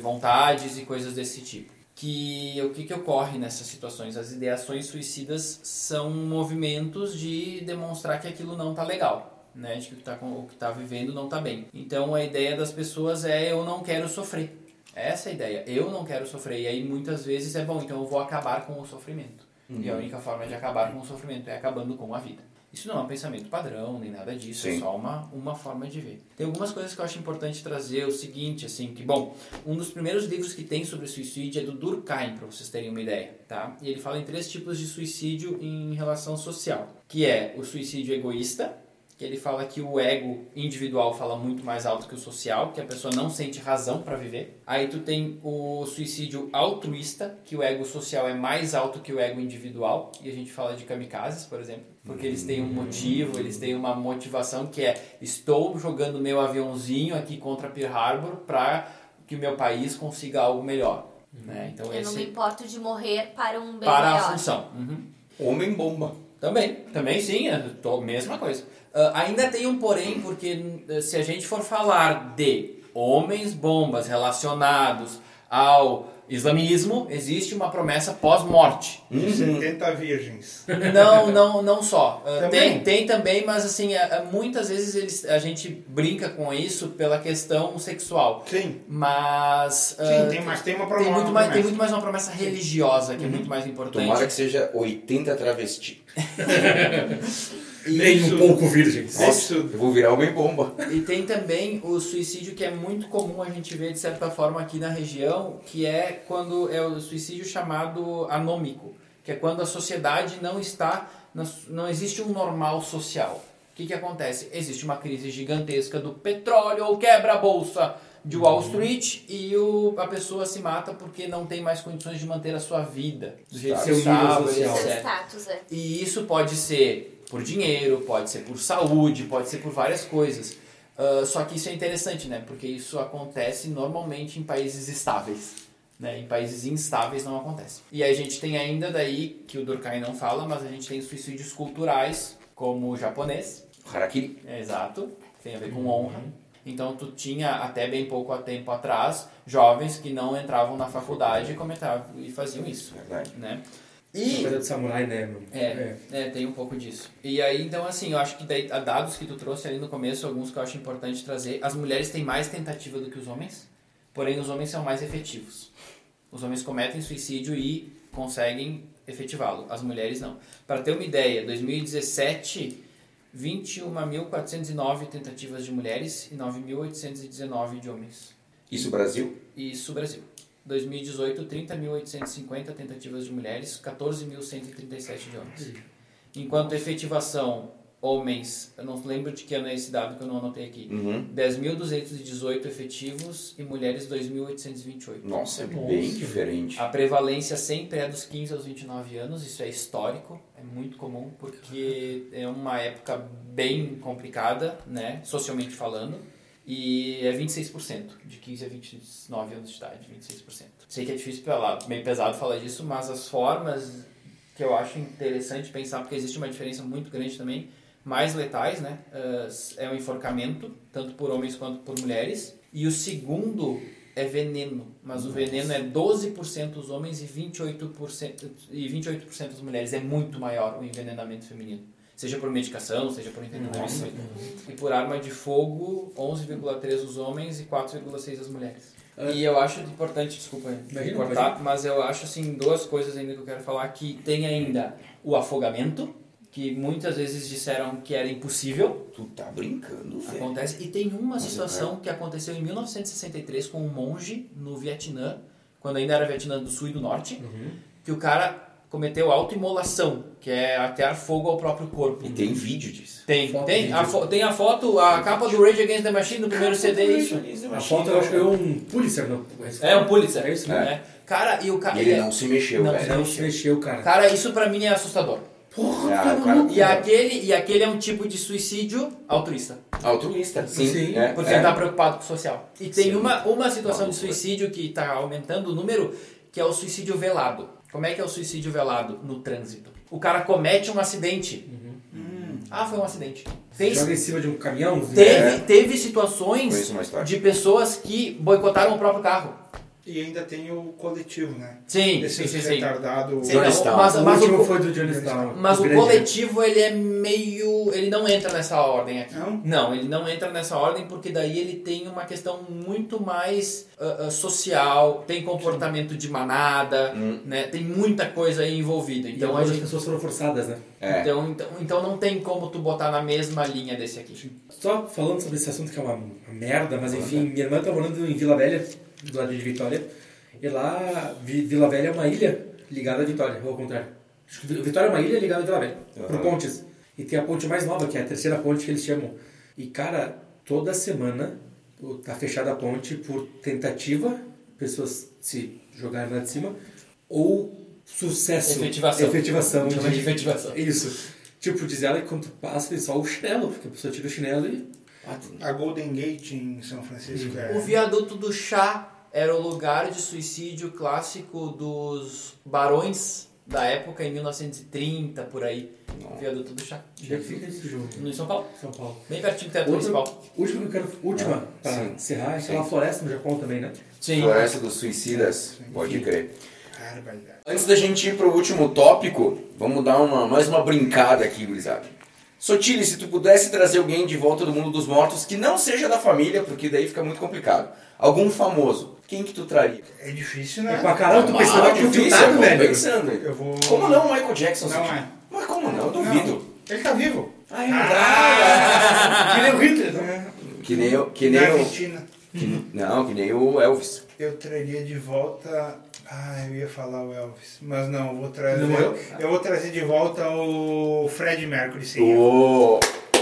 F: vontades e coisas desse tipo. Que o que, que ocorre nessas situações? As ideações suicidas são movimentos de demonstrar que aquilo não tá legal, né? De que tá, com- o que tá vivendo não tá bem. Então a ideia das pessoas é eu não quero sofrer. Essa é a ideia. Eu não quero sofrer. E aí muitas vezes é bom, então eu vou acabar com o sofrimento. E a única forma de acabar com o sofrimento é acabando com a vida. Isso não é um pensamento padrão, nem nada disso, é
A: Sim.
F: só uma, uma forma de ver. Tem algumas coisas que eu acho importante trazer, o seguinte, assim, que, bom, um dos primeiros livros que tem sobre suicídio é do Durkheim, para vocês terem uma ideia, tá? E ele fala em três tipos de suicídio em relação social, que é o suicídio egoísta, que ele fala que o ego individual fala muito mais alto que o social, que a pessoa não sente razão para viver. Aí tu tem o suicídio altruísta, que o ego social é mais alto que o ego individual, e a gente fala de kamikazes, por exemplo, porque eles têm um motivo, eles têm uma motivação que é estou jogando meu aviãozinho aqui contra Pearl Harbor para que o meu país consiga algo melhor, né? Então
D: Eu não
F: esse
D: me importo de morrer para um bem
F: para a função. Uhum.
A: Homem-bomba.
F: Também, também sim, é tô, mesma coisa. Ah, ainda tem um porém, porque eh, se a gente for falar de homens bombas relacionados ao islamismo, existe uma promessa pós-morte.
B: De 70 virgens.
F: Não, não, não só. Ah,
B: Também?
F: tem, tem também, mas assim, é- é muitas vezes eles, a gente brinca com isso pela questão sexual.
B: Sim.
F: Mas.
B: Sim, tem, mas tem uma
F: tem
B: promessa.
F: muito, mais, tem muito mais uma promessa religiosa, que é muito mais importante.
A: Tomara que seja 80 travesti. (laughs)
C: Nem
B: Isso.
C: um pouco virgens.
A: Nossa, eu vou virar homem-bomba.
F: E tem também o suicídio que é muito comum a gente ver de certa forma aqui na região, que é quando é o suicídio chamado anômico, que é quando a sociedade não está, não existe um normal social. O que, que acontece? Existe uma crise gigantesca do petróleo ou quebra a bolsa de Wall Street e o, a pessoa se mata porque não tem mais condições de manter a sua vida do jeito que
C: Seu nível
F: estava,
C: social.
D: Seu
F: etc.
D: status, é.
F: E isso pode ser por dinheiro, pode ser por saúde, pode ser por várias coisas. Ah, só que isso é interessante, né? Porque isso acontece normalmente em países estáveis. Né? Em países instáveis não acontece. E aí a gente tem ainda daí, que o Durkheim não fala, mas a gente tem suicídios culturais, como o japonês,
A: Harakiri.
F: exato, tem a ver com honra. Então tu tinha até bem pouco tempo atrás jovens que não entravam na faculdade e comentavam e faziam isso,
A: Verdade.
F: né?
C: E... Coisa de samurai, né? meu?
F: É, é, tem um pouco disso. E aí, então, assim, eu acho que daí, a dados que tu trouxe ali no começo, alguns que eu acho importante trazer. As mulheres têm mais tentativa do que os homens, porém os homens são mais efetivos. Os homens cometem suicídio e conseguem efetivá-lo, as mulheres não. Para ter uma ideia, 2017, 21.409 tentativas de mulheres e 9.819 de homens.
A: Isso, Brasil?
F: Isso, Brasil. 2018, 30.850 tentativas de mulheres, 14.137 de homens. Enquanto efetivação, homens, eu não lembro de que ano é esse dado que eu não anotei aqui,
A: Uhum.
F: 10.218 efetivos e mulheres 2.828.
A: Nossa, é bem diferente.
F: A prevalência sempre é dos 15 aos 29 anos, isso é histórico, é muito comum, porque é uma época bem complicada, né, socialmente falando, e é 26%, de 15 a 29 anos de idade, 26%. Sei que é difícil, falar, meio pesado falar disso, mas as formas que eu acho interessante pensar, porque existe uma diferença muito grande também, mais letais, né, é o enforcamento, tanto por homens quanto por mulheres, e o segundo é veneno, mas o veneno é 12% os homens e 28%, e 28% as mulheres. É muito maior o envenenamento feminino. Seja por medicação, seja por envenenamento. E por arma de fogo, 11,3 os homens e 4,6 as mulheres. E eu acho importante, desculpa cortar, mas eu acho assim duas coisas ainda que eu quero falar que tem ainda o afogamento, que muitas vezes disseram que era impossível,
A: Tu tá brincando, velho.
F: Acontece. E tem uma
A: Mas
F: situação que aconteceu em 1963 com um monge no Vietnã, quando ainda era Vietnã do Sul e do Norte, que o cara cometeu autoimolação, que é atear fogo ao próprio corpo.
A: E tem vídeo disso.
F: Tem,
C: Foto,
F: tem,
C: vídeo.
F: a fo- tem a foto, a capa do Rage Against the Machine do primeiro CD, é isso.
C: A foto eu acho que é um Pulitzer, não?
F: É um Pulitzer.
C: É isso,
F: né?
C: né?
F: Cara, e o cara.
A: E ele não se mexeu,
F: Não,
A: velho.
C: Não se mexeu, cara.
F: Cara, isso pra mim é assustador.
C: Porra,
A: Ah,
C: cara.
F: E aquele, e aquele é um tipo de suicídio altruísta.
A: Altruísta, sim.
C: Sim,
A: é,
F: Porque
A: é.
F: ele tá preocupado com o social. E tem
A: Sim.
F: uma, uma situação de suicídio que tá aumentando o número, que é o suicídio velado. Como é que é o suicídio velado no trânsito? O cara comete um acidente. Ah, foi um acidente. Tem,
C: Joga em cima de um caminhão.
F: teve,
A: É.
F: teve situações de pessoas que boicotaram o próprio carro.
B: E ainda tem o coletivo, né?
F: Sim,
B: Esse
F: sim, sim, sim.
B: retardado.
F: Sim, não, mas,
C: O
F: mas
C: último
F: o,
C: foi do Jonestown.
F: mas o
C: né?
F: coletivo, ele é meio... Ele não entra nessa ordem aqui.
B: Não?
F: Não, ele não entra nessa ordem porque daí ele tem uma questão muito mais ah, ah, social, tem comportamento de manada,
A: Hum.
F: né? Tem muita coisa aí envolvida.
C: E
F: Então, a
C: algumas
F: gente,
C: pessoas foram forçadas, né?
A: É.
F: então, então, então não tem como tu botar na mesma linha desse aqui.
C: Só falando sobre esse assunto que é uma, uma merda, mas enfim, minha irmã tá morando em Vila Velha, do lado de Vitória. E lá, Vi- Vila Velha é uma ilha ligada a Vitória, ou ao contrário. Acho que Vi- Vitória é uma ilha ligada a Vila Velha, por
A: Aham.
C: pontes. E tem a ponte mais nova, que é a terceira ponte que eles chamam. E cara, toda semana tá fechada a ponte por tentativa, pessoas se jogarem lá de cima, ou sucesso.
F: Efetivação.
C: Efetivação.
F: Chama de
C: de-
F: efetivação.
C: Isso. Tipo, diz ela que quando passa tem só o chinelo, porque a pessoa tira o chinelo e.
B: A Golden Gate em São Francisco é.
F: O viaduto do chá era o lugar de suicídio clássico dos barões da época, em 1930, por aí. O viaduto do chá.
C: Onde é fica esse jogo?
F: No São Paulo.
C: São Paulo.
F: Bem pertinho do teatro
C: Outra,
F: municipal.
C: última que eu quero, última,
A: Ah,
C: pra
A: sim.
C: encerrar, é
A: Sim.
C: aquela floresta no Japão também, né?
F: Sim.
A: Floresta dos Suicidas, pode crer. Antes da gente ir pro último tópico, vamos dar uma, mais uma brincada aqui, gurizada. Sotile, se tu pudesse trazer alguém de volta do mundo dos mortos que não seja da família, porque daí fica muito complicado. Algum famoso, quem que tu traria?
B: É difícil,
C: É
B: né?
C: pra caralho, tu
A: Ah,
C: pensando aqui o
A: difícil,
C: filtrado,
A: eu tô
C: velho.
A: pensando.
B: Eu vou.
A: Como não, Michael Jackson?
B: Não é.
A: Mas como não? Eu duvido.
B: Ele tá vivo.
A: Ah, é verdade.
C: Que nem o Hitler, né?
A: Que nem eu, que nem
B: Na
A: eu,
B: Argentina.
A: que- não, que nem o Elvis.
B: Eu traria de volta. Ah, eu ia falar o Elvis. Mas não, eu vou trazer.
C: Não morreu?
B: eu vou trazer de volta o Fred Mercury, sim.
A: O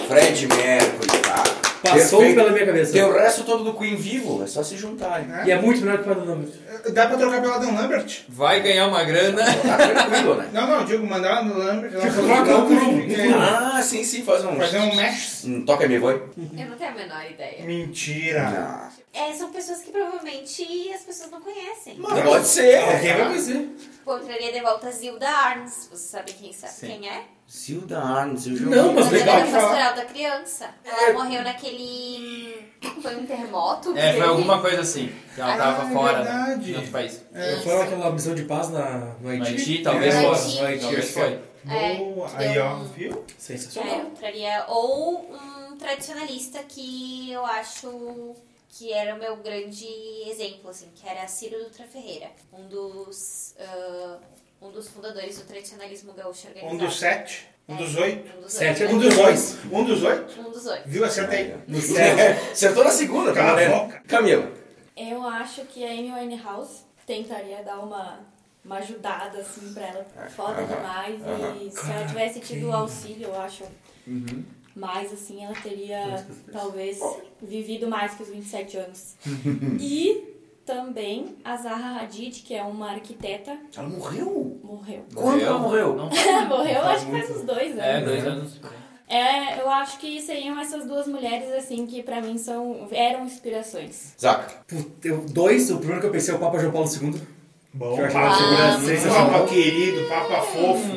A: Fred Mercury, cara.
C: Passou
A: Perfeito.
C: pela minha cabeça.
A: Tem o resto todo do Queen vivo, é só se juntarem.
B: Né?
C: E é muito melhor que o Padre Lambert.
B: Dá pra trocar pela Dan Lambert?
F: Vai ganhar uma grana.
A: Tá tranquilo, né?
B: Não, não, digo mandar no Lambert. ela
C: Tipo,
B: troca
C: um por um.
A: Ah, sim, sim, faz um.
B: Fazer um mesh.
A: um toca me voe.
D: Eu não tenho a menor ideia.
B: Mentira.
A: Não.
D: É, são pessoas que provavelmente as pessoas não conhecem.
A: Não pode ser.
C: Alguém vai conhecer.
D: Pô, eu traria de volta a Zilda Arns. Você sabe quem, sabe
F: Sim.
D: quem é?
A: Zilda Arnes, eu já
C: Não, mas
D: Ela
C: legal
D: da
C: falar.
D: pastoral da criança. Ela morreu naquele... Foi um terremoto? que
F: É, foi alguma coisa assim. Que ela
B: Ah,
F: tava
B: é
F: fora
B: verdade.
F: de outro país.
C: Foi aquela missão de paz na, no
F: No
C: Haiti.
F: Haiti, talvez
B: É.
F: fosse.
C: No Haiti,
F: Talvez
C: que
F: foi.
D: É,
B: Boa.
D: que
B: Aí, ó, viu?
D: É,
C: Sensacional.
D: eu traria ou um tradicionalista que eu acho que era o meu grande exemplo, assim, que era Ciro Dutra Ferreira, um dos, ah, um dos fundadores do tradicionalismo gaúcho organizado.
B: Um dos sete. Um dos oito.
D: Um dos
C: Sete
D: oito.
B: Um dos oito. Um dos oito.
D: Um dos oito.
B: Viu? Acertei. (laughs)
A: Acertou na segunda,
B: Cala a
A: Camila.
B: boca.
A: Camila.
E: Eu acho que a Amy Winehouse tentaria dar uma, uma ajudada, assim, pra ela. Foda demais. E se ela tivesse tido o auxílio, eu acho.
F: Uhum.
E: Mais assim, ela teria talvez vivido mais que os 27 anos. (laughs) e também a Zaha Hadid, que é uma arquiteta,
A: Ela morreu?
E: morreu.
A: Quando ela morreu?
F: Não, (laughs)
E: morreu acho que faz uns dois anos.
F: é, dois anos.
E: É, eu acho que seriam essas duas mulheres, assim, que pra mim são, eram inspirações.
A: Zaca.
C: Dois, o primeiro que eu pensei é o Papa João Paulo II.
B: Bom.
C: Que eu figura
D: Ah,
C: sensacional.
B: Papa querido, papa fofo.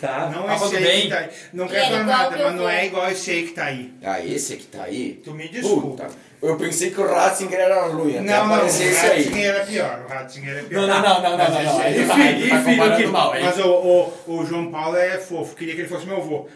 C: Tá.
B: Não
F: Papa
B: esse aí que tá aí. Não
D: era
B: falar nada, mas não
D: avô.
B: é igual esse aí que tá aí.
A: Ah, esse que tá aí?
B: Tu me desculpa.
A: Puta. Eu pensei que o Ratzinger era ruim, até
B: Não, não, o
A: aparecer esse aí.
B: Ratzinger era pior. O Ratzinger é pior.
F: Não, não, não, não, não, não, não. Aí
C: Enfim,
F: tá- aí tá mal, hein?
B: Mas o, o, o João Paulo é fofo. Queria que ele fosse meu avô.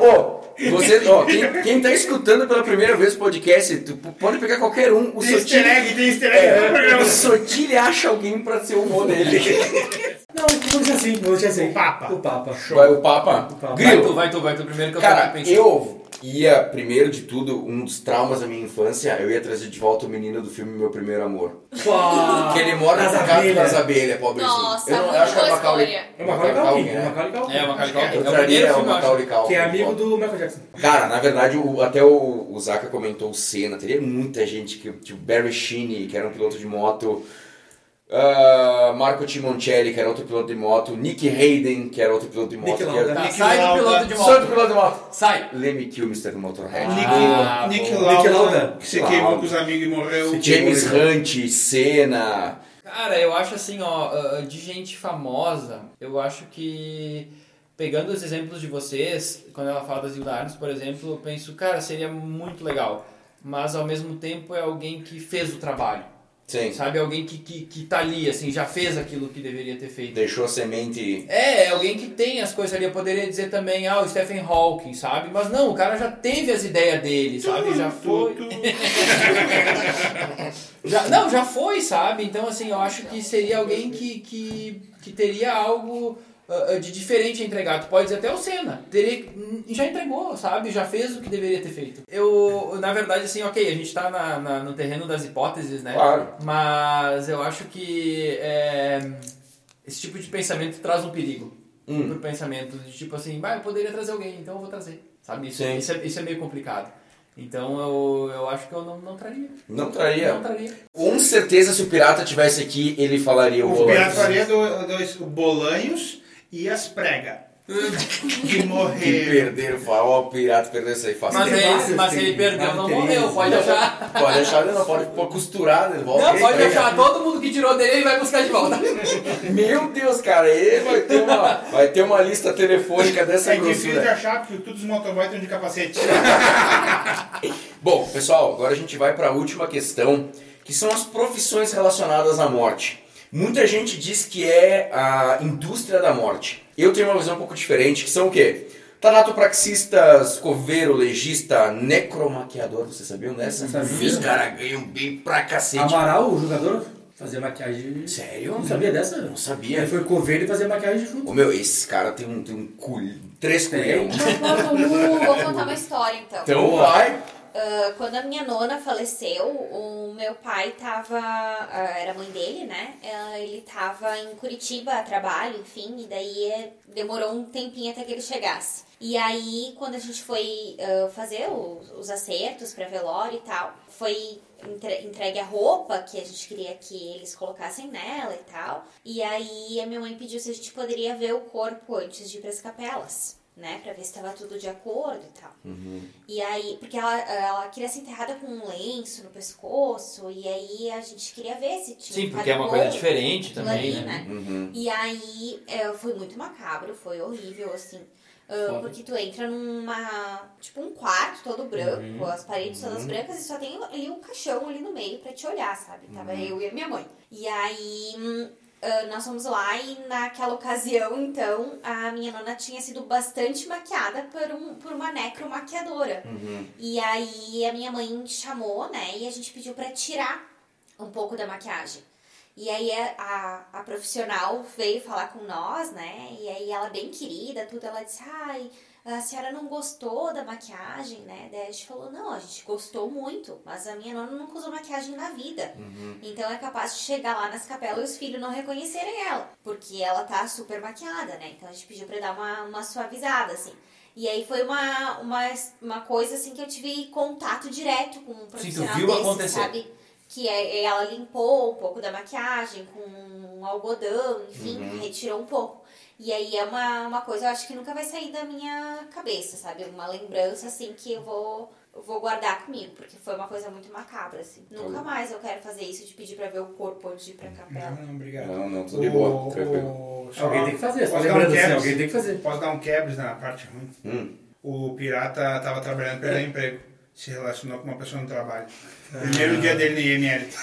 A: Ô, você, ó, quem, quem tá escutando pela primeira vez o podcast, tu pode pegar qualquer um. O
B: Tem easter
A: Sotile,
B: egg, tem easter egg
A: é, o. Sotile acha alguém pra ser o vô dele. (laughs)
C: Não, vou deixar assim, vou deixar assim.
B: O Papa.
C: O Papa.
A: Vai o Papa.
C: Papa.
F: Vai tu, vai tu, vai tu primeiro que eu
A: Cara, eu ia, primeiro de tudo, um dos traumas da minha infância, eu ia trazer de volta o menino do filme Meu Primeiro Amor. Que ele mora
C: nas
A: no gato
C: abelhas.
A: das abelhas, pobrezinho.
D: Nossa,
A: eu, não, eu acho que é uma Macaulay.
C: É uma Macaulay Culkin,
A: né?
C: é uma Macaulay Culkin.
F: É, uma Macaulay Culkin.
A: Eu
F: É o
A: traria o
F: filme, eu.
A: Macaulay Culkin.
C: Que é amigo do Michael Jackson.
A: Cara, na verdade, o- até o, o Zaka comentou o Senna. Teria muita gente que. Tipo, Barry Sheeney, que era um piloto de moto. Ah, Marco Timoncelli, que era outro piloto de moto. Nick Hayden, que era outro piloto de moto.
C: Nick
A: era-
C: Lauda.
F: Tá,
B: Nick
F: sai do piloto de
A: Só outro
F: moto.
A: piloto de moto.
F: Sai.
A: Lemmy Kilmister no Motorhead.
B: Nick,
F: Ah,
B: Nick. Lauda,
C: Nick Lauda.
B: que se
A: Lauda.
B: queimou com os amigos e morreu.
A: James Hunt, Senna.
F: Cara, eu acho assim, ó, ah, de gente famosa, eu acho que pegando os exemplos de vocês, quando ela fala da Zilda Arnes, por exemplo, eu penso, cara, seria muito legal. Mas ao mesmo tempo é alguém que fez o trabalho.
A: Sim.
F: Sabe? Alguém que, que, que tá ali, assim, já fez aquilo que deveria ter feito.
A: Deixou a semente.
F: É, é alguém que tem as coisas ali. Eu poderia dizer também, ah, o Stephen Hawking, sabe? Mas não, o cara já teve as ideias dele, sabe? Já foi. (laughs) Já, não, já foi, sabe? Então, assim, eu acho que seria alguém que, que, que teria algo ah, de diferente a entregar. Tu pode dizer até o Senna. Teria, hum, já entregou, sabe? Já fez o que deveria ter feito. Eu, na verdade, assim, ok, a gente tá na, na- no terreno das hipóteses, né?
A: Claro.
F: Mas eu acho que é, esse tipo de pensamento traz um perigo
A: Hum.
F: pro pensamento. De tipo assim, bah, eu poderia trazer alguém, então eu vou trazer. Sabe? Isso, isso, é, isso é meio complicado. Então eu, eu acho que eu não, não traria.
A: Não traria.
F: Não traria.
A: Com certeza, se o pirata tivesse aqui, ele falaria o
B: O
A: volante.
B: pirata faria do- dois bolanhos e as pregas. (laughs) que
A: Que
B: morreram.
A: perderam, ó, o pirata perdeu isso aí fácil.
F: Mas, ele, mas ele perdeu, não morreu, pode achar.
A: Pode achar, não, pode pôr costurado de volta.
F: Não, pode achar, todo mundo que tirou dele ele vai buscar de volta. (laughs)
A: Meu Deus, cara, ele vai ter uma, vai ter uma lista telefônica dessa
B: É difícil de
A: grossura.
B: achar, porque todos os motoboys estão de capacete. (laughs)
A: Bom, pessoal, agora a gente vai para a última questão, que são as profissões relacionadas à morte. Muita gente diz que é a indústria da morte. Eu tenho uma visão um pouco diferente, que são o quê? Tanatopraxistas, coveiro, legista, necromaquiador, vocês sabiam dessa?
C: Não sabia.
A: Os caras ganham bem pra cacete.
C: Amaral, o jogador, fazia maquiagem.
A: Sério?
C: Não sabia dessa?
A: Não sabia.
C: Ele foi coveiro e fazia maquiagem junto.
A: Ô meu, esse cara tem um, tem um cul... três culhão.
D: Vou contar uma história então.
A: Então vai.
D: Ah, quando a minha nona faleceu, o meu pai tava. ah, era mãe dele, né? Ah, ele tava em Curitiba a trabalho, enfim, e daí eh, demorou um tempinho até que ele chegasse. E aí, quando a gente foi fazer os, os acertos pra velório e tal, foi entre- entregue a roupa que a gente queria que eles colocassem nela e tal. E aí a minha mãe pediu se a gente poderia ver o corpo antes de ir pras capelas. Né, pra ver se tava tudo de acordo e tal. E aí, porque ela, ela queria ser enterrada com um lenço no pescoço, e aí a gente queria ver se tinha
F: Sim, porque é uma coisa diferente também,
D: ali,
F: né?
A: Uhum.
D: E aí é, foi muito macabro, foi horrível, assim. ah, porque tu entra numa. Tipo um quarto todo branco,
F: Uhum.
D: as paredes todas brancas e só tem ali um caixão ali no meio pra te olhar, sabe? Tava
F: Uhum.
D: eu e a minha mãe. E aí. Ah, nós fomos lá e naquela ocasião, então, a minha nona tinha sido bastante maquiada por, um, por uma necromaquiadora.
A: Uhum.
D: E aí a minha mãe chamou, né? E a gente pediu pra tirar um pouco da maquiagem. E aí a, a, a profissional veio falar com nós, né? E aí ela bem querida, tudo, ela disse, ai, a senhora não gostou da maquiagem, né? Daí a gente falou, não, a gente gostou muito, mas a minha nona nunca usou maquiagem na vida. Então é capaz de chegar lá nas capelas e os filhos não reconhecerem ela, porque ela tá super maquiada, né? Então a gente pediu pra dar uma, uma suavizada, assim. E aí foi uma, uma, uma coisa assim que eu tive contato direto com um profissional
F: viu
D: desse,
F: acontecer.
D: sabe? Que é, ela limpou um pouco da maquiagem com um algodão, enfim,
F: Uhum.
D: retirou um pouco. E aí é uma, uma coisa, eu acho que nunca vai sair da minha cabeça, sabe? Uma lembrança, assim, que eu vou, eu vou guardar comigo, porque foi uma coisa muito macabra, assim. Nunca mais eu quero fazer isso de pedir pra ver o corpo antes de ir pra capela.
B: Não, obrigado.
A: Não, não, tudo de boa, tranquilo.
C: Alguém tem que fazer, só
B: Posso dar um
C: lembrando assim, alguém tem que fazer.
B: Posso dar um quebres na parte ruim?
A: Hum.
B: O pirata tava trabalhando pelo emprego. Se relacionou com uma pessoa no trabalho. Primeiro dia dele no IML. (laughs)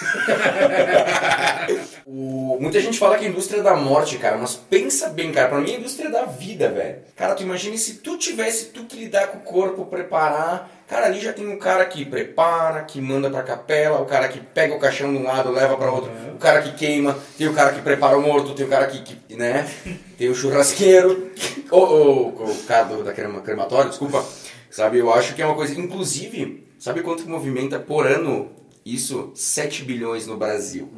A: O- Muita gente fala que é a indústria da morte, cara, mas pensa bem, cara, pra mim é a indústria da vida, velho. Cara, tu imagina se tu tivesse tu que lidar com o corpo, preparar. Cara, ali já tem um cara que prepara, que manda pra capela, o cara que pega o caixão de um lado, leva pra outro, o cara que queima, tem o cara que prepara o morto, tem o cara que, que né? Tem o churrasqueiro, (laughs) o, o, o cara do, da crema, crematório, desculpa. Sabe, eu acho que é uma coisa. Inclusive, sabe quanto movimenta por ano isso? 7 bilhões no Brasil.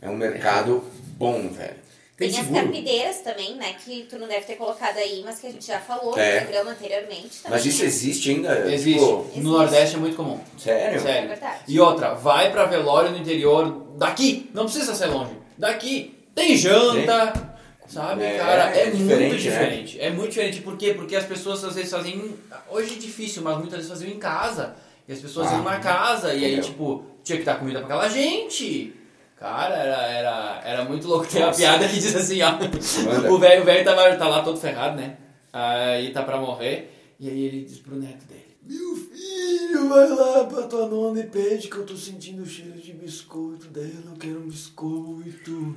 A: É um mercado bom, velho.
D: Tem,
C: Tem
D: as carpideiras também, né? Que tu não deve ter colocado aí, mas que a gente já falou
A: É.
D: no programa anteriormente. Também,
A: Mas isso
D: né?
A: existe ainda?
F: Existe.
A: Tipo,
F: No Nordeste é muito comum.
A: sério?
F: Sério.
D: É verdade.
F: E outra, vai pra velório no interior daqui. Não precisa ser longe. Daqui. Tem janta. Sabe,
A: É,
F: cara? É,
A: é
F: muito
A: diferente, né?
F: diferente. É muito diferente. Por quê? Porque as pessoas às vezes faziam. Hoje é difícil, mas muitas vezes faziam em casa. E as pessoas
A: Ah,
F: iam na casa. E aí, tipo, tinha que dar comida pra aquela gente. Cara, era, era, era muito louco. Tem uma piada que diz assim, ó. O velho o velho tava, tá lá todo ferrado, né? Aí tá pra morrer. E aí ele diz pro neto dele. Meu filho, vai lá pra tua nona e pede que eu tô sentindo o cheiro de biscoito dela, eu quero um biscoito.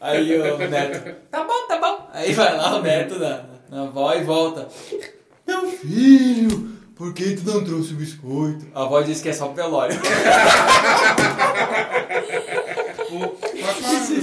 F: Aí o neto, tá bom, tá bom. Aí vai lá o neto na, na avó e volta. Meu filho, por que tu não trouxe o biscoito? A avó diz que é só velório. (laughs)
B: Posso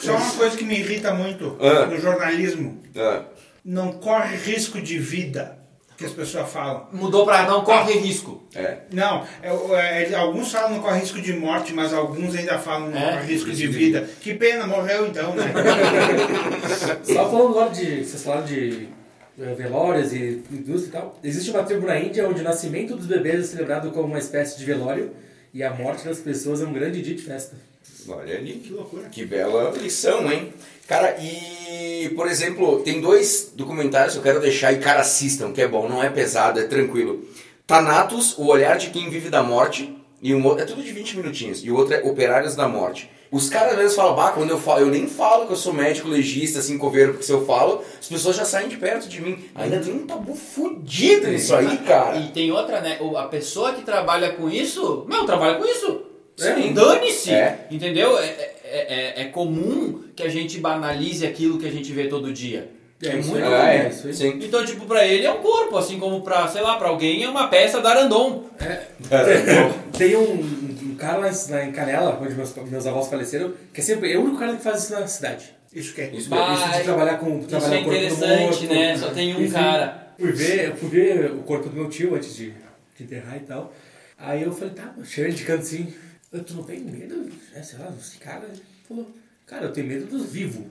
B: só uma coisa que me irrita muito
A: Ah.
B: no jornalismo.
A: Ah,
B: Não corre risco de vida, que as pessoas falam.
F: Mudou pra não corre risco.
A: é.
B: Não, é, é, alguns falam não corre risco de morte, mas alguns ainda falam não
F: É?
B: corre risco de vida. Que pena, morreu então, né? (laughs)
C: Só falando agora de. Vocês falaram de eh, velórios e indústria e tal. Existe uma tribo na Índia onde o nascimento dos bebês é celebrado como uma espécie de velório e a morte das pessoas é um grande dia de festa.
A: Olha ali.
B: que loucura.
A: Que bela lição, hein? Cara, e, por exemplo, tem dois documentários que eu quero deixar e, cara, assistam, que é bom, não é pesado, é tranquilo. Thanatos, O Olhar de Quem Vive da Morte, e um outro, é tudo de 20 minutinhos, e o outro é Operários da Morte. Os caras às vezes falam, bah, quando eu falo, eu nem falo que eu sou médico, legista, assim, coveiro, porque se eu falo, as pessoas já saem de perto de mim. Ainda tem um tabu fudido nisso aí, cara.
F: E tem outra, né? A pessoa que trabalha com isso, meu, trabalha com isso.
A: Sim.
F: Dane-se.
A: É.
F: Entendeu? É, é, é- é comum que a gente banalize aquilo que a gente vê todo dia. É,
C: isso
F: muito
A: é,
C: aí.
A: sim.
F: Então, tipo, pra ele é um corpo, assim como pra, sei lá, pra alguém é uma peça da Arandon. (laughs)
C: Tem um, um cara lá em- lá em Canela, onde meus, meus avós faleceram, que é sempre é o único cara que faz isso na cidade.
B: Isso que é.
A: Isso
F: Bah,
C: Isso de trabalhar com
F: Isso
C: trabalhar
F: é
C: o corpo do
F: interessante,
C: morto.
F: né? Só tem um
C: Enfim,
F: cara.
C: Fui ver, eu fui ver o corpo do meu tio antes de, de enterrar e tal. Aí eu falei, tá, cheio de canto assim. "Eu, Tu não tem medo? É, sei lá, esse cara. Falou, cara, eu tenho medo dos vivos.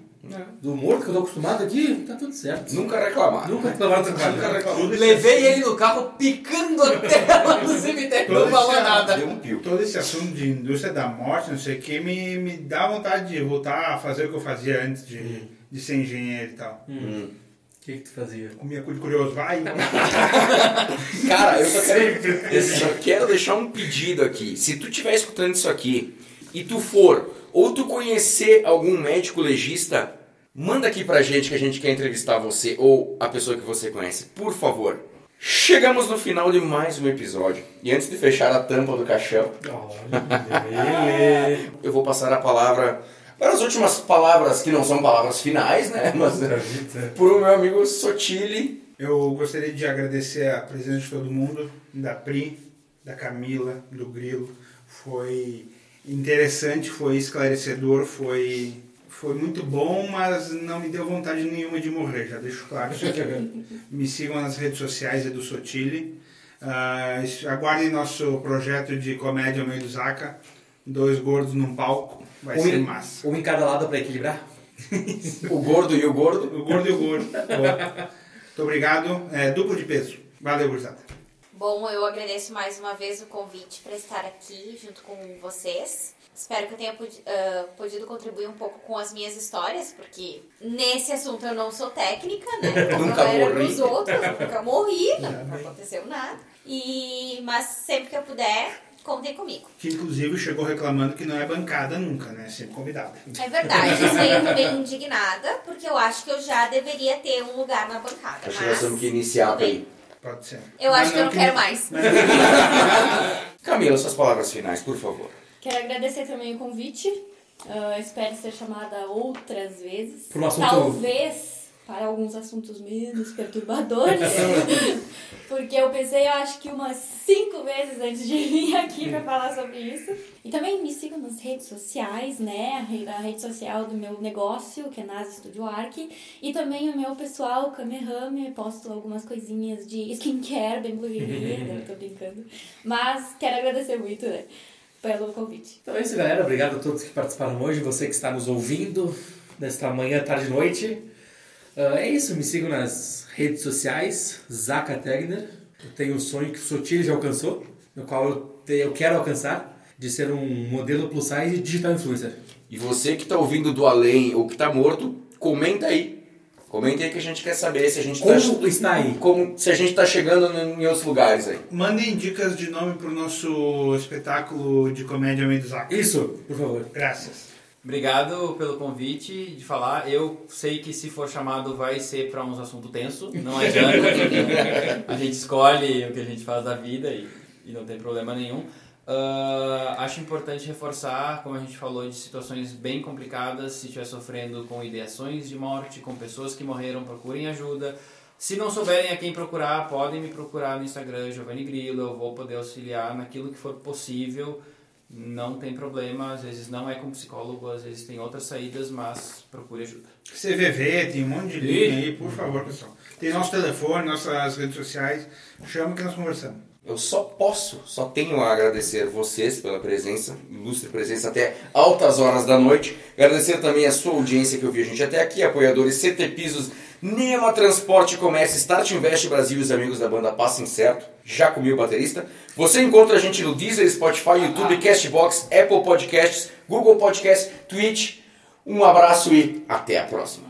C: Do morto que eu tô acostumado aqui, tá tudo certo.
A: Nunca reclamar.
C: Nunca reclamaram do
A: Nunca
C: trabalho.
A: reclamar.
F: Levei ele no carro picando até lá no cemitério, não
B: Todo
F: falou
B: esse-
F: nada.
A: Deu um pio.
B: Todo esse assunto de indústria da morte, não sei o que, me, me dá vontade de voltar a fazer o que eu fazia antes de, de ser engenheiro e tal.
C: O que, que tu fazia?
B: Comia cu de curioso, vai! (laughs)
A: Cara, eu só quero, eu só quero deixar um pedido aqui. Se tu estiver escutando isso aqui e tu for, ou tu conhecer algum médico legista, manda aqui pra gente que a gente quer entrevistar você ou a pessoa que você conhece, por favor. Chegamos no final de mais um episódio. E antes de fechar a tampa do caixão, (laughs) eu vou passar a palavra para as últimas palavras, que não são palavras finais, né? (laughs) Mas
C: vida.
A: pro meu amigo Sotile.
B: Eu gostaria de agradecer a presença de todo mundo, da Pri, da Camila, do Grilo. Foi interessante, foi esclarecedor, foi, foi muito bom, mas não me deu vontade nenhuma de morrer, já deixo claro isso (laughs) aqui. me sigam nas redes sociais Edu Sotile. Ah, aguardem nosso projeto de comédia meio do Zaca. Dois gordos num palco. Vai
C: Um
B: ser
C: em-
B: massa.
C: Um em cada lado pra equilibrar?
A: O gordo e o gordo.
B: O gordo e o gordo. Muito obrigado. É, duplo de peso. Valeu, gurizada.
D: Bom, eu agradeço mais uma vez o convite para estar aqui junto com vocês. Espero que eu tenha podi- ah, podido contribuir um pouco com as minhas histórias, porque nesse assunto eu não sou técnica, né? (laughs) Como
A: Nunca
D: eu era
A: morri.
D: nos outros, nunca morri, não, não aconteceu nada. E, mas sempre que eu puder, contem comigo.
B: Que inclusive chegou reclamando que não é bancada nunca, né? Sempre convidada.
D: É verdade, isso aí eu tô bem indignada, porque eu acho que eu já deveria ter um lugar na bancada.
A: Acho que nós temos que iniciar
D: bem.
A: aí.
B: Pode ser.
D: Eu
B: Mas
D: acho que eu não quero mais. (laughs) (laughs)
A: Camila, suas palavras finais, por favor.
E: Quero agradecer também o convite. Ah, espero ser chamada outras vezes.
C: Por um assunto-
E: Talvez para alguns assuntos menos perturbadores. (laughs) Porque eu pensei, eu acho que umas cinco vezes antes de vir aqui para falar sobre isso. E também me sigam nas redes sociais, né? A re- A rede social do meu negócio, que é Nas Studio Arc. E também o meu pessoal, Kamehame. Posto algumas coisinhas de skincare bem blurrinha, né? (laughs) Tô brincando. Mas quero agradecer muito, né? Pelo convite.
C: Então é isso, galera. Obrigado a todos que participaram hoje, você que está nos ouvindo nesta manhã, tarde e noite. Ah, é isso, me sigam nas redes sociais, Zaka Tegner. Eu tenho um sonho que o Sotil já alcançou, no qual eu, te- eu quero alcançar, de ser um modelo plus size e digital influencer.
A: E você que tá ouvindo do além ou que tá morto, comenta aí. Comenta aí que a gente quer saber se a gente tá,
C: Como está aí?
A: como, se a gente tá chegando em outros lugares aí.
B: Mandem dicas de nome pro nosso espetáculo de comédia Meio do Zaco.
C: Isso, por favor.
B: Graças.
F: Obrigado pelo convite de falar. Eu sei que se for chamado vai ser para uns assuntos tenso, não adianta. a gente escolhe o que a gente faz da vida e, e não tem problema nenhum. Ah, acho importante reforçar, como a gente falou, de situações bem complicadas. Se estiver sofrendo com ideações de morte, com pessoas que morreram, procurem ajuda. Se não souberem a quem procurar, podem me procurar no Instagram, Giovanni Grillo. Eu vou poder auxiliar naquilo que for possível. Não tem problema, às vezes não é com psicólogo, às vezes tem outras saídas, mas procure ajuda.
B: CVV, tem um monte de linha aí, por favor, pessoal. Tem nosso telefone, nossas redes sociais. Chama que nós conversamos.
A: Eu só posso, só tenho a agradecer vocês pela presença, ilustre presença até altas horas da noite. Agradecer também a sua audiência que ouviu a gente até aqui, apoiadores CT Pisos, Nema Transporte Comércio, Start Invest Brasil e os amigos da banda Passem Certo, já comigo baterista. Você encontra a gente no Deezer, Spotify, YouTube, Castbox, Apple Podcasts, Google Podcasts, Twitch. Um abraço e até a próxima.